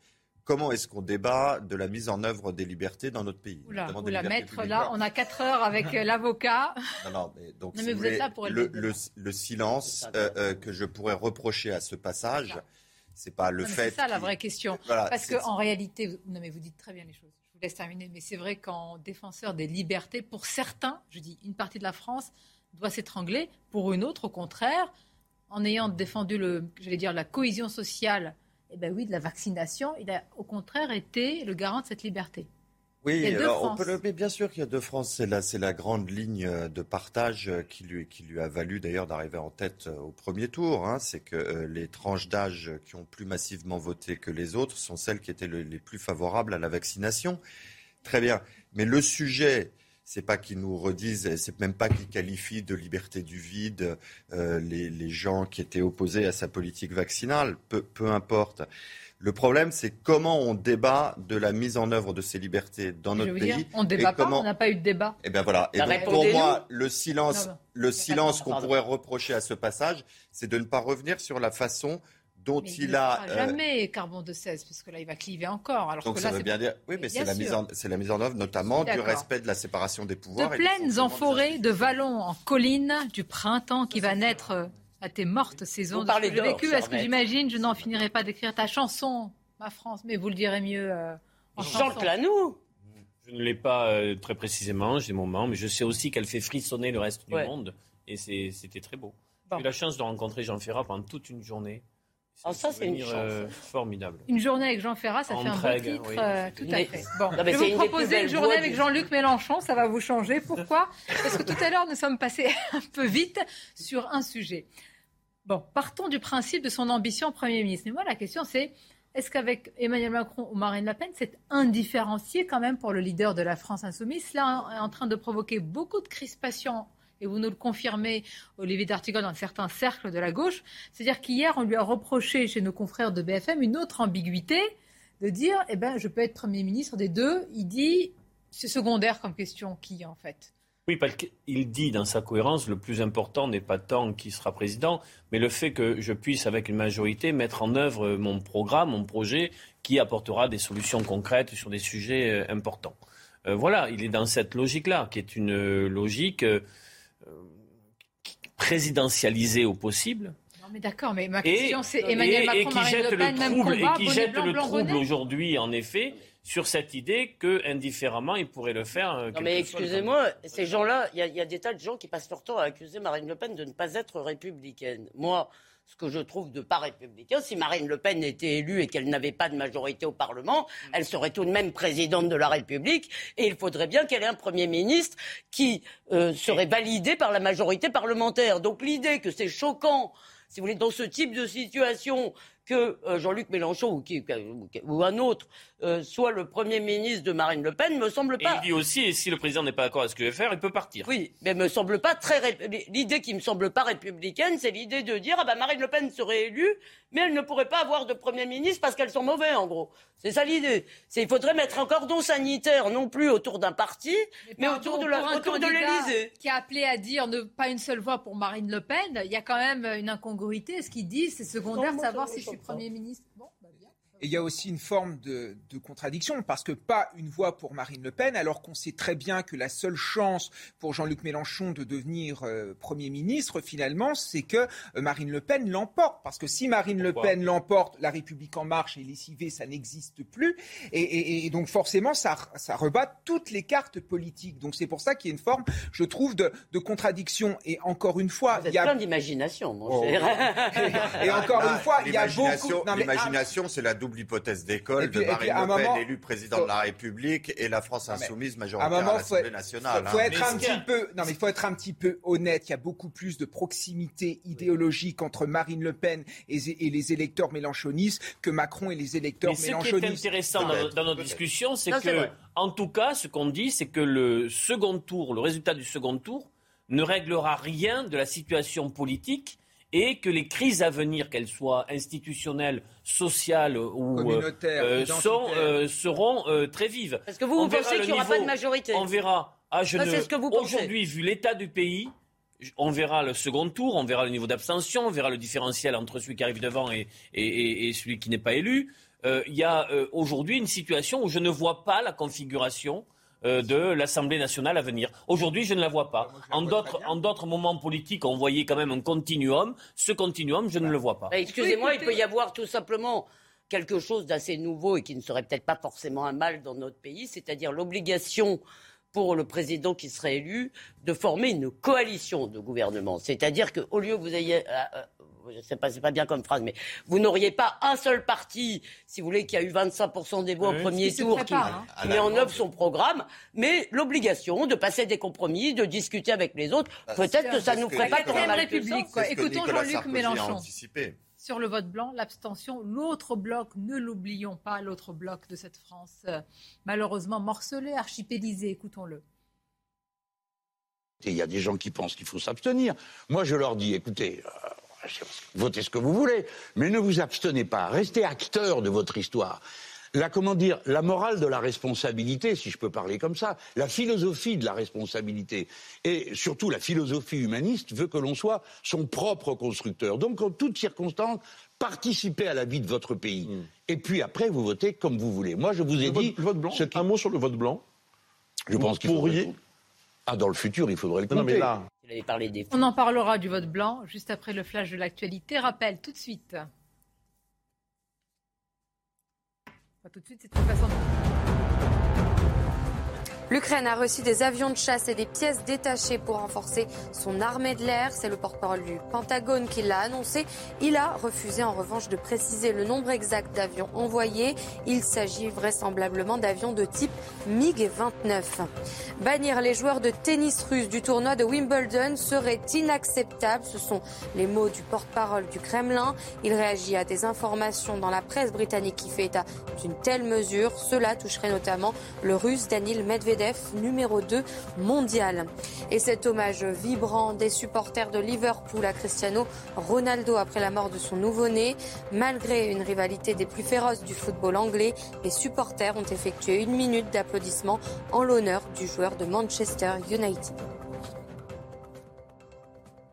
comment est-ce qu'on débat de la mise en œuvre des libertés dans notre pays Oula, oula maître, là, on a 4 heures avec euh, l'avocat. (laughs) Non, non, mais, donc, non, mais vous, êtes là pour le, le, le, silence euh, euh, que je pourrais reprocher à ce passage, c'est pas le fait. C'est ça la vraie question. Voilà, Parce qu'en réalité, vous... non mais vous dites très bien les choses. Je vous laisse terminer, mais c'est vrai qu'en défenseur des libertés, pour certains, je dis une partie de la France doit s'étrangler, pour une autre, au contraire, en ayant défendu le, j'allais dire, la cohésion sociale eh bien oui, de la vaccination, il a au contraire été le garant de cette liberté. Oui, on peut le, bien sûr qu'il y a deux France. C'est la, c'est la grande ligne de partage qui lui, qui lui a valu d'ailleurs d'arriver en tête au premier tour. Hein. C'est que euh, les tranches d'âge qui ont plus massivement voté que les autres sont celles qui étaient les plus favorables à la vaccination. Très bien. Mais le sujet c'est pas qu'ils nous redisent, c'est même pas qu'ils qualifient de liberté du vide euh, les, gens qui étaient opposés à sa politique vaccinale, peu, importe. Le problème, c'est comment on débat de la mise en œuvre de ces libertés dans notre pays. on ne débat pas, on n'a pas eu de débat. Et eh bien voilà. Et pour moi, le silence, le silence qu'on pourrait reprocher à ce passage, c'est de ne pas revenir sur la façon dont mais il, a. Euh, jamais carbone de 16, parce que là, il va cliver encore. Alors donc que ça là, veut bien dire. Oui, mais, c'est la, mise en, la mise en œuvre notamment du respect de la séparation des pouvoirs. De plaines en forêt, de vallons en collines, du printemps qui va naître euh, à tes mortes saisons de ce vécu. Est-ce que j'imagine, je n'en finirai pas d'écrire ta chanson, ma France, mais vous le direz mieux euh, en Chante-la nous Je ne l'ai pas très précisément, j'ai mon moment, mais je sais aussi qu'elle fait frissonner le reste du monde. Et c'était très beau. J'ai eu la chance de rencontrer Jean Ferrat pendant toute une journée. Oh, ça, c'est une chance. Euh, formidable. Une journée avec Jean Ferrat, ça fait un titre. Euh, tout à fait. Bon, je vais vous proposer une journée avec Jean-Luc Mélenchon, ça va vous changer. Pourquoi? Parce que tout à l'heure, nous sommes passés (laughs) un peu vite sur un sujet. Bon, partons du principe de son ambition Premier ministre. Mais moi, la question, c'est est-ce qu'avec Emmanuel Macron ou Marine Le Pen, c'est indifférencié quand même pour le leader de la France insoumise? Cela est en train de provoquer beaucoup de crispations et vous nous le confirmez, Olivier D'Artigol, dans certains cercles de la gauche, c'est-à-dire qu'hier, on lui a reproché chez nos confrères de BFM une autre ambiguïté, de dire, eh ben, je peux être Premier ministre des deux. Il dit, c'est secondaire comme question, qui en fait? Oui, parce qu'il dit dans sa cohérence, le plus important n'est pas tant qui sera président, mais le fait que je puisse, avec une majorité, mettre en œuvre mon programme, mon projet, qui apportera des solutions concrètes sur des sujets euh, importants. Euh, voilà, il est dans cette logique-là, qui est une logique euh, présidentialisé au possible. Non mais d'accord, mais ma question c'est Emmanuel Macron, et qui jette le trouble, et qui jette le trouble aujourd'hui, en effet, sur cette idée que indifféremment il pourrait le faire. Euh, non mais excusez-moi, ces gens-là, il y, y, a des tas de gens qui passent leur temps à accuser Marine Le Pen de ne pas être républicaine. Moi, ce que je trouve de pas républicain. Si Marine Le Pen était élue et qu'elle n'avait pas de majorité au Parlement, elle serait tout de même présidente de la République et il faudrait bien qu'elle ait un Premier ministre qui euh, serait validé par la majorité parlementaire. Donc l'idée que c'est choquant, si vous voulez, dans ce type de situation, que euh, Jean-Luc Mélenchon ou, qui, ou, un autre euh, soit le Premier ministre de Marine Le Pen, me semble pas. Et il dit aussi, et si le président n'est pas d'accord avec ce qu'il veut faire, il peut partir. Oui, mais me semble pas très. L'idée qui me semble pas républicaine, c'est l'idée de dire ah ben Marine Le Pen serait élue, mais elle ne pourrait pas avoir de Premier ministre parce qu'elles sont mauvais, en gros. C'est ça l'idée. Il faudrait mettre un cordon sanitaire, non plus autour d'un parti, mais, autour de l'Élysée. Qui a appelé à dire ne pas une seule voix pour Marine Le Pen, il y a quand même une incongruité. Ce qu'il dit, c'est secondaire de savoir si je suis Premier ministre. Et il y a aussi une forme de, contradiction, parce que pas une voix pour Marine Le Pen, alors qu'on sait très bien que la seule chance pour Jean-Luc Mélenchon de devenir euh, Premier ministre, finalement, c'est que euh, Marine Le Pen l'emporte. Parce que si Marine Le Pen l'emporte, la République en marche et lessivée, ça n'existe plus. Et, donc forcément, ça, ça rebat toutes les cartes politiques. Donc c'est pour ça qu'il y a une forme, je trouve, de, contradiction. Et encore une fois... il y a plein d'imagination, mon oh. cher. Et, encore une fois, il y a beaucoup... L'imagination, c'est la double hypothèse d'école de Marine Le Pen élu président de la République et la France insoumise majoritaire à, à l'Assemblée nationale. Faut, faut hein. être un petit peu, non mais il faut être un petit peu honnête. Il y a beaucoup plus de proximité idéologique entre Marine Le Pen et, les électeurs mélanchonistes que Macron et les électeurs mais mélanchonistes. Ce qui est intéressant dans, notre discussion, c'est que, en tout cas, ce qu'on dit, c'est que le second tour, le résultat du second tour, ne réglera rien de la situation politique et que les crises à venir, qu'elles soient institutionnelles, sociales ou euh, euh, euh, seront très vives. Parce que vous, vous pensez qu'il n'y aura pas de majorité? On verra. Ah, je Aujourd'hui, vu l'état du pays, on verra le second tour, on verra le niveau d'abstention, on verra le différentiel entre celui qui arrive devant et, et, celui qui n'est pas élu. euh, il y a euh, aujourd'hui une situation où je ne vois pas la configuration euh, de l'Assemblée nationale à venir. Aujourd'hui, je ne la vois pas. En d'autres, en d'autres moments politiques, on voyait quand même un continuum. Ce continuum, je ne le vois pas. Bah, excusez-moi, il peut y avoir tout simplement quelque chose d'assez nouveau et qui ne serait peut-être pas forcément un mal dans notre pays, c'est-à-dire l'obligation pour le président qui serait élu de former une coalition de gouvernement. C'est-à-dire qu'au lieu que vous ayez je sais pas, c'est pas bien comme phrase, mais vous n'auriez pas un seul parti, si vous voulez, qui a eu 25% des voix au premier tour, qui, hein. met en œuvre son programme, mais l'obligation de passer des compromis, de discuter avec les autres. Bah, Peut-être que ça nous ferait pas tant mal République, quoi. Écoutons Jean-Luc Mélenchon. Sur le vote blanc, l'abstention, l'autre bloc, ne l'oublions pas, l'autre bloc de cette France, euh, malheureusement morcelé, archipélisé, écoutons-le. Il y a des gens qui pensent qu'il faut s'abstenir. Moi, je leur dis, écoutez, euh, votez ce que vous voulez, mais ne vous abstenez pas, restez acteur de votre histoire. La, comment dire, la morale de la responsabilité, si je peux parler comme ça, la philosophie de la responsabilité, et surtout la philosophie humaniste veut que l'on soit son propre constructeur. Donc, en toutes circonstances, participez à la vie de votre pays. Hmm. Et puis après, vous votez comme vous voulez. Moi, je vous ai dit. le vote blanc. Un mot sur le vote blanc. Je pense qu'il pourriez. Ah, dans le futur, il faudrait le compter. Non, mais là. On en parlera du vote blanc juste après le flash de l'actualité. Rappel tout de suite. tout de suite, c'est une façon L'Ukraine a reçu des avions de chasse et des pièces détachées pour renforcer son armée de l'air. C'est le porte-parole du Pentagone qui l'a annoncé. Il a refusé en revanche de préciser le nombre exact d'avions envoyés. Il s'agit vraisemblablement d'avions de type MiG-29. Bannir les joueurs de tennis russe du tournoi de Wimbledon serait inacceptable. Ce sont les mots du porte-parole du Kremlin. Il réagit à des informations dans la presse britannique qui fait état d'une telle mesure. Cela toucherait notamment le russe Danil Medvedev numéro 2 mondial. Et cet hommage vibrant des supporters de Liverpool à Cristiano Ronaldo après la mort de son nouveau-né. Malgré une rivalité des plus féroces du football anglais, les supporters ont effectué une minute d'applaudissement en l'honneur du joueur de Manchester United.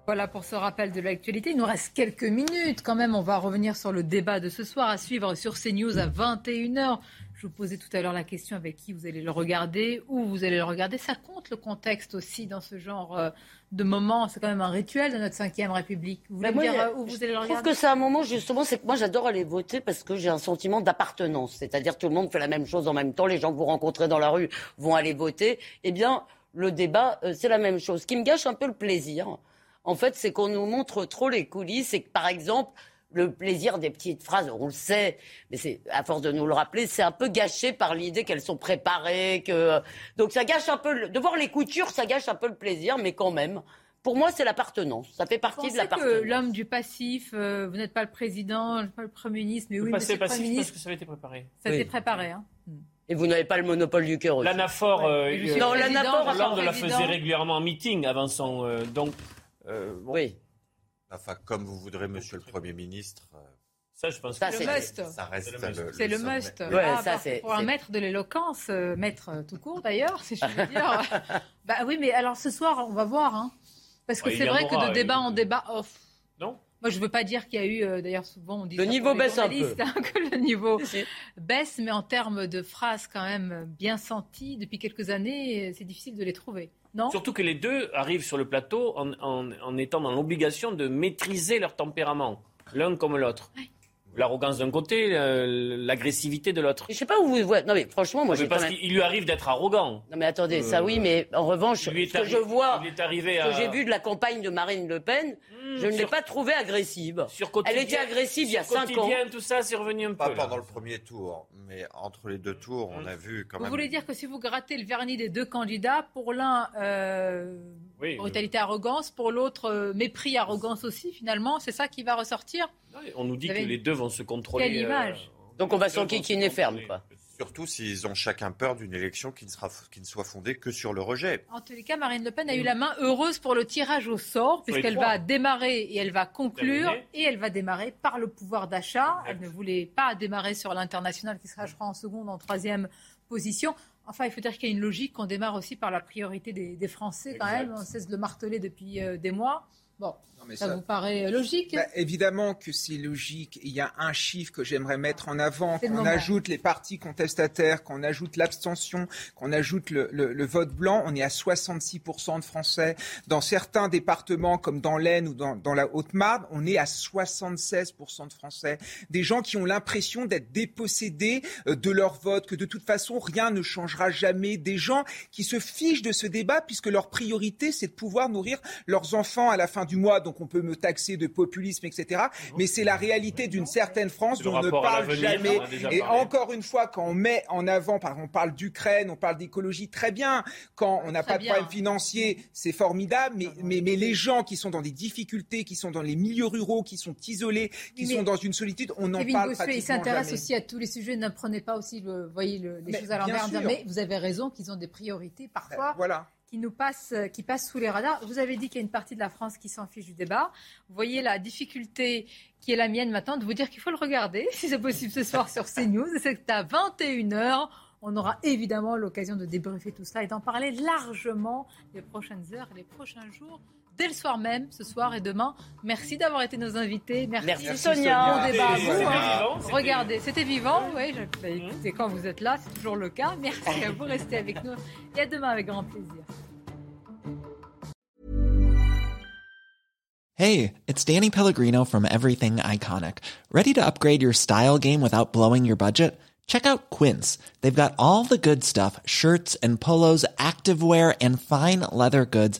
Voilà pour ce rappel de l'actualité. Il nous reste quelques minutes quand même. On va revenir sur le débat de ce soir à suivre sur CNews à 21h. Je vous posais tout à l'heure la question avec qui vous allez le regarder, où vous allez le regarder. Ça compte le contexte aussi dans ce genre euh, de moment. C'est quand même un rituel de notre 5 République. Vous voulez dire euh, où vous allez le regarder Je trouve que c'est un moment justement, c'est que moi j'adore aller voter parce que j'ai un sentiment d'appartenance. C'est-à-dire tout le monde fait la même chose en même temps. Les gens que vous rencontrez dans la rue vont aller voter. Eh bien, le débat, euh, c'est la même chose. Ce qui me gâche un peu le plaisir, en fait, c'est qu'on nous montre trop les coulisses et que par exemple, le plaisir des petites phrases, on le sait, mais c'est à force de nous le rappeler, c'est un peu gâché par l'idée qu'elles sont préparées, que donc ça gâche un peu de voir les coutures, ça gâche un peu le plaisir, mais quand même. Pour moi, c'est l'appartenance. Ça fait partie de l'appartenance. que l'homme du passif, euh, vous n'êtes pas le président, pas le premier ministre, mais oui, passé passif premier ministre, parce que ça a été préparé. Ça a été préparé, hein. Et vous n'avez pas le monopole du cœur aussi. L'anaphore, euh, non, l'anaphore, Hollande la faisait régulièrement en meeting avant son. Euh, donc, oui. Enfin, comme vous voudrez, monsieur le Premier ministre. Euh, ça, je pense que c'est le must. Ça reste le, C'est le, must. Ah, ça, pour, pour un maître de l'éloquence, euh, maître euh, tout court d'ailleurs, si je veux dire. (laughs) bah oui, mais alors ce soir, on va voir. Hein. Parce que c'est vrai que de débat en débat off. Non moi, je ne veux pas dire qu'il y a eu, d'ailleurs, souvent on dit le niveau baisse un peu, hein, que le niveau baisse, mais en termes de phrases quand même bien senties depuis quelques années, c'est difficile de les trouver. Surtout que les deux arrivent sur le plateau en, étant dans l'obligation de maîtriser leur tempérament, l'un comme l'autre. L'arrogance d'un côté, l'agressivité de l'autre. Je sais pas où vous voyez. Non mais franchement, moi, je parce qu'il lui arrive d'être arrogant. Non mais attendez, ça oui, mais en revanche, ce que je vois, ce que j'ai vu de la campagne de Marine Le Pen, hmm, je ne l'ai pas trouvée agressive. Elle était agressive il y a cinq ans. tout ça, c'est revenu un peu. Pas pendant le premier tour, mais entre les deux tours, on a vu quand même. Vous voulez dire que si vous grattez le vernis des deux candidats, pour l'un euh, brutalité, arrogance, pour l'autre euh, mépris, arrogance aussi, finalement, c'est ça qui va ressortir on nous dit que les deux vont se contrôler. Quelle image euh, Donc on va s'enquiquiner ferme, quoi. Surtout s'ils ont chacun peur d'une élection qui ne, sera, qui ne soit fondée que sur le rejet. En tous les cas, Marine Le Pen a eu la main heureuse pour le tirage au sort, puisqu'elle va démarrer et elle va conclure, et elle va démarrer par le pouvoir d'achat. Elle ne voulait pas démarrer sur l'international, qui sera, je crois, en seconde, en troisième position. Enfin, il faut dire qu'il y a une logique qu'on démarre aussi par la priorité des, Français, quand même. On cesse de le marteler depuis euh, des mois. Bon, ça, vous paraît logique bah, Évidemment que c'est logique. Il y a un chiffre que j'aimerais mettre en avant. Qu'on ajoute les partis contestataires, qu'on ajoute l'abstention, qu'on ajoute le, vote blanc, on est à 66% de Français. Dans certains départements, comme dans l'Aisne ou dans, dans la Haute-Marne, on est à 76% de Français. Des gens qui ont l'impression d'être dépossédés euh, de leur vote, que de toute façon, rien ne changera jamais. Des gens qui se fichent de ce débat puisque leur priorité, c'est de pouvoir nourrir leurs enfants à la fin du mois. Donc on peut me taxer de populisme, etc. Mais c'est la réalité d'une certaine France dont on ne parle jamais. Et encore une fois, quand on met en avant, par exemple, on parle d'Ukraine, on parle d'écologie, très bien. Quand on n'a pas de problème financier, c'est formidable. Mais, mais, mais les gens qui sont dans des difficultés, qui sont dans les milieux ruraux, qui sont isolés, qui sont dans une solitude, on en parle Bossuet, pratiquement Il s'intéresse aussi à tous les sujets. Ne prenez pas aussi, le, voyez, les choses à l'envers. Mais vous avez raison qu'ils ont des priorités parfois. Euh, voilà qui nous passe, qui passe sous les radars. Vous avez dit qu'il y a une partie de la France qui s'en fiche du débat. Vous voyez la difficulté qui est la mienne maintenant de vous dire qu'il faut le regarder, (laughs) si c'est possible ce soir sur CNews. C'est à 21h. On aura évidemment l'occasion de débriefer tout cela et d'en parler largement les prochaines heures et les prochains jours dès le soir même, ce soir et demain. Merci d'avoir été nos invités. Merci, Sonia. Bon débat à vous. Hein. Regardez, c'était vivant. Oui, bah, écoutez, quand vous êtes là, c'est toujours le cas. Merci à vous. Restez avec nous. Et à demain avec grand plaisir. Hey, it's Danny Pellegrino from Everything Iconic. Ready to upgrade your style game without blowing your budget? Check out Quince. They've got all the good stuff shirts and polos, activewear, and fine leather goods